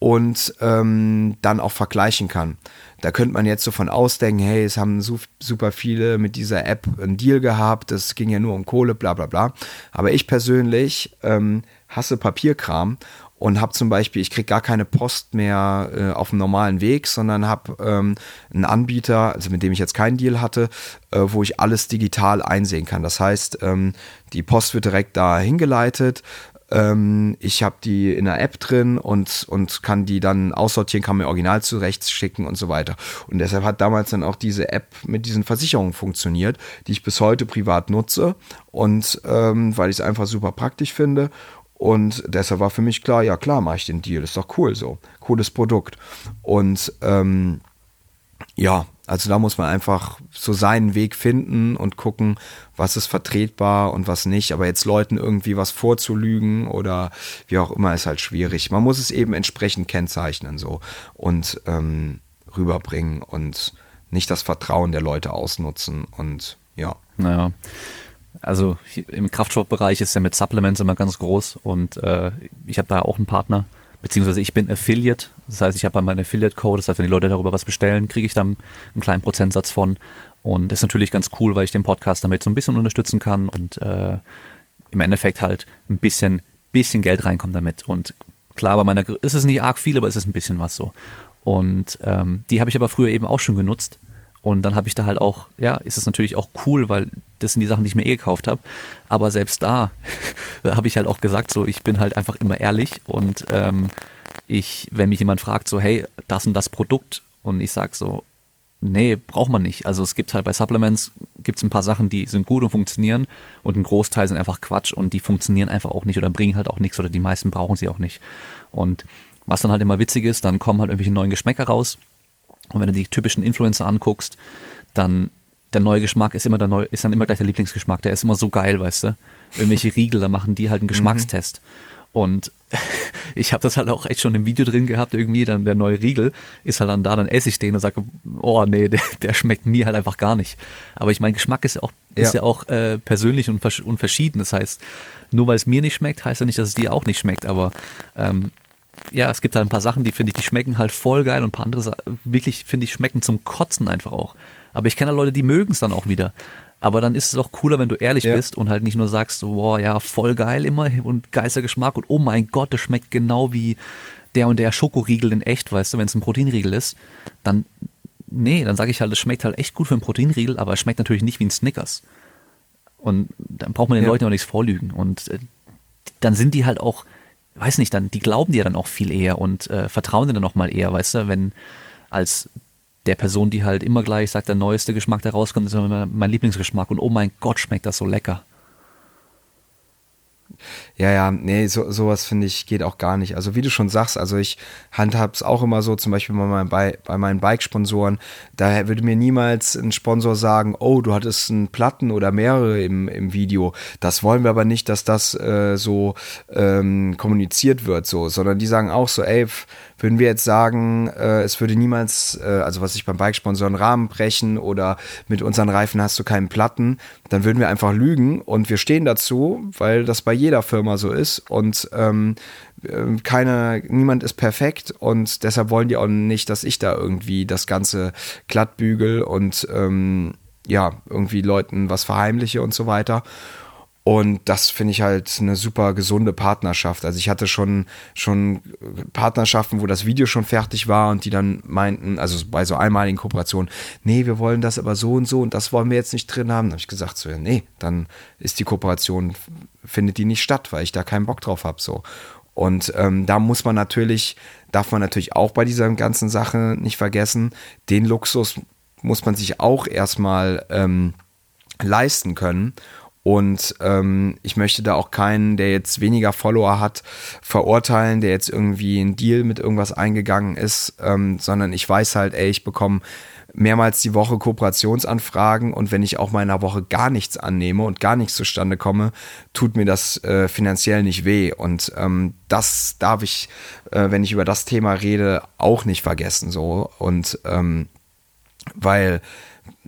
und ähm, dann auch vergleichen kann. Da könnte man jetzt so von ausdenken, hey, es haben super viele mit dieser App einen Deal gehabt, das ging ja nur um Kohle, bla bla bla. Aber ich persönlich ähm, hasse Papierkram und habe zum Beispiel, ich kriege gar keine Post mehr äh, auf dem normalen Weg, sondern habe ähm, einen Anbieter, also mit dem ich jetzt keinen Deal hatte, äh, wo ich alles digital einsehen kann. Das heißt, ähm, die Post wird direkt da hingeleitet, ähm, ich habe die in der App drin und, und kann die dann aussortieren, kann mir original zurecht schicken und so weiter. Und deshalb hat damals dann auch diese App mit diesen Versicherungen funktioniert, die ich bis heute privat nutze und ähm, weil ich es einfach super praktisch finde. Und deshalb war für mich klar, ja klar, mache ich den Deal, ist doch cool so, cooles Produkt. Und ähm, ja, also da muss man einfach so seinen Weg finden und gucken, was ist vertretbar und was nicht. Aber jetzt Leuten irgendwie was vorzulügen oder wie auch immer ist halt schwierig. Man muss es eben entsprechend kennzeichnen so und ähm, rüberbringen und nicht das Vertrauen der Leute ausnutzen und ja. Naja. Also im Kraftsportbereich ist ja mit Supplements immer ganz groß und äh, ich habe da auch einen Partner, beziehungsweise ich bin Affiliate, das heißt, ich habe meinen Affiliate-Code, das heißt, wenn die Leute darüber was bestellen, kriege ich dann einen kleinen Prozentsatz von. Und das ist natürlich ganz cool, weil ich den Podcast damit so ein bisschen unterstützen kann und äh, im Endeffekt halt ein bisschen, bisschen Geld reinkommt damit. Und klar, bei meiner ist es nicht arg viel, aber es ist ein bisschen was so. Und ähm, die habe ich aber früher eben auch schon genutzt. Und dann habe ich da halt auch, ja, ist es natürlich auch cool, weil das sind die Sachen, die ich mir eh gekauft habe. Aber selbst da, [LAUGHS] da habe ich halt auch gesagt, so, ich bin halt einfach immer ehrlich und ähm, ich, wenn mich jemand fragt, so, hey, das und das Produkt, und ich sag so, nee, braucht man nicht. Also es gibt halt bei Supplements gibt es ein paar Sachen, die sind gut und funktionieren und ein Großteil sind einfach Quatsch und die funktionieren einfach auch nicht oder bringen halt auch nichts oder die meisten brauchen sie auch nicht. Und was dann halt immer witzig ist, dann kommen halt irgendwelche neuen Geschmäcker raus und wenn du die typischen Influencer anguckst, dann der neue Geschmack ist immer der neue, ist dann immer gleich der Lieblingsgeschmack. Der ist immer so geil, weißt du? Irgendwelche Riegel, da machen die halt einen mhm. Geschmackstest. Mhm. Und [LAUGHS] ich habe das halt auch echt schon im Video drin gehabt, irgendwie, dann der neue Riegel ist halt dann da, dann esse ich den und sage, oh nee, der, [LAUGHS] der schmeckt mir halt einfach gar nicht. Aber ich mein Geschmack ist ja auch, ist ja, ja auch äh, persönlich und, und verschieden. Das heißt, nur weil es mir nicht schmeckt, heißt ja nicht, dass es dir auch nicht schmeckt. Aber ähm, ja, es gibt halt ein paar Sachen, die finde ich, die schmecken halt voll geil und ein paar andere wirklich, finde ich, schmecken zum Kotzen einfach auch. Aber ich kenne halt Leute, die mögen es dann auch wieder. Aber dann ist es auch cooler, wenn du ehrlich ja. bist und halt nicht nur sagst, boah, ja, voll geil immer und geister Geschmack und oh mein Gott, das schmeckt genau wie der und der Schokoriegel in echt, weißt du, wenn es ein Proteinriegel ist, dann, nee, dann sage ich halt, es schmeckt halt echt gut für einen Proteinriegel, aber es schmeckt natürlich nicht wie ein Snickers. Und dann braucht man den ja. Leuten auch nichts vorlügen. Und äh, dann sind die halt auch, weiß nicht, dann, die glauben dir dann auch viel eher und äh, vertrauen dir dann auch mal eher, weißt du, wenn als der Person, die halt immer gleich sagt, der neueste Geschmack, der rauskommt, ist immer mein Lieblingsgeschmack und oh mein Gott, schmeckt das so lecker. Ja, ja, nee, so, sowas finde ich geht auch gar nicht. Also wie du schon sagst, also ich handhab's auch immer so, zum Beispiel bei, meinen, bei, bei meinen Bike-Sponsoren, da würde mir niemals ein Sponsor sagen, oh, du hattest einen Platten oder mehrere im, im Video. Das wollen wir aber nicht, dass das äh, so ähm, kommuniziert wird, so, sondern die sagen auch so, ey, würden wir jetzt sagen, äh, es würde niemals, äh, also was ich beim Bike-Sponsor einen Rahmen brechen oder mit unseren Reifen hast du keinen Platten, dann würden wir einfach lügen und wir stehen dazu, weil das bei jeder Firma so ist und ähm, äh, keiner, niemand ist perfekt und deshalb wollen die auch nicht, dass ich da irgendwie das Ganze glatt bügel und ähm, ja, irgendwie Leuten was verheimliche und so weiter. Und das finde ich halt eine super gesunde Partnerschaft. Also ich hatte schon, schon Partnerschaften, wo das Video schon fertig war und die dann meinten, also bei so einmaligen Kooperationen, nee, wir wollen das aber so und so und das wollen wir jetzt nicht drin haben. Dann habe ich gesagt, so, nee, dann ist die Kooperation, findet die nicht statt, weil ich da keinen Bock drauf habe. So. Und ähm, da muss man natürlich, darf man natürlich auch bei dieser ganzen Sache nicht vergessen, den Luxus muss man sich auch erstmal ähm, leisten können. Und ähm, ich möchte da auch keinen, der jetzt weniger Follower hat, verurteilen, der jetzt irgendwie einen Deal mit irgendwas eingegangen ist, ähm, sondern ich weiß halt, ey, ich bekomme mehrmals die Woche Kooperationsanfragen und wenn ich auch mal in einer Woche gar nichts annehme und gar nichts zustande komme, tut mir das äh, finanziell nicht weh. Und ähm, das darf ich, äh, wenn ich über das Thema rede, auch nicht vergessen. So. Und ähm, weil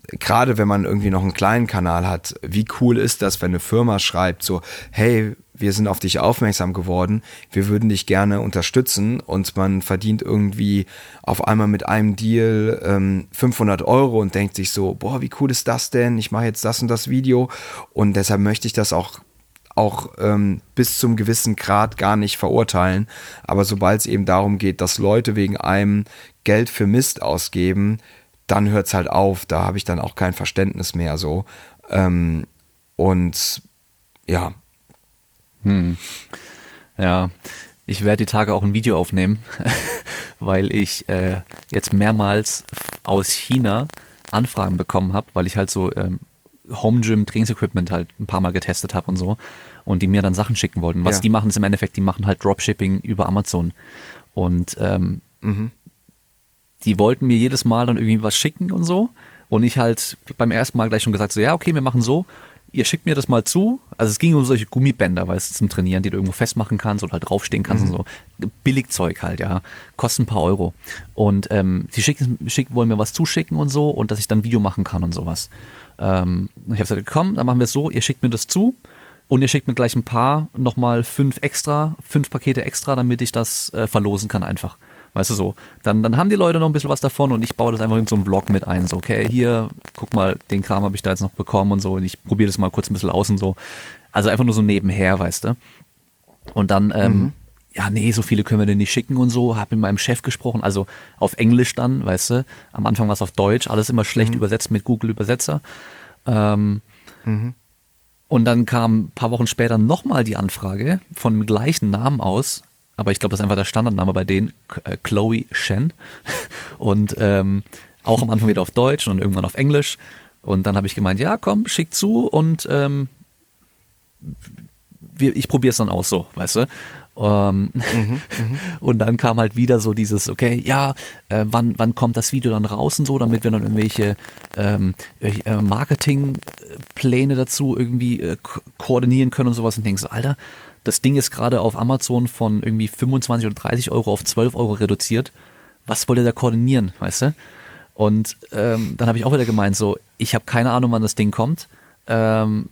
gerade wenn man irgendwie noch einen kleinen Kanal hat, wie cool ist das, wenn eine Firma schreibt, so, hey, wir sind auf dich aufmerksam geworden, wir würden dich gerne unterstützen und man verdient irgendwie auf einmal mit einem Deal ähm, 500 Euro und denkt sich so, boah, wie cool ist das denn? Ich mache jetzt das und das Video und deshalb möchte ich das auch auch ähm, bis zum gewissen Grad gar nicht verurteilen. Aber sobald es eben darum geht, dass Leute wegen einem Geld für Mist ausgeben, dann hört es halt auf. Da habe ich dann auch kein Verständnis mehr so. Ähm, und ja. Hm. Ja, ich werde die Tage auch ein Video aufnehmen, [LAUGHS] weil ich äh, jetzt mehrmals aus China Anfragen bekommen habe, weil ich halt so ähm, Home Gym Trainingsequipment halt ein paar Mal getestet habe und so und die mir dann Sachen schicken wollten. Was ja. die machen ist im Endeffekt, die machen halt Dropshipping über Amazon und ähm, mhm die wollten mir jedes Mal dann irgendwie was schicken und so. Und ich halt beim ersten Mal gleich schon gesagt, so, ja, okay, wir machen so, ihr schickt mir das mal zu. Also es ging um solche Gummibänder, weißt du, zum Trainieren, die du irgendwo festmachen kannst oder halt draufstehen kannst mhm. und so. Billigzeug halt, ja. Kosten ein paar Euro. Und ähm, sie schicken, schicken, wollen mir was zuschicken und so und dass ich dann Video machen kann und sowas. Ähm, ich habe gesagt, komm, dann machen wir es so, ihr schickt mir das zu und ihr schickt mir gleich ein paar, nochmal fünf extra, fünf Pakete extra, damit ich das äh, verlosen kann einfach. Weißt du so, dann, dann haben die Leute noch ein bisschen was davon und ich baue das einfach in so einen Blog mit ein. So, okay, hier, guck mal, den Kram habe ich da jetzt noch bekommen und so und ich probiere das mal kurz ein bisschen aus und so. Also einfach nur so nebenher, weißt du. Und dann, ähm, mhm. ja, nee, so viele können wir denn nicht schicken und so, habe mit meinem Chef gesprochen, also auf Englisch dann, weißt du, am Anfang war es auf Deutsch, alles immer schlecht mhm. übersetzt mit Google Übersetzer. Ähm, mhm. Und dann kam ein paar Wochen später nochmal die Anfrage von dem gleichen Namen aus, aber ich glaube, das ist einfach der Standardname bei denen, äh, Chloe Shen. [LAUGHS] Und ähm, auch am Anfang wieder auf Deutsch und irgendwann auf Englisch. Und dann habe ich gemeint, ja, komm, schick zu und ähm, wir, ich probiere es dann aus so, weißt du. Ähm, mhm, [LAUGHS] mhm, und dann kam halt wieder so dieses, okay, ja, äh, wann, wann kommt das Video dann raus und so, damit wir dann irgendwelche ähm, äh, Marketingpläne dazu irgendwie äh, ko koordinieren können und sowas und denkst so, Alter, das Ding ist gerade auf Amazon von irgendwie 25 oder 30 Euro auf 12 Euro reduziert. Was wollt ihr da koordinieren, weißt du? Und ähm, dann habe ich auch wieder gemeint, so, ich habe keine Ahnung, wann das Ding kommt. Ähm,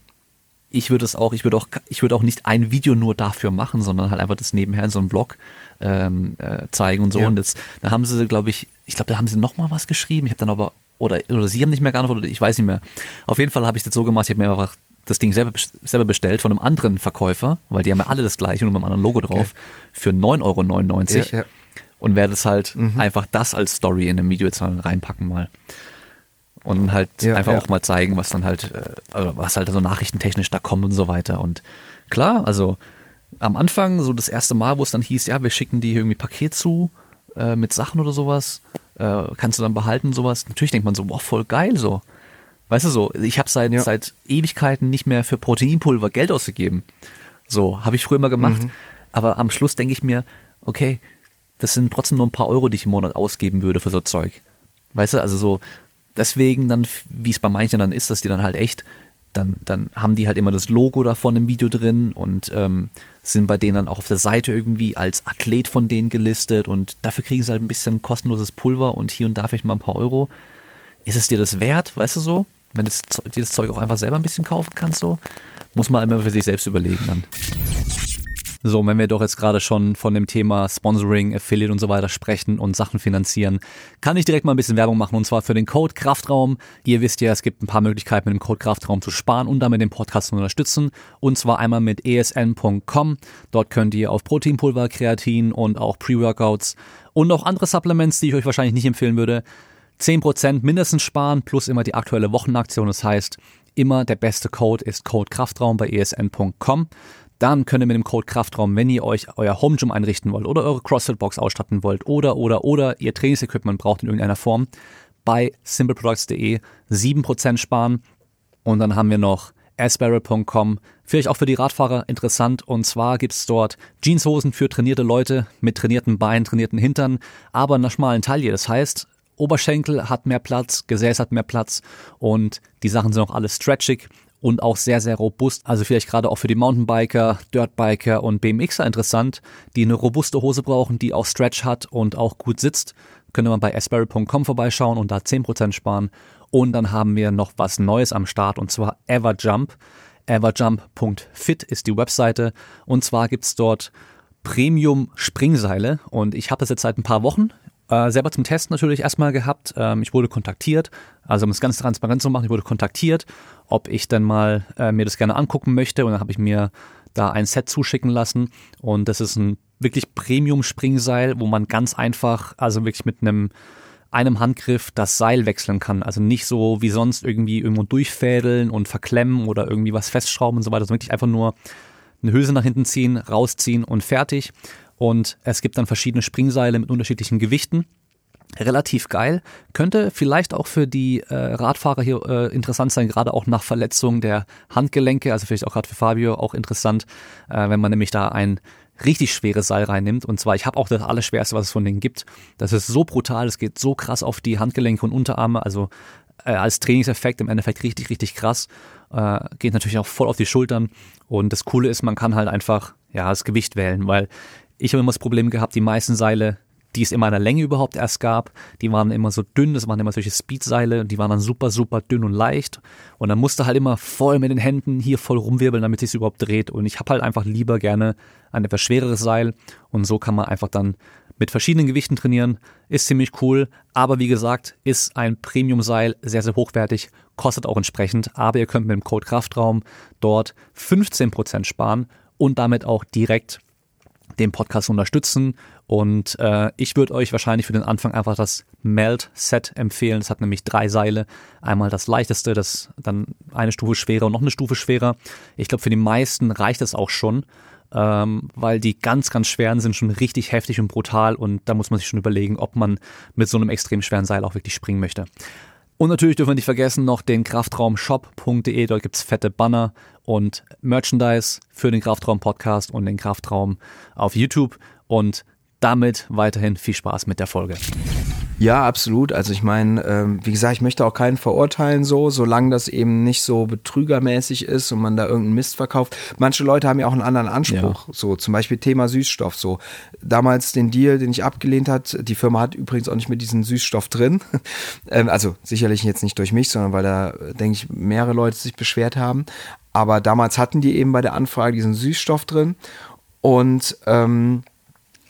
ich würde es auch, ich würde auch, ich würde auch nicht ein Video nur dafür machen, sondern halt einfach das nebenher in so einem Blog ähm, äh, zeigen und so. Ja. Und jetzt, da haben sie, glaube ich, ich glaube, da haben sie noch mal was geschrieben. Ich habe dann aber oder oder sie haben nicht mehr geantwortet, ich weiß nicht mehr. Auf jeden Fall habe ich das so gemacht, ich habe mir einfach das Ding selber, selber bestellt von einem anderen Verkäufer, weil die haben ja alle das gleiche, nur mit einem anderen Logo drauf, okay. für 9,99 Euro. Ja, ja. Und werde es halt mhm. einfach das als Story in einem Video jetzt reinpacken mal und halt ja, einfach auch mal zeigen, was dann halt, also was halt so nachrichtentechnisch da kommt und so weiter. Und klar, also am Anfang, so das erste Mal, wo es dann hieß, ja, wir schicken dir irgendwie Paket zu äh, mit Sachen oder sowas, äh, kannst du dann behalten und sowas. Natürlich denkt man so, boah, voll geil so. Weißt du so, ich habe seit, ja. seit Ewigkeiten nicht mehr für Proteinpulver Geld ausgegeben. So, habe ich früher mal gemacht. Mhm. Aber am Schluss denke ich mir, okay, das sind trotzdem nur ein paar Euro, die ich im Monat ausgeben würde für so Zeug. Weißt du, also so, deswegen dann, wie es bei manchen dann ist, dass die dann halt echt, dann, dann haben die halt immer das Logo davon im Video drin und ähm, sind bei denen dann auch auf der Seite irgendwie als Athlet von denen gelistet und dafür kriegen sie halt ein bisschen kostenloses Pulver und hier und da vielleicht mal ein paar Euro. Ist es dir das wert, weißt du so? Wenn du dir das Zeug auch einfach selber ein bisschen kaufen kannst, so, muss man immer für sich selbst überlegen dann. So, wenn wir doch jetzt gerade schon von dem Thema Sponsoring, Affiliate und so weiter sprechen und Sachen finanzieren, kann ich direkt mal ein bisschen Werbung machen und zwar für den Code Kraftraum. Ihr wisst ja, es gibt ein paar Möglichkeiten mit dem Code Kraftraum zu sparen und damit den Podcast zu unterstützen. Und zwar einmal mit esn.com. Dort könnt ihr auf Proteinpulver, Kreatin und auch Pre-Workouts und auch andere Supplements, die ich euch wahrscheinlich nicht empfehlen würde, 10% mindestens sparen plus immer die aktuelle Wochenaktion. Das heißt, immer der beste Code ist Code Kraftraum bei esn.com. Dann könnt ihr mit dem Code Kraftraum, wenn ihr euch euer Home Gym einrichten wollt oder eure CrossFit-Box ausstatten wollt oder, oder, oder ihr Trainingsequipment braucht in irgendeiner Form, bei simpleproducts.de 7% sparen. Und dann haben wir noch asbarrel.com, vielleicht auch für die Radfahrer interessant. Und zwar gibt's dort Jeanshosen für trainierte Leute mit trainierten Beinen, trainierten Hintern, aber einer schmalen Taille. Das heißt, Oberschenkel hat mehr Platz, Gesäß hat mehr Platz und die Sachen sind auch alle stretchig und auch sehr, sehr robust. Also vielleicht gerade auch für die Mountainbiker, Dirtbiker und BMXer interessant, die eine robuste Hose brauchen, die auch Stretch hat und auch gut sitzt. Könnte man bei asperry.com vorbeischauen und da 10% sparen. Und dann haben wir noch was Neues am Start und zwar Everjump. Everjump.fit ist die Webseite und zwar gibt's dort Premium Springseile und ich habe das jetzt seit ein paar Wochen äh, selber zum Test natürlich erstmal gehabt. Ähm, ich wurde kontaktiert, also um es ganz transparent zu machen, ich wurde kontaktiert, ob ich dann mal äh, mir das gerne angucken möchte und dann habe ich mir da ein Set zuschicken lassen und das ist ein wirklich Premium-Springseil, wo man ganz einfach, also wirklich mit einem einem Handgriff das Seil wechseln kann. Also nicht so wie sonst irgendwie irgendwo durchfädeln und verklemmen oder irgendwie was festschrauben und so weiter, sondern wirklich einfach nur eine Hülse nach hinten ziehen, rausziehen und fertig. Und es gibt dann verschiedene Springseile mit unterschiedlichen Gewichten. Relativ geil. Könnte vielleicht auch für die äh, Radfahrer hier äh, interessant sein, gerade auch nach Verletzung der Handgelenke, also vielleicht auch gerade für Fabio auch interessant, äh, wenn man nämlich da ein richtig schweres Seil reinnimmt. Und zwar, ich habe auch das Allerschwerste, was es von denen gibt. Das ist so brutal, es geht so krass auf die Handgelenke und Unterarme, also äh, als Trainingseffekt im Endeffekt richtig, richtig krass. Äh, geht natürlich auch voll auf die Schultern. Und das Coole ist, man kann halt einfach ja das Gewicht wählen, weil ich habe immer das Problem gehabt, die meisten Seile, die es in meiner Länge überhaupt erst gab, die waren immer so dünn, das waren immer solche Speedseile und die waren dann super, super dünn und leicht. Und dann musste halt immer voll mit den Händen hier voll rumwirbeln, damit es überhaupt dreht. Und ich habe halt einfach lieber gerne ein etwas schwereres Seil und so kann man einfach dann mit verschiedenen Gewichten trainieren. Ist ziemlich cool, aber wie gesagt, ist ein Premium-Seil, sehr, sehr hochwertig, kostet auch entsprechend, aber ihr könnt mit dem Code Kraftraum dort 15% sparen und damit auch direkt den Podcast unterstützen. Und äh, ich würde euch wahrscheinlich für den Anfang einfach das Melt-Set empfehlen. Das hat nämlich drei Seile. Einmal das leichteste, das dann eine Stufe schwerer und noch eine Stufe schwerer. Ich glaube, für die meisten reicht es auch schon, ähm, weil die ganz, ganz schweren sind schon richtig heftig und brutal. Und da muss man sich schon überlegen, ob man mit so einem extrem schweren Seil auch wirklich springen möchte. Und natürlich dürfen wir nicht vergessen noch den Kraftraumshop.de. Dort gibt's fette Banner und Merchandise für den Kraftraum Podcast und den Kraftraum auf YouTube. Und damit weiterhin viel Spaß mit der Folge. Ja, absolut. Also ich meine, ähm, wie gesagt, ich möchte auch keinen verurteilen so, solange das eben nicht so betrügermäßig ist und man da irgendeinen Mist verkauft. Manche Leute haben ja auch einen anderen Anspruch, ja. so zum Beispiel Thema Süßstoff. So damals den Deal, den ich abgelehnt hat, die Firma hat übrigens auch nicht mehr diesen Süßstoff drin. [LAUGHS] ähm, also sicherlich jetzt nicht durch mich, sondern weil da denke ich mehrere Leute sich beschwert haben. Aber damals hatten die eben bei der Anfrage diesen Süßstoff drin und ähm,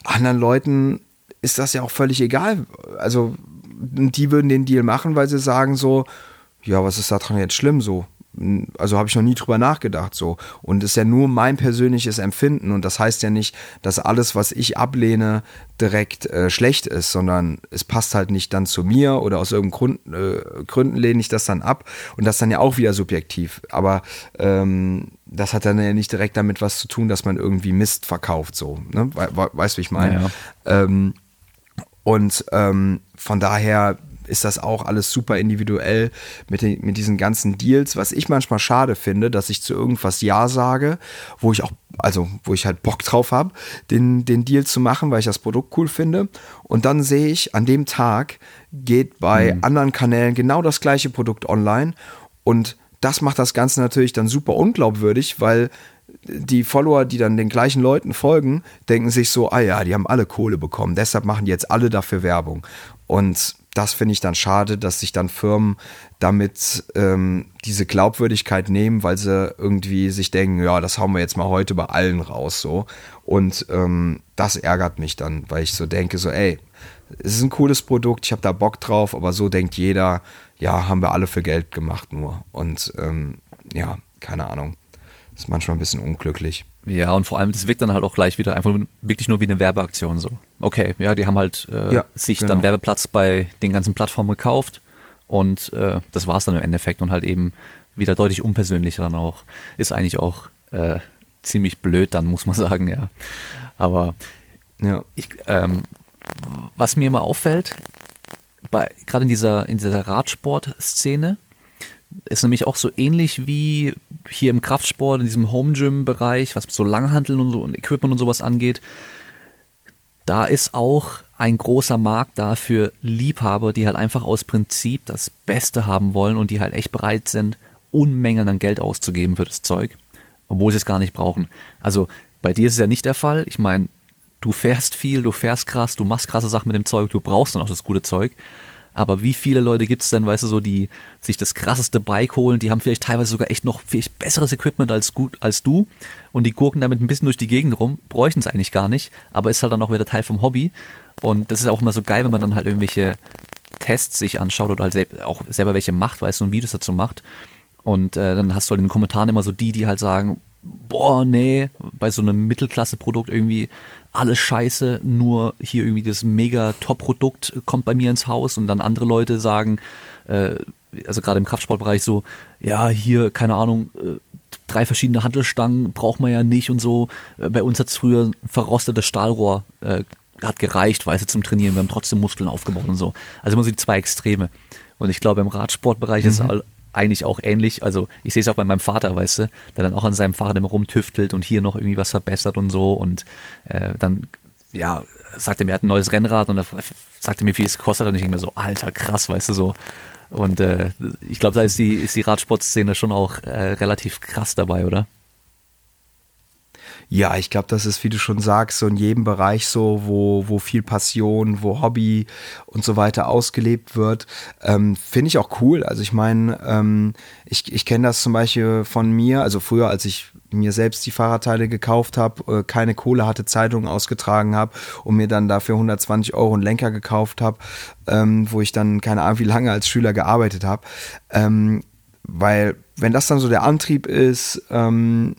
anderen Leuten ist das ja auch völlig egal. Also die würden den Deal machen, weil sie sagen so, ja, was ist daran jetzt schlimm so? Also habe ich noch nie drüber nachgedacht so. Und es ist ja nur mein persönliches Empfinden und das heißt ja nicht, dass alles, was ich ablehne, direkt äh, schlecht ist, sondern es passt halt nicht dann zu mir oder aus irgendeinem Grund, äh, Gründen lehne ich das dann ab und das dann ja auch wieder subjektiv. Aber ähm, das hat dann ja nicht direkt damit was zu tun, dass man irgendwie Mist verkauft so. Ne? We weißt du, wie ich meine? Ja, ja. ähm, und ähm, von daher ist das auch alles super individuell mit, den, mit diesen ganzen Deals. Was ich manchmal schade finde, dass ich zu irgendwas Ja sage, wo ich auch, also wo ich halt Bock drauf habe, den, den Deal zu machen, weil ich das Produkt cool finde. Und dann sehe ich, an dem Tag geht bei mhm. anderen Kanälen genau das gleiche Produkt online. Und das macht das Ganze natürlich dann super unglaubwürdig, weil die Follower, die dann den gleichen Leuten folgen, denken sich so, ah ja, die haben alle Kohle bekommen, deshalb machen jetzt alle dafür Werbung. Und das finde ich dann schade, dass sich dann Firmen damit ähm, diese Glaubwürdigkeit nehmen, weil sie irgendwie sich denken, ja, das hauen wir jetzt mal heute bei allen raus so. Und ähm, das ärgert mich dann, weil ich so denke, so, ey, es ist ein cooles Produkt, ich habe da Bock drauf, aber so denkt jeder, ja, haben wir alle für Geld gemacht nur. Und ähm, ja, keine Ahnung ist manchmal ein bisschen unglücklich. Ja, und vor allem, das wirkt dann halt auch gleich wieder einfach wirklich nur wie eine Werbeaktion so. Okay, ja, die haben halt äh, ja, sich genau. dann Werbeplatz bei den ganzen Plattformen gekauft und äh, das war es dann im Endeffekt und halt eben wieder deutlich unpersönlicher dann auch. Ist eigentlich auch äh, ziemlich blöd dann, muss man [LAUGHS] sagen, ja. Aber ja. Ich, ähm, was mir immer auffällt, bei, gerade in dieser, in dieser Radsport-Szene, ist nämlich auch so ähnlich wie hier im Kraftsport, in diesem Home Gym Bereich, was so Langhanteln und so und Equipment und sowas angeht. Da ist auch ein großer Markt da für Liebhaber, die halt einfach aus Prinzip das Beste haben wollen und die halt echt bereit sind, Unmengen an Geld auszugeben für das Zeug, obwohl sie es gar nicht brauchen. Also bei dir ist es ja nicht der Fall. Ich meine, du fährst viel, du fährst krass, du machst krasse Sachen mit dem Zeug, du brauchst dann auch das gute Zeug. Aber wie viele Leute gibt es denn, weißt du, so, die sich das krasseste Bike holen, die haben vielleicht teilweise sogar echt noch viel besseres Equipment als gut als du und die gurken damit ein bisschen durch die Gegend rum, bräuchten es eigentlich gar nicht, aber ist halt dann auch wieder Teil vom Hobby. Und das ist auch immer so geil, wenn man dann halt irgendwelche Tests sich anschaut oder halt auch selber welche macht, weißt du, und Videos dazu macht. Und äh, dann hast du halt in den Kommentaren immer so die, die halt sagen, boah, nee, bei so einem Mittelklasse-Produkt irgendwie alles scheiße, nur hier irgendwie das mega Top-Produkt kommt bei mir ins Haus und dann andere Leute sagen, äh, also gerade im Kraftsportbereich so, ja, hier, keine Ahnung, äh, drei verschiedene Handelstangen braucht man ja nicht und so. Äh, bei uns hat es früher ein verrostetes Stahlrohr äh, hat gereicht, weißt du, zum Trainieren. Wir haben trotzdem Muskeln aufgebaut und so. Also immer so die zwei Extreme. Und ich glaube, im Radsportbereich mhm. ist eigentlich auch ähnlich. Also ich sehe es auch bei meinem Vater, weißt du, der dann auch an seinem Fahrrad immer rumtüftelt und hier noch irgendwie was verbessert und so. Und äh, dann, ja, sagte er mir, er hat ein neues Rennrad und er sagte mir, wie es kostet. Und ich denke mir so, alter, krass, weißt du, so. Und äh, ich glaube, da ist die, ist die Radsportszene schon auch äh, relativ krass dabei, oder? Ja, ich glaube, das ist, wie du schon sagst, so in jedem Bereich so, wo, wo viel Passion, wo Hobby und so weiter ausgelebt wird. Ähm, Finde ich auch cool. Also ich meine, ähm, ich, ich kenne das zum Beispiel von mir, also früher, als ich mir selbst die Fahrradteile gekauft habe, äh, keine Kohle hatte, Zeitungen ausgetragen habe und mir dann dafür 120 Euro einen Lenker gekauft habe, ähm, wo ich dann keine Ahnung wie lange als Schüler gearbeitet habe. Ähm, weil wenn das dann so der Antrieb ist, ähm,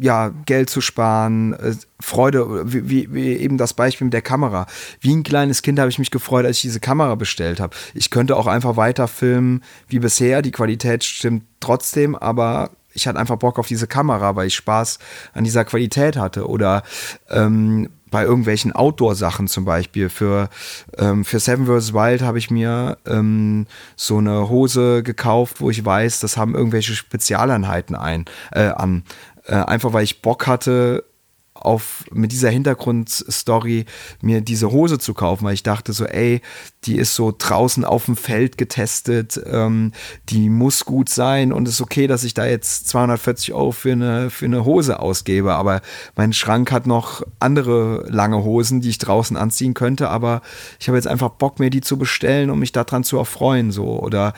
ja, Geld zu sparen, äh, Freude, wie, wie, eben das Beispiel mit der Kamera. Wie ein kleines Kind habe ich mich gefreut, als ich diese Kamera bestellt habe. Ich könnte auch einfach weiter filmen wie bisher, die Qualität stimmt trotzdem, aber ich hatte einfach Bock auf diese Kamera, weil ich Spaß an dieser Qualität hatte. Oder ähm, bei irgendwelchen Outdoor-Sachen zum Beispiel. Für, ähm, für Seven vs. Wild habe ich mir ähm, so eine Hose gekauft, wo ich weiß, das haben irgendwelche Spezialeinheiten ein, äh, an. Äh, einfach weil ich Bock hatte, auf mit dieser Hintergrundstory mir diese Hose zu kaufen, weil ich dachte so, ey, die ist so draußen auf dem Feld getestet, ähm, die muss gut sein und es ist okay, dass ich da jetzt 240 Euro für eine, für eine Hose ausgebe, aber mein Schrank hat noch andere lange Hosen, die ich draußen anziehen könnte, aber ich habe jetzt einfach Bock, mir die zu bestellen, um mich daran zu erfreuen, so. Oder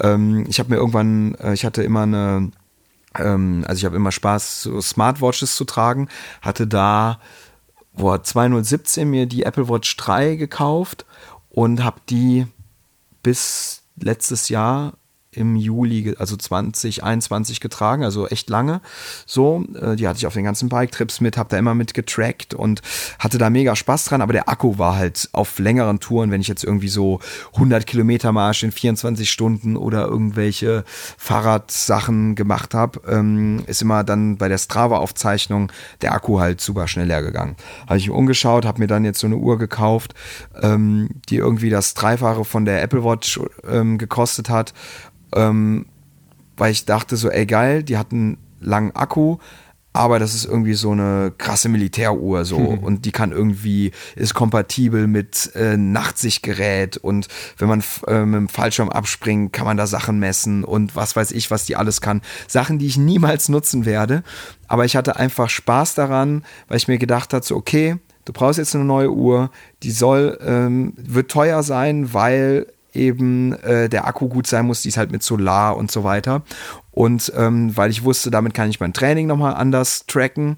ähm, ich habe mir irgendwann, äh, ich hatte immer eine ähm, also ich habe immer Spaß, so Smartwatches zu tragen, hatte da boah, 2017 mir die Apple Watch 3 gekauft und habe die bis letztes Jahr im Juli, also 2021 getragen, also echt lange. So, äh, die hatte ich auf den ganzen Bike-Trips mit, habe da immer mit getrackt und hatte da mega Spaß dran, aber der Akku war halt auf längeren Touren, wenn ich jetzt irgendwie so 100 Kilometer Marsch in 24 Stunden oder irgendwelche Fahrradsachen gemacht habe, ähm, ist immer dann bei der Strava-Aufzeichnung der Akku halt super schnell leer gegangen. Habe ich umgeschaut, habe mir dann jetzt so eine Uhr gekauft, ähm, die irgendwie das Dreifache von der Apple Watch ähm, gekostet hat ähm, weil ich dachte so, ey geil, die hatten langen Akku, aber das ist irgendwie so eine krasse Militäruhr so mhm. und die kann irgendwie ist kompatibel mit äh, Nachtsichtgerät und wenn man äh, mit dem Fallschirm abspringt, kann man da Sachen messen und was weiß ich, was die alles kann. Sachen, die ich niemals nutzen werde, aber ich hatte einfach Spaß daran, weil ich mir gedacht hatte, so, okay, du brauchst jetzt eine neue Uhr, die soll ähm, wird teuer sein, weil eben äh, der Akku gut sein muss, die ist halt mit Solar und so weiter. Und ähm, weil ich wusste, damit kann ich mein Training nochmal anders tracken.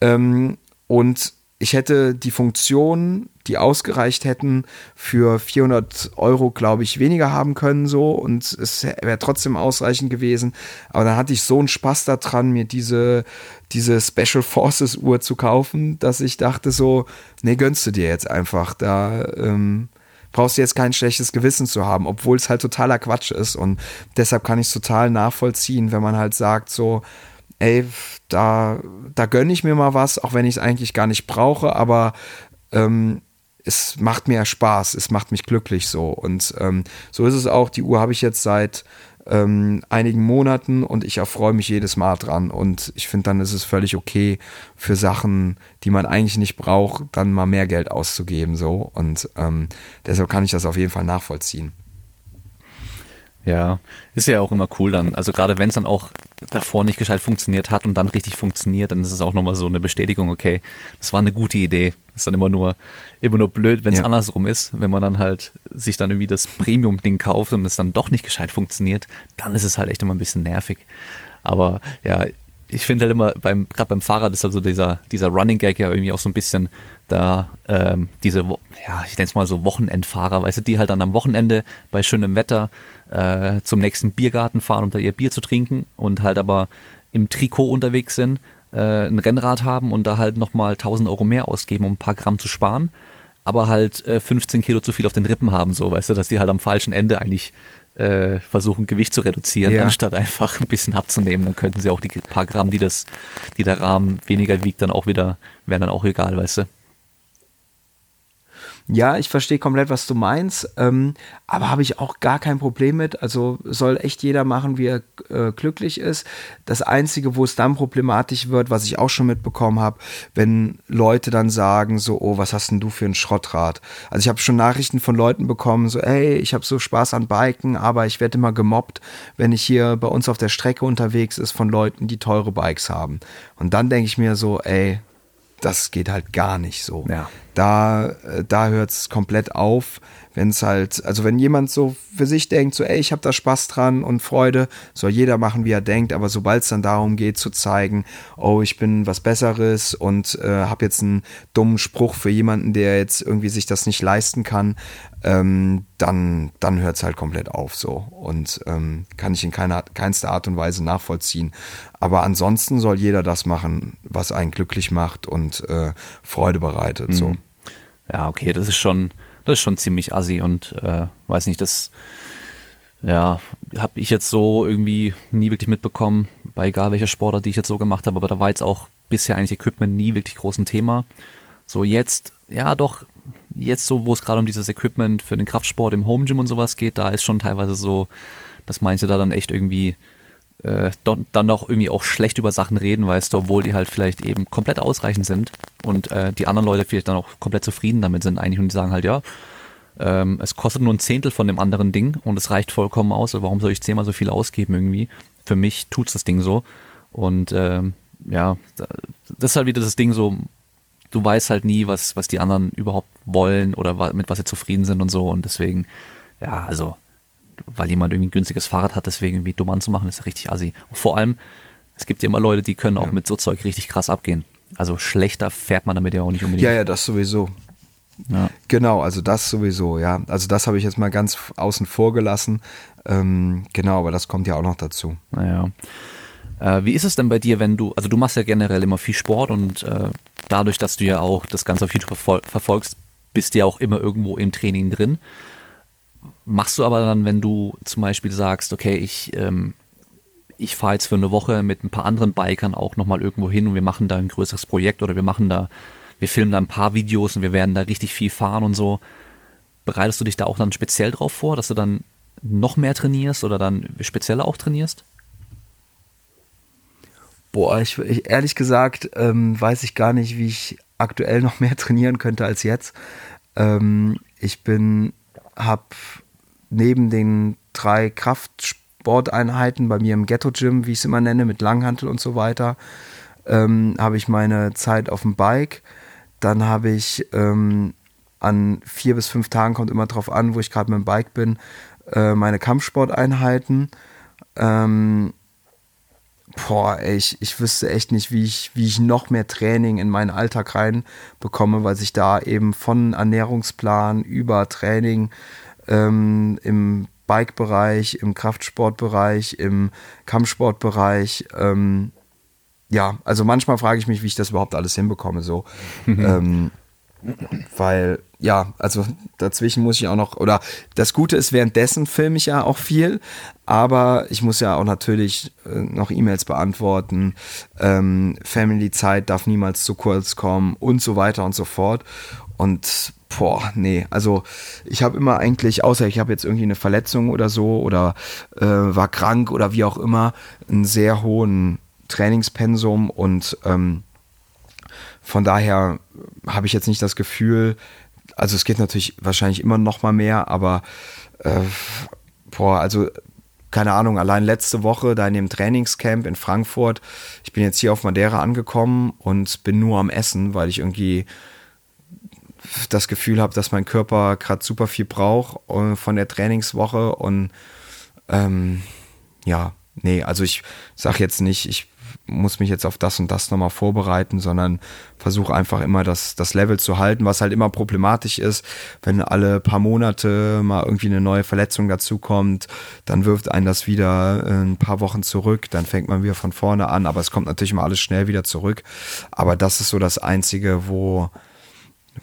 Ähm, und ich hätte die Funktionen, die ausgereicht hätten, für 400 Euro, glaube ich, weniger haben können so und es wäre trotzdem ausreichend gewesen. Aber dann hatte ich so einen Spaß daran, mir diese, diese Special Forces Uhr zu kaufen, dass ich dachte so, nee, gönnst du dir jetzt einfach. Da ähm, brauchst du jetzt kein schlechtes Gewissen zu haben, obwohl es halt totaler Quatsch ist. Und deshalb kann ich es total nachvollziehen, wenn man halt sagt, so, ey, da, da gönne ich mir mal was, auch wenn ich es eigentlich gar nicht brauche, aber ähm, es macht mir Spaß, es macht mich glücklich so. Und ähm, so ist es auch. Die Uhr habe ich jetzt seit ähm, einigen Monaten und ich erfreue mich jedes Mal dran. Und ich finde, dann ist es völlig okay, für Sachen, die man eigentlich nicht braucht, dann mal mehr Geld auszugeben. So. Und ähm, deshalb kann ich das auf jeden Fall nachvollziehen. Ja, ist ja auch immer cool dann. Also gerade wenn es dann auch davor nicht gescheit funktioniert hat und dann richtig funktioniert, dann ist es auch nochmal so eine Bestätigung, okay, das war eine gute Idee. Ist dann immer nur, immer nur blöd, wenn es ja. andersrum ist. Wenn man dann halt sich dann irgendwie das Premium-Ding kauft und es dann doch nicht gescheit funktioniert, dann ist es halt echt immer ein bisschen nervig. Aber ja, ich finde halt immer beim, gerade beim Fahrrad ist also dieser, dieser Running Gag ja irgendwie auch so ein bisschen da, ähm, diese, ja, ich nenne es mal so Wochenendfahrer, weißt du, die halt dann am Wochenende bei schönem Wetter äh, zum nächsten Biergarten fahren, um da ihr Bier zu trinken und halt aber im Trikot unterwegs sind, äh, ein Rennrad haben und da halt nochmal 1000 Euro mehr ausgeben, um ein paar Gramm zu sparen, aber halt äh, 15 Kilo zu viel auf den Rippen haben, so, weißt du, dass die halt am falschen Ende eigentlich äh, versuchen, Gewicht zu reduzieren, ja. anstatt einfach ein bisschen abzunehmen. Dann könnten sie auch die paar Gramm, die das, die der Rahmen weniger wiegt, dann auch wieder, wären dann auch egal, weißt du. Ja, ich verstehe komplett, was du meinst, ähm, aber habe ich auch gar kein Problem mit. Also soll echt jeder machen, wie er äh, glücklich ist. Das Einzige, wo es dann problematisch wird, was ich auch schon mitbekommen habe, wenn Leute dann sagen, so, oh, was hast denn du für ein Schrottrad? Also ich habe schon Nachrichten von Leuten bekommen, so, ey, ich habe so Spaß an Biken, aber ich werde immer gemobbt, wenn ich hier bei uns auf der Strecke unterwegs ist von Leuten, die teure Bikes haben. Und dann denke ich mir so, ey, das geht halt gar nicht so. Ja da, äh, da hört es komplett auf. Wenn es halt, also wenn jemand so für sich denkt, so, ey, ich habe da Spaß dran und Freude, soll jeder machen, wie er denkt, aber sobald es dann darum geht zu zeigen, oh, ich bin was Besseres und äh, habe jetzt einen dummen Spruch für jemanden, der jetzt irgendwie sich das nicht leisten kann, ähm, dann, dann hört es halt komplett auf so und ähm, kann ich in keiner, keinster Art und Weise nachvollziehen. Aber ansonsten soll jeder das machen, was einen glücklich macht und äh, Freude bereitet. Mhm. So. Ja, okay, das ist schon, das ist schon ziemlich assi und äh, weiß nicht, das ja, habe ich jetzt so irgendwie nie wirklich mitbekommen, bei egal welcher Sportart, die ich jetzt so gemacht habe, aber da war jetzt auch bisher eigentlich Equipment nie wirklich groß ein Thema. So jetzt, ja doch, jetzt so, wo es gerade um dieses Equipment für den Kraftsport im Home Gym und sowas geht, da ist schon teilweise so, dass manche da dann echt irgendwie äh, dann auch irgendwie auch schlecht über Sachen reden, weißt du, obwohl die halt vielleicht eben komplett ausreichend sind und äh, die anderen Leute vielleicht dann auch komplett zufrieden damit sind eigentlich und die sagen halt, ja, ähm, es kostet nur ein Zehntel von dem anderen Ding und es reicht vollkommen aus, warum soll ich zehnmal so viel ausgeben irgendwie? Für mich tut's das Ding so und ähm, ja, das ist halt wieder das Ding so, du weißt halt nie, was, was die anderen überhaupt wollen oder mit was sie zufrieden sind und so und deswegen, ja, also weil jemand irgendwie ein günstiges Fahrrad hat, deswegen irgendwie dumm anzumachen, ist ja richtig assi. Und vor allem, es gibt ja immer Leute, die können auch ja. mit so Zeug richtig krass abgehen. Also schlechter fährt man damit ja auch nicht unbedingt. Ja, ja, das sowieso. Ja. Genau, also das sowieso, ja. Also das habe ich jetzt mal ganz außen vor gelassen. Ähm, genau, aber das kommt ja auch noch dazu. Naja. Äh, wie ist es denn bei dir, wenn du, also du machst ja generell immer viel Sport und äh, dadurch, dass du ja auch das Ganze auf YouTube verfolgst, bist du ja auch immer irgendwo im Training drin machst du aber dann, wenn du zum Beispiel sagst, okay, ich, ähm, ich fahre jetzt für eine Woche mit ein paar anderen Bikern auch nochmal irgendwo hin und wir machen da ein größeres Projekt oder wir machen da, wir filmen da ein paar Videos und wir werden da richtig viel fahren und so. Bereitest du dich da auch dann speziell drauf vor, dass du dann noch mehr trainierst oder dann speziell auch trainierst? Boah, ich, ich ehrlich gesagt ähm, weiß ich gar nicht, wie ich aktuell noch mehr [LAUGHS] trainieren könnte als jetzt. Ähm, ich bin habe neben den drei Kraftsporteinheiten bei mir im Ghetto-Gym, wie ich es immer nenne, mit Langhantel und so weiter, ähm, habe ich meine Zeit auf dem Bike. Dann habe ich ähm, an vier bis fünf Tagen, kommt immer drauf an, wo ich gerade mit dem Bike bin, äh, meine Kampfsporteinheiten. Ähm, boah, ich, ich wüsste echt nicht, wie ich, wie ich noch mehr Training in meinen Alltag reinbekomme, weil sich da eben von Ernährungsplan über Training ähm, im Bike-Bereich, im Kraftsportbereich, im Kampfsportbereich, ähm, ja, also manchmal frage ich mich, wie ich das überhaupt alles hinbekomme, so. ähm, weil, ja, also dazwischen muss ich auch noch, oder das Gute ist, währenddessen filme ich ja auch viel, aber ich muss ja auch natürlich äh, noch E-Mails beantworten, ähm, Family-Zeit darf niemals zu kurz kommen und so weiter und so fort. Und boah, nee, also ich habe immer eigentlich, außer ich habe jetzt irgendwie eine Verletzung oder so oder äh, war krank oder wie auch immer, einen sehr hohen Trainingspensum und ähm, von daher habe ich jetzt nicht das Gefühl, also es geht natürlich wahrscheinlich immer noch mal mehr, aber äh, boah, also keine Ahnung, allein letzte Woche da in dem Trainingscamp in Frankfurt, ich bin jetzt hier auf Madeira angekommen und bin nur am Essen, weil ich irgendwie das Gefühl habe, dass mein Körper gerade super viel braucht äh, von der Trainingswoche und ähm, ja, nee, also ich sage jetzt nicht, ich muss mich jetzt auf das und das nochmal vorbereiten, sondern versuche einfach immer das, das Level zu halten, was halt immer problematisch ist, wenn alle paar Monate mal irgendwie eine neue Verletzung dazukommt, dann wirft einen das wieder äh, ein paar Wochen zurück, dann fängt man wieder von vorne an, aber es kommt natürlich immer alles schnell wieder zurück. Aber das ist so das Einzige, wo,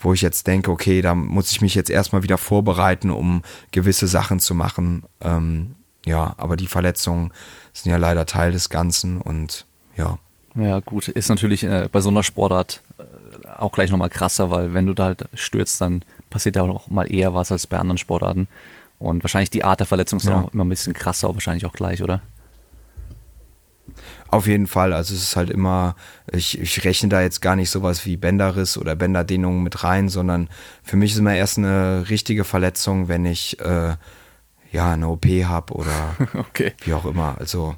wo ich jetzt denke, okay, da muss ich mich jetzt erstmal wieder vorbereiten, um gewisse Sachen zu machen. Ähm, ja, aber die Verletzungen sind ja leider Teil des Ganzen und ja. Ja, gut, ist natürlich äh, bei so einer Sportart äh, auch gleich nochmal krasser, weil wenn du da halt stürzt, dann passiert ja auch mal eher was als bei anderen Sportarten. Und wahrscheinlich die Art der Verletzung ist ja. auch immer ein bisschen krasser, wahrscheinlich auch gleich, oder? Auf jeden Fall. Also es ist halt immer, ich, ich rechne da jetzt gar nicht sowas wie Bänderriss oder Bänderdehnung mit rein, sondern für mich ist immer erst eine richtige Verletzung, wenn ich äh, ja eine OP habe oder [LAUGHS] okay. wie auch immer. Also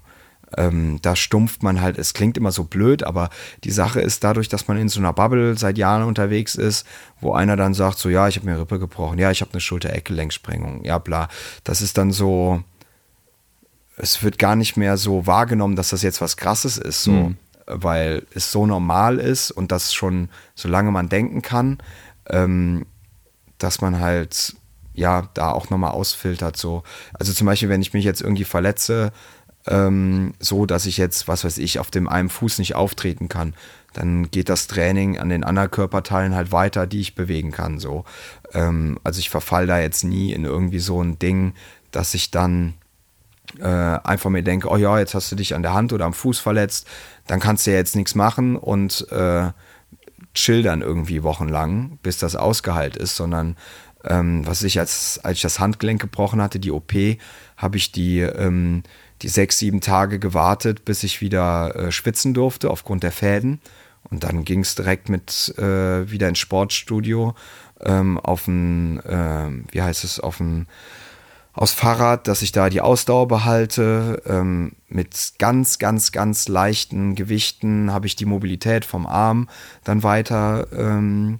ähm, da stumpft man halt, es klingt immer so blöd, aber die Sache ist dadurch, dass man in so einer Bubble seit Jahren unterwegs ist, wo einer dann sagt, so ja, ich habe mir Rippe gebrochen, ja, ich habe eine Schulter-Eckgelenksprengung, ja, bla. Das ist dann so, es wird gar nicht mehr so wahrgenommen, dass das jetzt was Krasses ist, so, mhm. weil es so normal ist und das schon, solange man denken kann, ähm, dass man halt ja da auch nochmal ausfiltert. So. Also zum Beispiel, wenn ich mich jetzt irgendwie verletze, ähm, so dass ich jetzt, was weiß ich, auf dem einen Fuß nicht auftreten kann, dann geht das Training an den anderen Körperteilen halt weiter, die ich bewegen kann. So. Ähm, also ich verfall da jetzt nie in irgendwie so ein Ding, dass ich dann äh, einfach mir denke, oh ja, jetzt hast du dich an der Hand oder am Fuß verletzt, dann kannst du ja jetzt nichts machen und äh, chill dann irgendwie wochenlang, bis das ausgeheilt ist, sondern ähm, was ich als, als ich das Handgelenk gebrochen hatte, die OP, habe ich die, ähm, die sechs, sieben Tage gewartet, bis ich wieder äh, schwitzen durfte aufgrund der Fäden. Und dann ging es direkt mit äh, wieder ins Sportstudio ähm, auf ein, äh, wie heißt es, auf ein aus Fahrrad, dass ich da die Ausdauer behalte. Ähm, mit ganz, ganz, ganz leichten Gewichten habe ich die Mobilität vom Arm dann weiter ähm,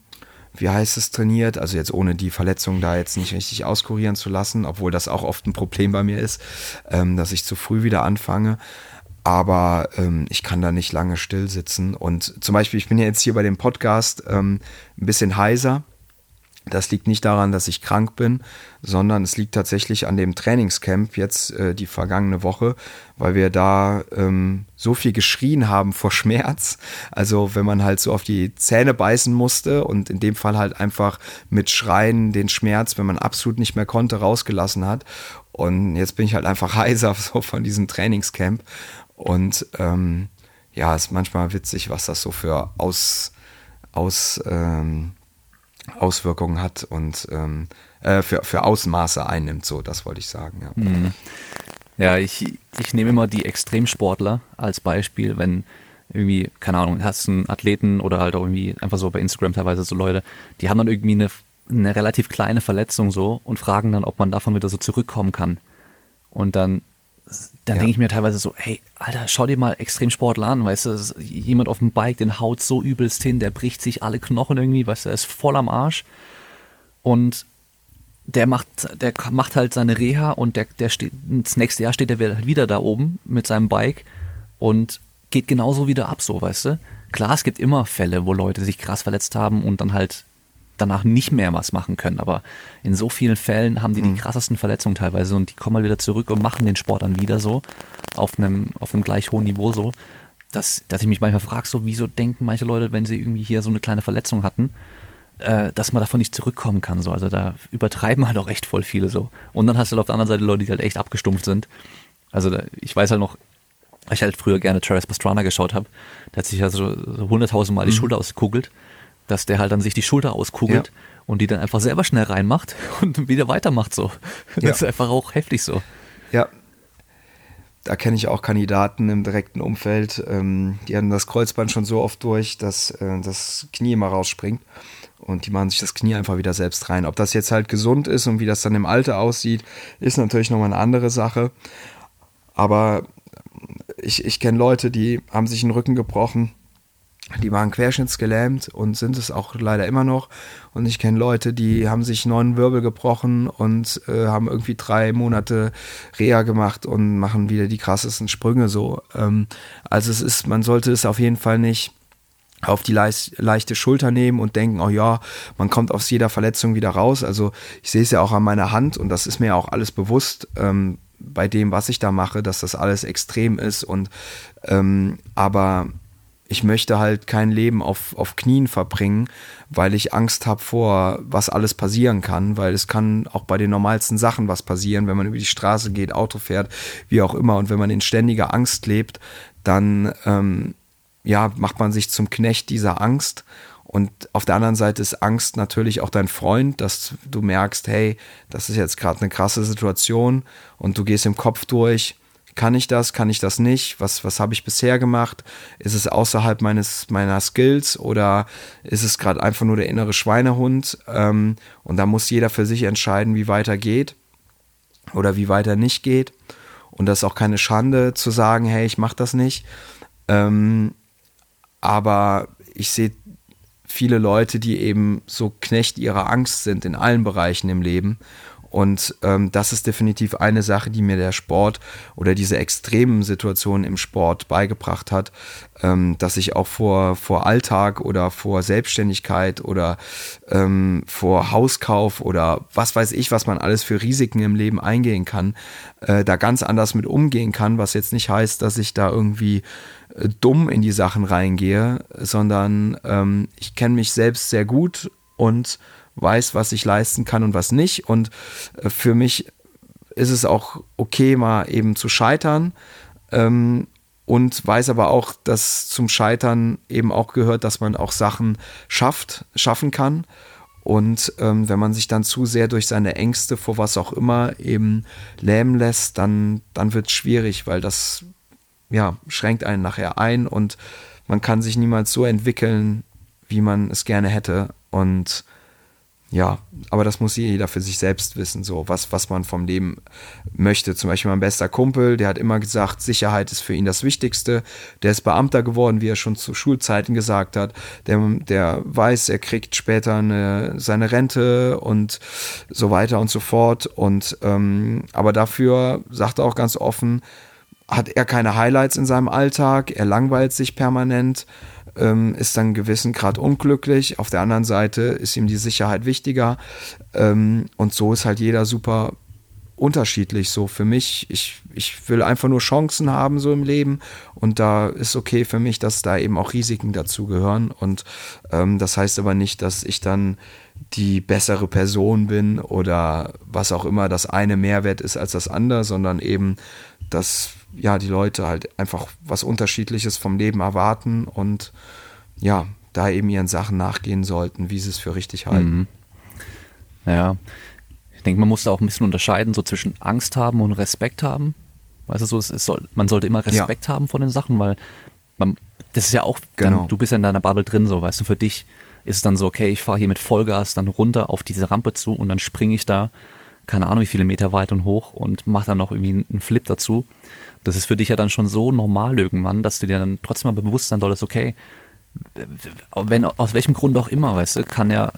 wie heißt es, trainiert. Also jetzt ohne die Verletzung da jetzt nicht richtig auskurieren zu lassen, obwohl das auch oft ein Problem bei mir ist, ähm, dass ich zu früh wieder anfange. Aber ähm, ich kann da nicht lange still sitzen. Und zum Beispiel, ich bin ja jetzt hier bei dem Podcast ähm, ein bisschen heiser. Das liegt nicht daran, dass ich krank bin, sondern es liegt tatsächlich an dem Trainingscamp jetzt äh, die vergangene Woche, weil wir da ähm, so viel geschrien haben vor Schmerz. Also wenn man halt so auf die Zähne beißen musste und in dem Fall halt einfach mit Schreien den Schmerz, wenn man absolut nicht mehr konnte, rausgelassen hat. Und jetzt bin ich halt einfach [LAUGHS] heiser so von diesem Trainingscamp. Und ähm, ja, ist manchmal witzig, was das so für aus, aus ähm, Auswirkungen hat und ähm, äh, für, für Ausmaße einnimmt, so, das wollte ich sagen, ja. Mhm. Ja, ich, ich nehme immer die Extremsportler als Beispiel, wenn irgendwie, keine Ahnung, hast einen Athleten oder halt auch irgendwie einfach so bei Instagram teilweise so Leute, die haben dann irgendwie eine, eine relativ kleine Verletzung so und fragen dann, ob man davon wieder so zurückkommen kann. Und dann dann ja. denke ich mir teilweise so, hey, Alter, schau dir mal Extremsportler an, weißt du, jemand auf dem Bike, den haut so übelst hin, der bricht sich alle Knochen irgendwie, weißt du, er ist voll am Arsch und der macht, der macht halt seine Reha und der, der steht, das nächste Jahr steht er halt wieder da oben mit seinem Bike und geht genauso wieder ab, so, weißt du. Klar, es gibt immer Fälle, wo Leute sich krass verletzt haben und dann halt danach nicht mehr was machen können. Aber in so vielen Fällen haben die die mhm. krassesten Verletzungen teilweise und die kommen mal wieder zurück und machen den Sport dann wieder so auf einem, auf einem gleich hohen Niveau so, dass, dass ich mich manchmal frage, so wieso denken manche Leute, wenn sie irgendwie hier so eine kleine Verletzung hatten, äh, dass man davon nicht zurückkommen kann. So. Also da übertreiben halt auch echt voll viele so. Und dann hast du halt auf der anderen Seite Leute, die halt echt abgestumpft sind. Also da, ich weiß halt noch, ich halt früher gerne Travis Pastrana geschaut habe, der hat sich also so hunderttausendmal mhm. die Schulter ausgekugelt dass der halt dann sich die Schulter auskugelt ja. und die dann einfach selber schnell reinmacht [LAUGHS] und wieder weitermacht so. Das ja. ist einfach auch heftig so. Ja. Da kenne ich auch Kandidaten im direkten Umfeld, ähm, die haben das Kreuzband schon so oft durch, dass äh, das Knie immer rausspringt. Und die machen sich das Knie einfach wieder selbst rein. Ob das jetzt halt gesund ist und wie das dann im Alter aussieht, ist natürlich nochmal eine andere Sache. Aber ich, ich kenne Leute, die haben sich den Rücken gebrochen die waren querschnittsgelähmt und sind es auch leider immer noch. Und ich kenne Leute, die haben sich neun Wirbel gebrochen und äh, haben irgendwie drei Monate Reha gemacht und machen wieder die krassesten Sprünge so. Ähm, also es ist, man sollte es auf jeden Fall nicht auf die leicht, leichte Schulter nehmen und denken, oh ja, man kommt aus jeder Verletzung wieder raus. Also ich sehe es ja auch an meiner Hand und das ist mir auch alles bewusst ähm, bei dem, was ich da mache, dass das alles extrem ist und ähm, aber ich möchte halt kein Leben auf, auf Knien verbringen, weil ich Angst habe vor, was alles passieren kann, weil es kann auch bei den normalsten Sachen was passieren, wenn man über die Straße geht, Auto fährt, wie auch immer. Und wenn man in ständiger Angst lebt, dann ähm, ja, macht man sich zum Knecht dieser Angst. Und auf der anderen Seite ist Angst natürlich auch dein Freund, dass du merkst, hey, das ist jetzt gerade eine krasse Situation und du gehst im Kopf durch kann ich das? Kann ich das nicht? Was, was habe ich bisher gemacht? Ist es außerhalb meines, meiner Skills oder ist es gerade einfach nur der innere Schweinehund? Ähm, und da muss jeder für sich entscheiden, wie weiter geht oder wie weiter nicht geht. Und das ist auch keine Schande zu sagen, hey, ich mache das nicht. Ähm, aber ich sehe viele Leute, die eben so Knecht ihrer Angst sind in allen Bereichen im Leben und ähm, das ist definitiv eine Sache, die mir der Sport oder diese extremen Situationen im Sport beigebracht hat, ähm, dass ich auch vor, vor Alltag oder vor Selbstständigkeit oder ähm, vor Hauskauf oder was weiß ich, was man alles für Risiken im Leben eingehen kann, äh, da ganz anders mit umgehen kann, was jetzt nicht heißt, dass ich da irgendwie äh, dumm in die Sachen reingehe, sondern ähm, ich kenne mich selbst sehr gut und weiß, was ich leisten kann und was nicht. Und äh, für mich ist es auch okay, mal eben zu scheitern. Ähm, und weiß aber auch, dass zum Scheitern eben auch gehört, dass man auch Sachen schafft, schaffen kann. Und ähm, wenn man sich dann zu sehr durch seine Ängste vor was auch immer eben lähmen lässt, dann, dann wird es schwierig, weil das ja, schränkt einen nachher ein und man kann sich niemals so entwickeln, wie man es gerne hätte. Und ja, aber das muss jeder für sich selbst wissen, so was, was man vom Leben möchte. Zum Beispiel mein bester Kumpel, der hat immer gesagt, Sicherheit ist für ihn das Wichtigste. Der ist Beamter geworden, wie er schon zu Schulzeiten gesagt hat. Der, der weiß, er kriegt später eine, seine Rente und so weiter und so fort. Und ähm, aber dafür sagt er auch ganz offen, hat er keine Highlights in seinem Alltag, er langweilt sich permanent ähm, ist dann gewissen Grad unglücklich. Auf der anderen Seite ist ihm die Sicherheit wichtiger. Ähm, und so ist halt jeder super unterschiedlich so für mich. Ich, ich will einfach nur Chancen haben so im Leben und da ist okay für mich, dass da eben auch Risiken dazu gehören und ähm, das heißt aber nicht, dass ich dann die bessere Person bin oder was auch immer das eine Mehrwert ist als das andere, sondern eben, dass ja, die Leute halt einfach was Unterschiedliches vom Leben erwarten und ja, da eben ihren Sachen nachgehen sollten, wie sie es für richtig halten. Mhm. Ja, ich denke, man muss da auch ein bisschen unterscheiden, so zwischen Angst haben und Respekt haben. Weißt du, so, es, soll, man sollte immer Respekt ja. haben vor den Sachen, weil man, das ist ja auch, genau. dann, du bist ja in deiner Bubble drin, so, weißt du, für dich ist es dann so, okay, ich fahre hier mit Vollgas dann runter auf diese Rampe zu und dann springe ich da, keine Ahnung, wie viele Meter weit und hoch und mache dann noch irgendwie einen Flip dazu das ist für dich ja dann schon so normal irgendwann, dass du dir dann trotzdem mal bewusst sein solltest, okay, wenn aus welchem Grund auch immer, weißt du, kann ja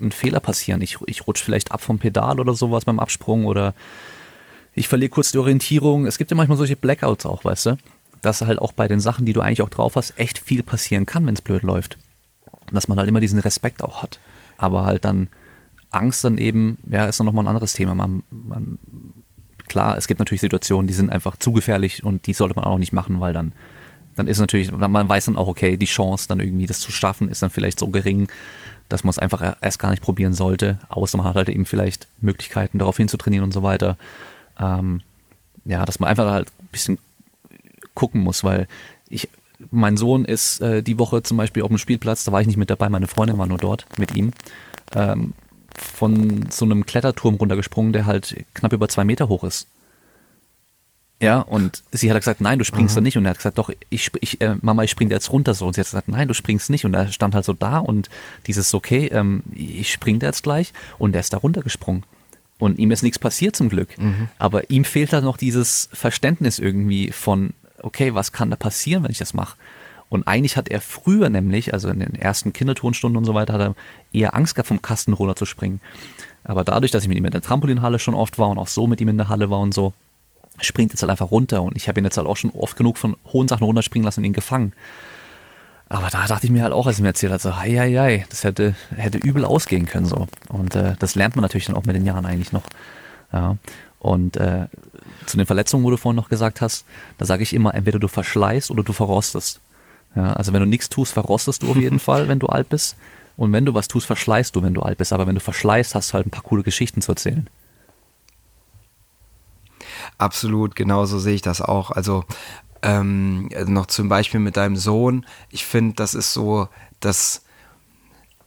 ein Fehler passieren. Ich, ich rutsche vielleicht ab vom Pedal oder sowas beim Absprung oder ich verliere kurz die Orientierung. Es gibt ja manchmal solche Blackouts auch, weißt du, dass halt auch bei den Sachen, die du eigentlich auch drauf hast, echt viel passieren kann, wenn es blöd läuft. Dass man halt immer diesen Respekt auch hat. Aber halt dann Angst dann eben, ja, ist dann nochmal ein anderes Thema. Man, man klar, es gibt natürlich Situationen, die sind einfach zu gefährlich und die sollte man auch nicht machen, weil dann, dann ist natürlich, man weiß dann auch, okay, die Chance dann irgendwie das zu schaffen ist dann vielleicht so gering, dass man es einfach erst gar nicht probieren sollte, außer man hat halt eben vielleicht Möglichkeiten darauf hinzutrainieren und so weiter. Ähm, ja, dass man einfach halt ein bisschen gucken muss, weil ich, mein Sohn ist äh, die Woche zum Beispiel auf dem Spielplatz, da war ich nicht mit dabei, meine Freundin war nur dort mit ihm. Ähm, von so einem Kletterturm runtergesprungen, der halt knapp über zwei Meter hoch ist. Ja, und sie hat gesagt, nein, du springst da nicht. Und er hat gesagt, doch, ich, ich äh, Mama, ich spring da jetzt runter so. Und sie hat gesagt, nein, du springst nicht. Und er stand halt so da und dieses, okay, ähm, ich spring da jetzt gleich. Und er ist da runtergesprungen. Und ihm ist nichts passiert zum Glück. Mhm. Aber ihm fehlt halt noch dieses Verständnis irgendwie von, okay, was kann da passieren, wenn ich das mache? Und eigentlich hat er früher nämlich, also in den ersten Kindertonstunden und so weiter, hat er eher Angst gehabt, vom Kasten runter zu springen. Aber dadurch, dass ich mit ihm in der Trampolinhalle schon oft war und auch so mit ihm in der Halle war und so, springt jetzt halt einfach runter. Und ich habe ihn jetzt halt auch schon oft genug von hohen Sachen runterspringen lassen und ihn gefangen. Aber da dachte ich mir halt auch, als er mir erzählt hat, so, hei, hei, hei, das hätte, hätte übel ausgehen können, so. Und äh, das lernt man natürlich dann auch mit den Jahren eigentlich noch. Ja. Und äh, zu den Verletzungen, wo du vorhin noch gesagt hast, da sage ich immer, entweder du verschleißt oder du verrostest. Ja, also wenn du nichts tust, verrostest du auf jeden [LAUGHS] Fall, wenn du alt bist. Und wenn du was tust, verschleißt du, wenn du alt bist. Aber wenn du verschleißt, hast du halt ein paar coole Geschichten zu erzählen. Absolut, genau so sehe ich das auch. Also ähm, noch zum Beispiel mit deinem Sohn. Ich finde, das ist so, dass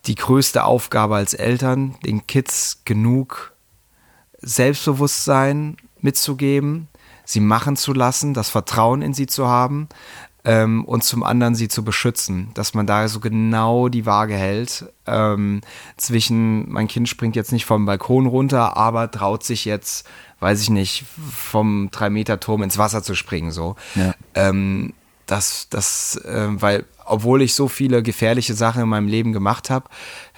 die größte Aufgabe als Eltern, den Kids genug Selbstbewusstsein mitzugeben, sie machen zu lassen, das Vertrauen in sie zu haben, ähm, und zum anderen sie zu beschützen, dass man da so genau die Waage hält ähm, zwischen, mein Kind springt jetzt nicht vom Balkon runter, aber traut sich jetzt, weiß ich nicht, vom 3-Meter-Turm ins Wasser zu springen, so. Ja. Ähm, das, das, äh, weil, obwohl ich so viele gefährliche Sachen in meinem Leben gemacht habe,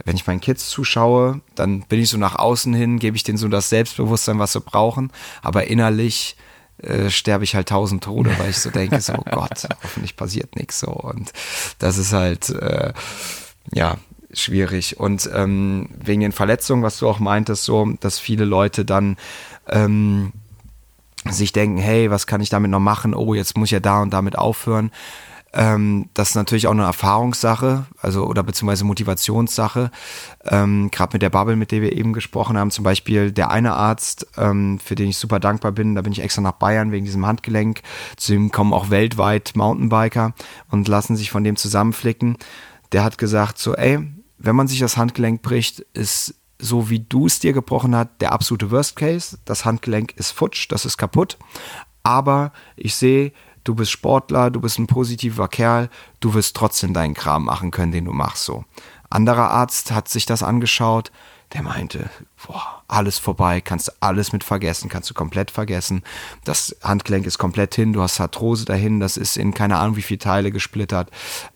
wenn ich meinen Kids zuschaue, dann bin ich so nach außen hin, gebe ich denen so das Selbstbewusstsein, was sie brauchen, aber innerlich äh, sterbe ich halt tausend Tode, weil ich so denke, so [LAUGHS] oh Gott, hoffentlich passiert nichts so. Und das ist halt, äh, ja, schwierig. Und ähm, wegen den Verletzungen, was du auch meintest, so, dass viele Leute dann ähm, sich denken, hey, was kann ich damit noch machen? Oh, jetzt muss ich ja da und damit aufhören. Ähm, das ist natürlich auch eine Erfahrungssache, also oder beziehungsweise Motivationssache. Ähm, Gerade mit der Bubble, mit der wir eben gesprochen haben, zum Beispiel der eine Arzt, ähm, für den ich super dankbar bin, da bin ich extra nach Bayern wegen diesem Handgelenk. Zu ihm kommen auch weltweit Mountainbiker und lassen sich von dem zusammenflicken. Der hat gesagt, so, ey, wenn man sich das Handgelenk bricht, ist so wie du es dir gebrochen hast, der absolute Worst Case. Das Handgelenk ist futsch, das ist kaputt. Aber ich sehe, du bist Sportler, du bist ein positiver Kerl, du wirst trotzdem deinen Kram machen können, den du machst so. Anderer Arzt hat sich das angeschaut, der meinte, boah, alles vorbei, kannst du alles mit vergessen, kannst du komplett vergessen. Das Handgelenk ist komplett hin, du hast Arthrose dahin, das ist in keine Ahnung wie viele Teile gesplittert,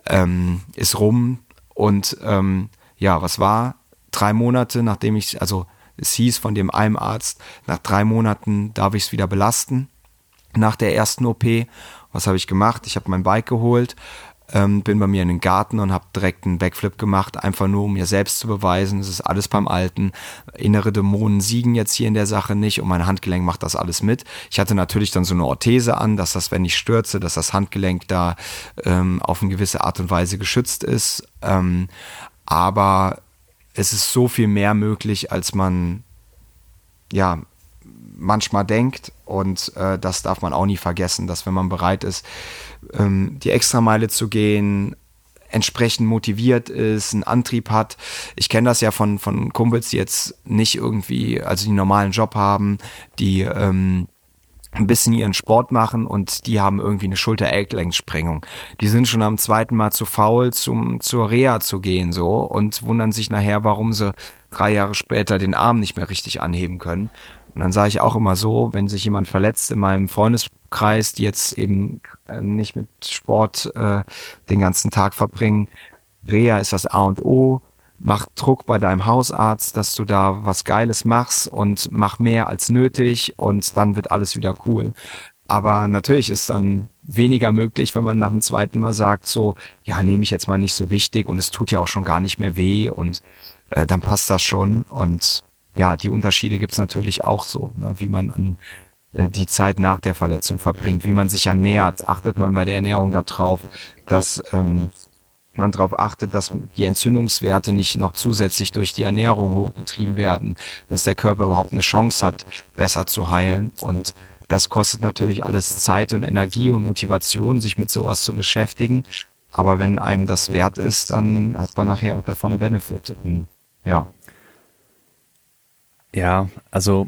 ähm, ist rum und ähm, ja, was war? drei Monate, nachdem ich, also es hieß von dem einem Arzt, nach drei Monaten darf ich es wieder belasten. Nach der ersten OP, was habe ich gemacht? Ich habe mein Bike geholt, ähm, bin bei mir in den Garten und habe direkt einen Backflip gemacht, einfach nur um mir selbst zu beweisen, es ist alles beim Alten. Innere Dämonen siegen jetzt hier in der Sache nicht und mein Handgelenk macht das alles mit. Ich hatte natürlich dann so eine Orthese an, dass das, wenn ich stürze, dass das Handgelenk da ähm, auf eine gewisse Art und Weise geschützt ist. Ähm, aber es ist so viel mehr möglich, als man ja manchmal denkt. Und äh, das darf man auch nie vergessen, dass wenn man bereit ist, ähm, die Extrameile zu gehen, entsprechend motiviert ist, einen Antrieb hat. Ich kenne das ja von, von Kumpels, die jetzt nicht irgendwie, also die normalen Job haben, die ähm, ein bisschen ihren Sport machen und die haben irgendwie eine Schulter-Ecklenksprengung. Die sind schon am zweiten Mal zu faul, zum, zur Reha zu gehen, so, und wundern sich nachher, warum sie drei Jahre später den Arm nicht mehr richtig anheben können. Und dann sage ich auch immer so, wenn sich jemand verletzt in meinem Freundeskreis, die jetzt eben äh, nicht mit Sport äh, den ganzen Tag verbringen, Reha ist das A und O, mach Druck bei deinem Hausarzt, dass du da was Geiles machst und mach mehr als nötig und dann wird alles wieder cool. Aber natürlich ist dann weniger möglich, wenn man nach dem zweiten Mal sagt, so, ja, nehme ich jetzt mal nicht so wichtig und es tut ja auch schon gar nicht mehr weh und äh, dann passt das schon. Und ja, die Unterschiede gibt's natürlich auch so, ne, wie man an äh, die Zeit nach der Verletzung verbringt, wie man sich ernährt, achtet man bei der Ernährung darauf, dass ähm, man darauf achtet, dass die Entzündungswerte nicht noch zusätzlich durch die Ernährung hochgetrieben werden, dass der Körper überhaupt eine Chance hat, besser zu heilen. Und das kostet natürlich alles Zeit und Energie und Motivation, sich mit sowas zu beschäftigen. Aber wenn einem das wert ist, dann hat man nachher auch davon Benefit. Ja. Ja, also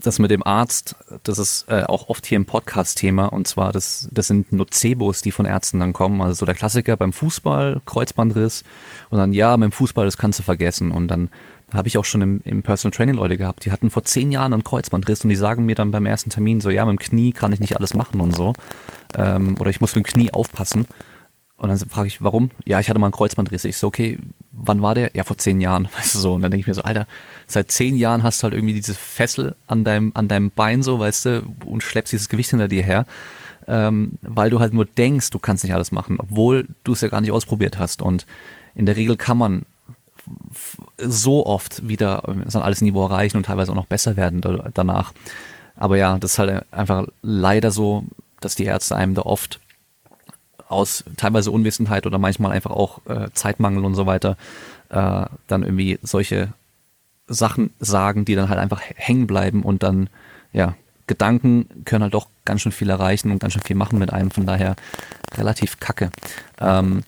das mit dem Arzt, das ist äh, auch oft hier im Podcast-Thema und zwar das, das sind Nocebos, die von Ärzten dann kommen. Also so der Klassiker beim Fußball, Kreuzbandriss und dann ja, beim Fußball, das kannst du vergessen. Und dann habe ich auch schon im, im Personal Training Leute gehabt, die hatten vor zehn Jahren einen Kreuzbandriss und die sagen mir dann beim ersten Termin so, ja, mit dem Knie kann ich nicht alles machen und so. Ähm, oder ich muss mit dem Knie aufpassen. Und dann frage ich, warum? Ja, ich hatte mal einen Kreuzbandriss. Ich so, okay, wann war der? Ja, vor zehn Jahren. [LAUGHS] Weißt du so. Und dann denke ich mir so, Alter, seit zehn Jahren hast du halt irgendwie diese Fessel an deinem, an deinem Bein so, weißt du, und schleppst dieses Gewicht hinter dir her, ähm, weil du halt nur denkst, du kannst nicht alles machen, obwohl du es ja gar nicht ausprobiert hast. Und in der Regel kann man so oft wieder sein alles Niveau erreichen und teilweise auch noch besser werden danach. Aber ja, das ist halt einfach leider so, dass die Ärzte einem da oft aus teilweise Unwissenheit oder manchmal einfach auch äh, Zeitmangel und so weiter äh, dann irgendwie solche Sachen sagen, die dann halt einfach hängen bleiben und dann, ja, Gedanken können halt doch ganz schön viel erreichen und ganz schön viel machen mit einem, von daher relativ kacke. Ähm,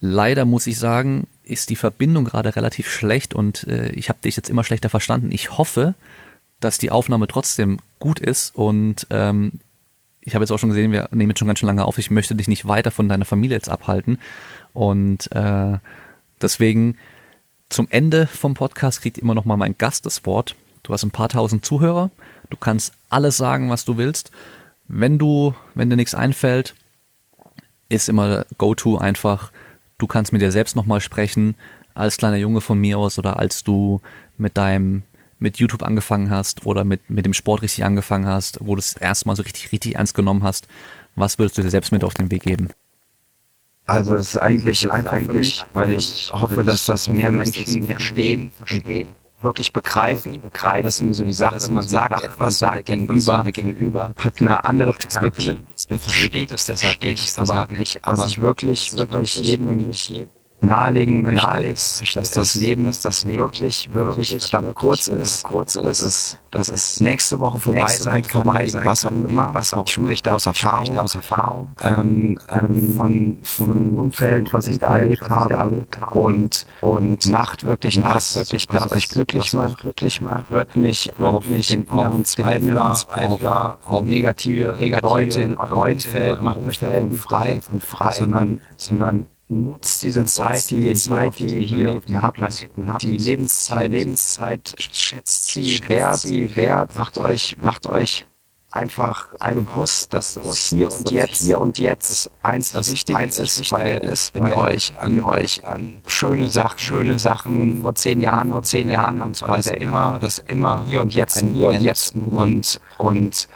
leider muss ich sagen, ist die Verbindung gerade relativ schlecht und äh, ich habe dich jetzt immer schlechter verstanden. Ich hoffe, dass die Aufnahme trotzdem gut ist und ähm, ich habe jetzt auch schon gesehen, wir nehmen jetzt schon ganz schön lange auf. Ich möchte dich nicht weiter von deiner Familie jetzt abhalten und äh, deswegen zum Ende vom Podcast kriegt immer noch mal mein Gast das Wort. Du hast ein paar tausend Zuhörer. Du kannst alles sagen, was du willst. Wenn du, wenn dir nichts einfällt, ist immer Go-To einfach, du kannst mit dir selbst nochmal sprechen, als kleiner Junge von mir aus oder als du mit deinem mit YouTube angefangen hast oder mit, mit dem Sport richtig angefangen hast, wo du es erstmal so richtig, richtig ernst genommen hast, was würdest du dir selbst mit auf den Weg geben? Also es ist eigentlich nicht, weil ich hoffe, dass das mehr Menschen verstehen, verstehen, wirklich begreifen, begreifen. Das sind so die Sachen, dass man sagt, etwas sagt gegenüber, gegenüber, hat eine andere Perspektive. Versteht es deshalb nicht, aber nicht, aber ich wirklich, wirklich jedem, jedem nahelegen möchte, dass das Leben, dass das wirklich, wirklich verdammt kurz ist, kurz ist, es, dass es nächste Woche vorbei sein kann, was auch immer, was auch spricht aus Erfahrung, aus Erfahrung, ähm, ähm, von, von Umfeld, was ich da erlebt habe, und, und macht wirklich das, wirklich was euch glücklich macht, glücklich macht, hört mich, hört mich in euren Zweifler, Zweifler, auch negative Leute in eurem Umfeld, macht euch da frei und frei, sondern, sondern nutzt diese Zeit, die Zeit, die ihr hier auf dem Planeten habt, die Lebenszeit, Lebenszeit, schätzt sie wert, sie wert, macht euch, macht euch einfach ein bewusst, dass das hier und jetzt, hier und jetzt eins das Wichtigste ist, weil es ihr euch an euch an schöne Sachen, schöne Sachen vor zehn Jahren, vor zehn Jahren und so weiter immer, das immer hier und jetzt, hier und jetzt und, und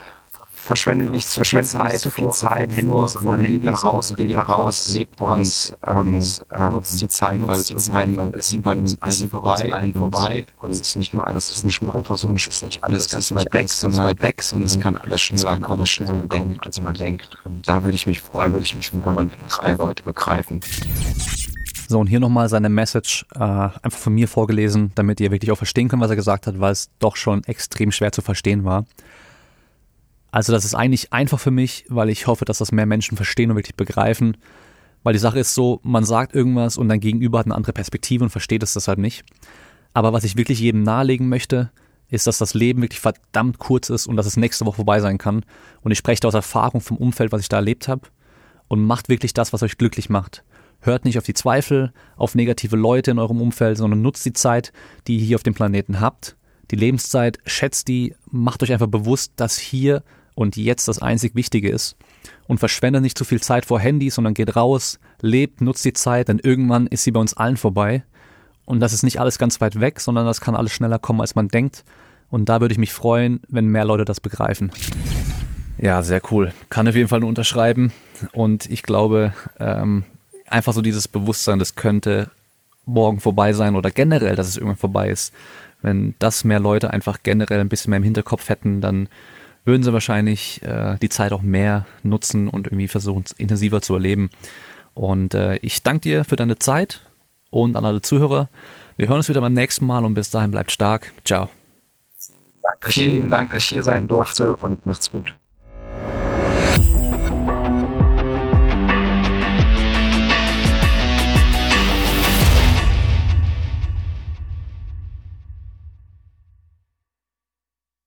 verschwende nicht zu viel Zeit, zu viel Zeit nur, sondern lieber raus, lieber raus, lebt und, und äh, nutzt die Zeit, weil die Zeit, es ist man allen vorbei, allen vorbei und es ist nicht nur alles, es ist nicht nur einfach so, es ist nicht alles ganz weit weg, sondern weit weg, sondern es kann alles schneller kommen, schneller denken, als man denkt. Und da würde ich mich freuen, würde ich mich freuen, wenn drei Leute begreifen. So, und hier nochmal seine Message äh, einfach von mir vorgelesen, damit ihr wirklich auch verstehen könnt, was er gesagt hat, weil es doch schon extrem schwer zu verstehen war. Also das ist eigentlich einfach für mich, weil ich hoffe, dass das mehr Menschen verstehen und wirklich begreifen. Weil die Sache ist so, man sagt irgendwas und dein Gegenüber hat eine andere Perspektive und versteht es deshalb nicht. Aber was ich wirklich jedem nahelegen möchte, ist, dass das Leben wirklich verdammt kurz ist und dass es nächste Woche vorbei sein kann. Und ich spreche da aus Erfahrung vom Umfeld, was ich da erlebt habe. Und macht wirklich das, was euch glücklich macht. Hört nicht auf die Zweifel, auf negative Leute in eurem Umfeld, sondern nutzt die Zeit, die ihr hier auf dem Planeten habt. Die Lebenszeit, schätzt die, macht euch einfach bewusst, dass hier und jetzt das einzig Wichtige ist. Und verschwendet nicht zu viel Zeit vor Handys, sondern geht raus, lebt, nutzt die Zeit, denn irgendwann ist sie bei uns allen vorbei. Und das ist nicht alles ganz weit weg, sondern das kann alles schneller kommen, als man denkt. Und da würde ich mich freuen, wenn mehr Leute das begreifen. Ja, sehr cool. Kann auf jeden Fall nur unterschreiben. Und ich glaube, ähm, einfach so dieses Bewusstsein, das könnte morgen vorbei sein oder generell, dass es irgendwann vorbei ist. Wenn das mehr Leute einfach generell ein bisschen mehr im Hinterkopf hätten, dann würden sie wahrscheinlich äh, die Zeit auch mehr nutzen und irgendwie versuchen, es intensiver zu erleben. Und äh, ich danke dir für deine Zeit und an alle Zuhörer. Wir hören uns wieder beim nächsten Mal und bis dahin bleibt stark. Ciao. Danke, vielen Dank, dass ich hier sein durfte und macht's gut.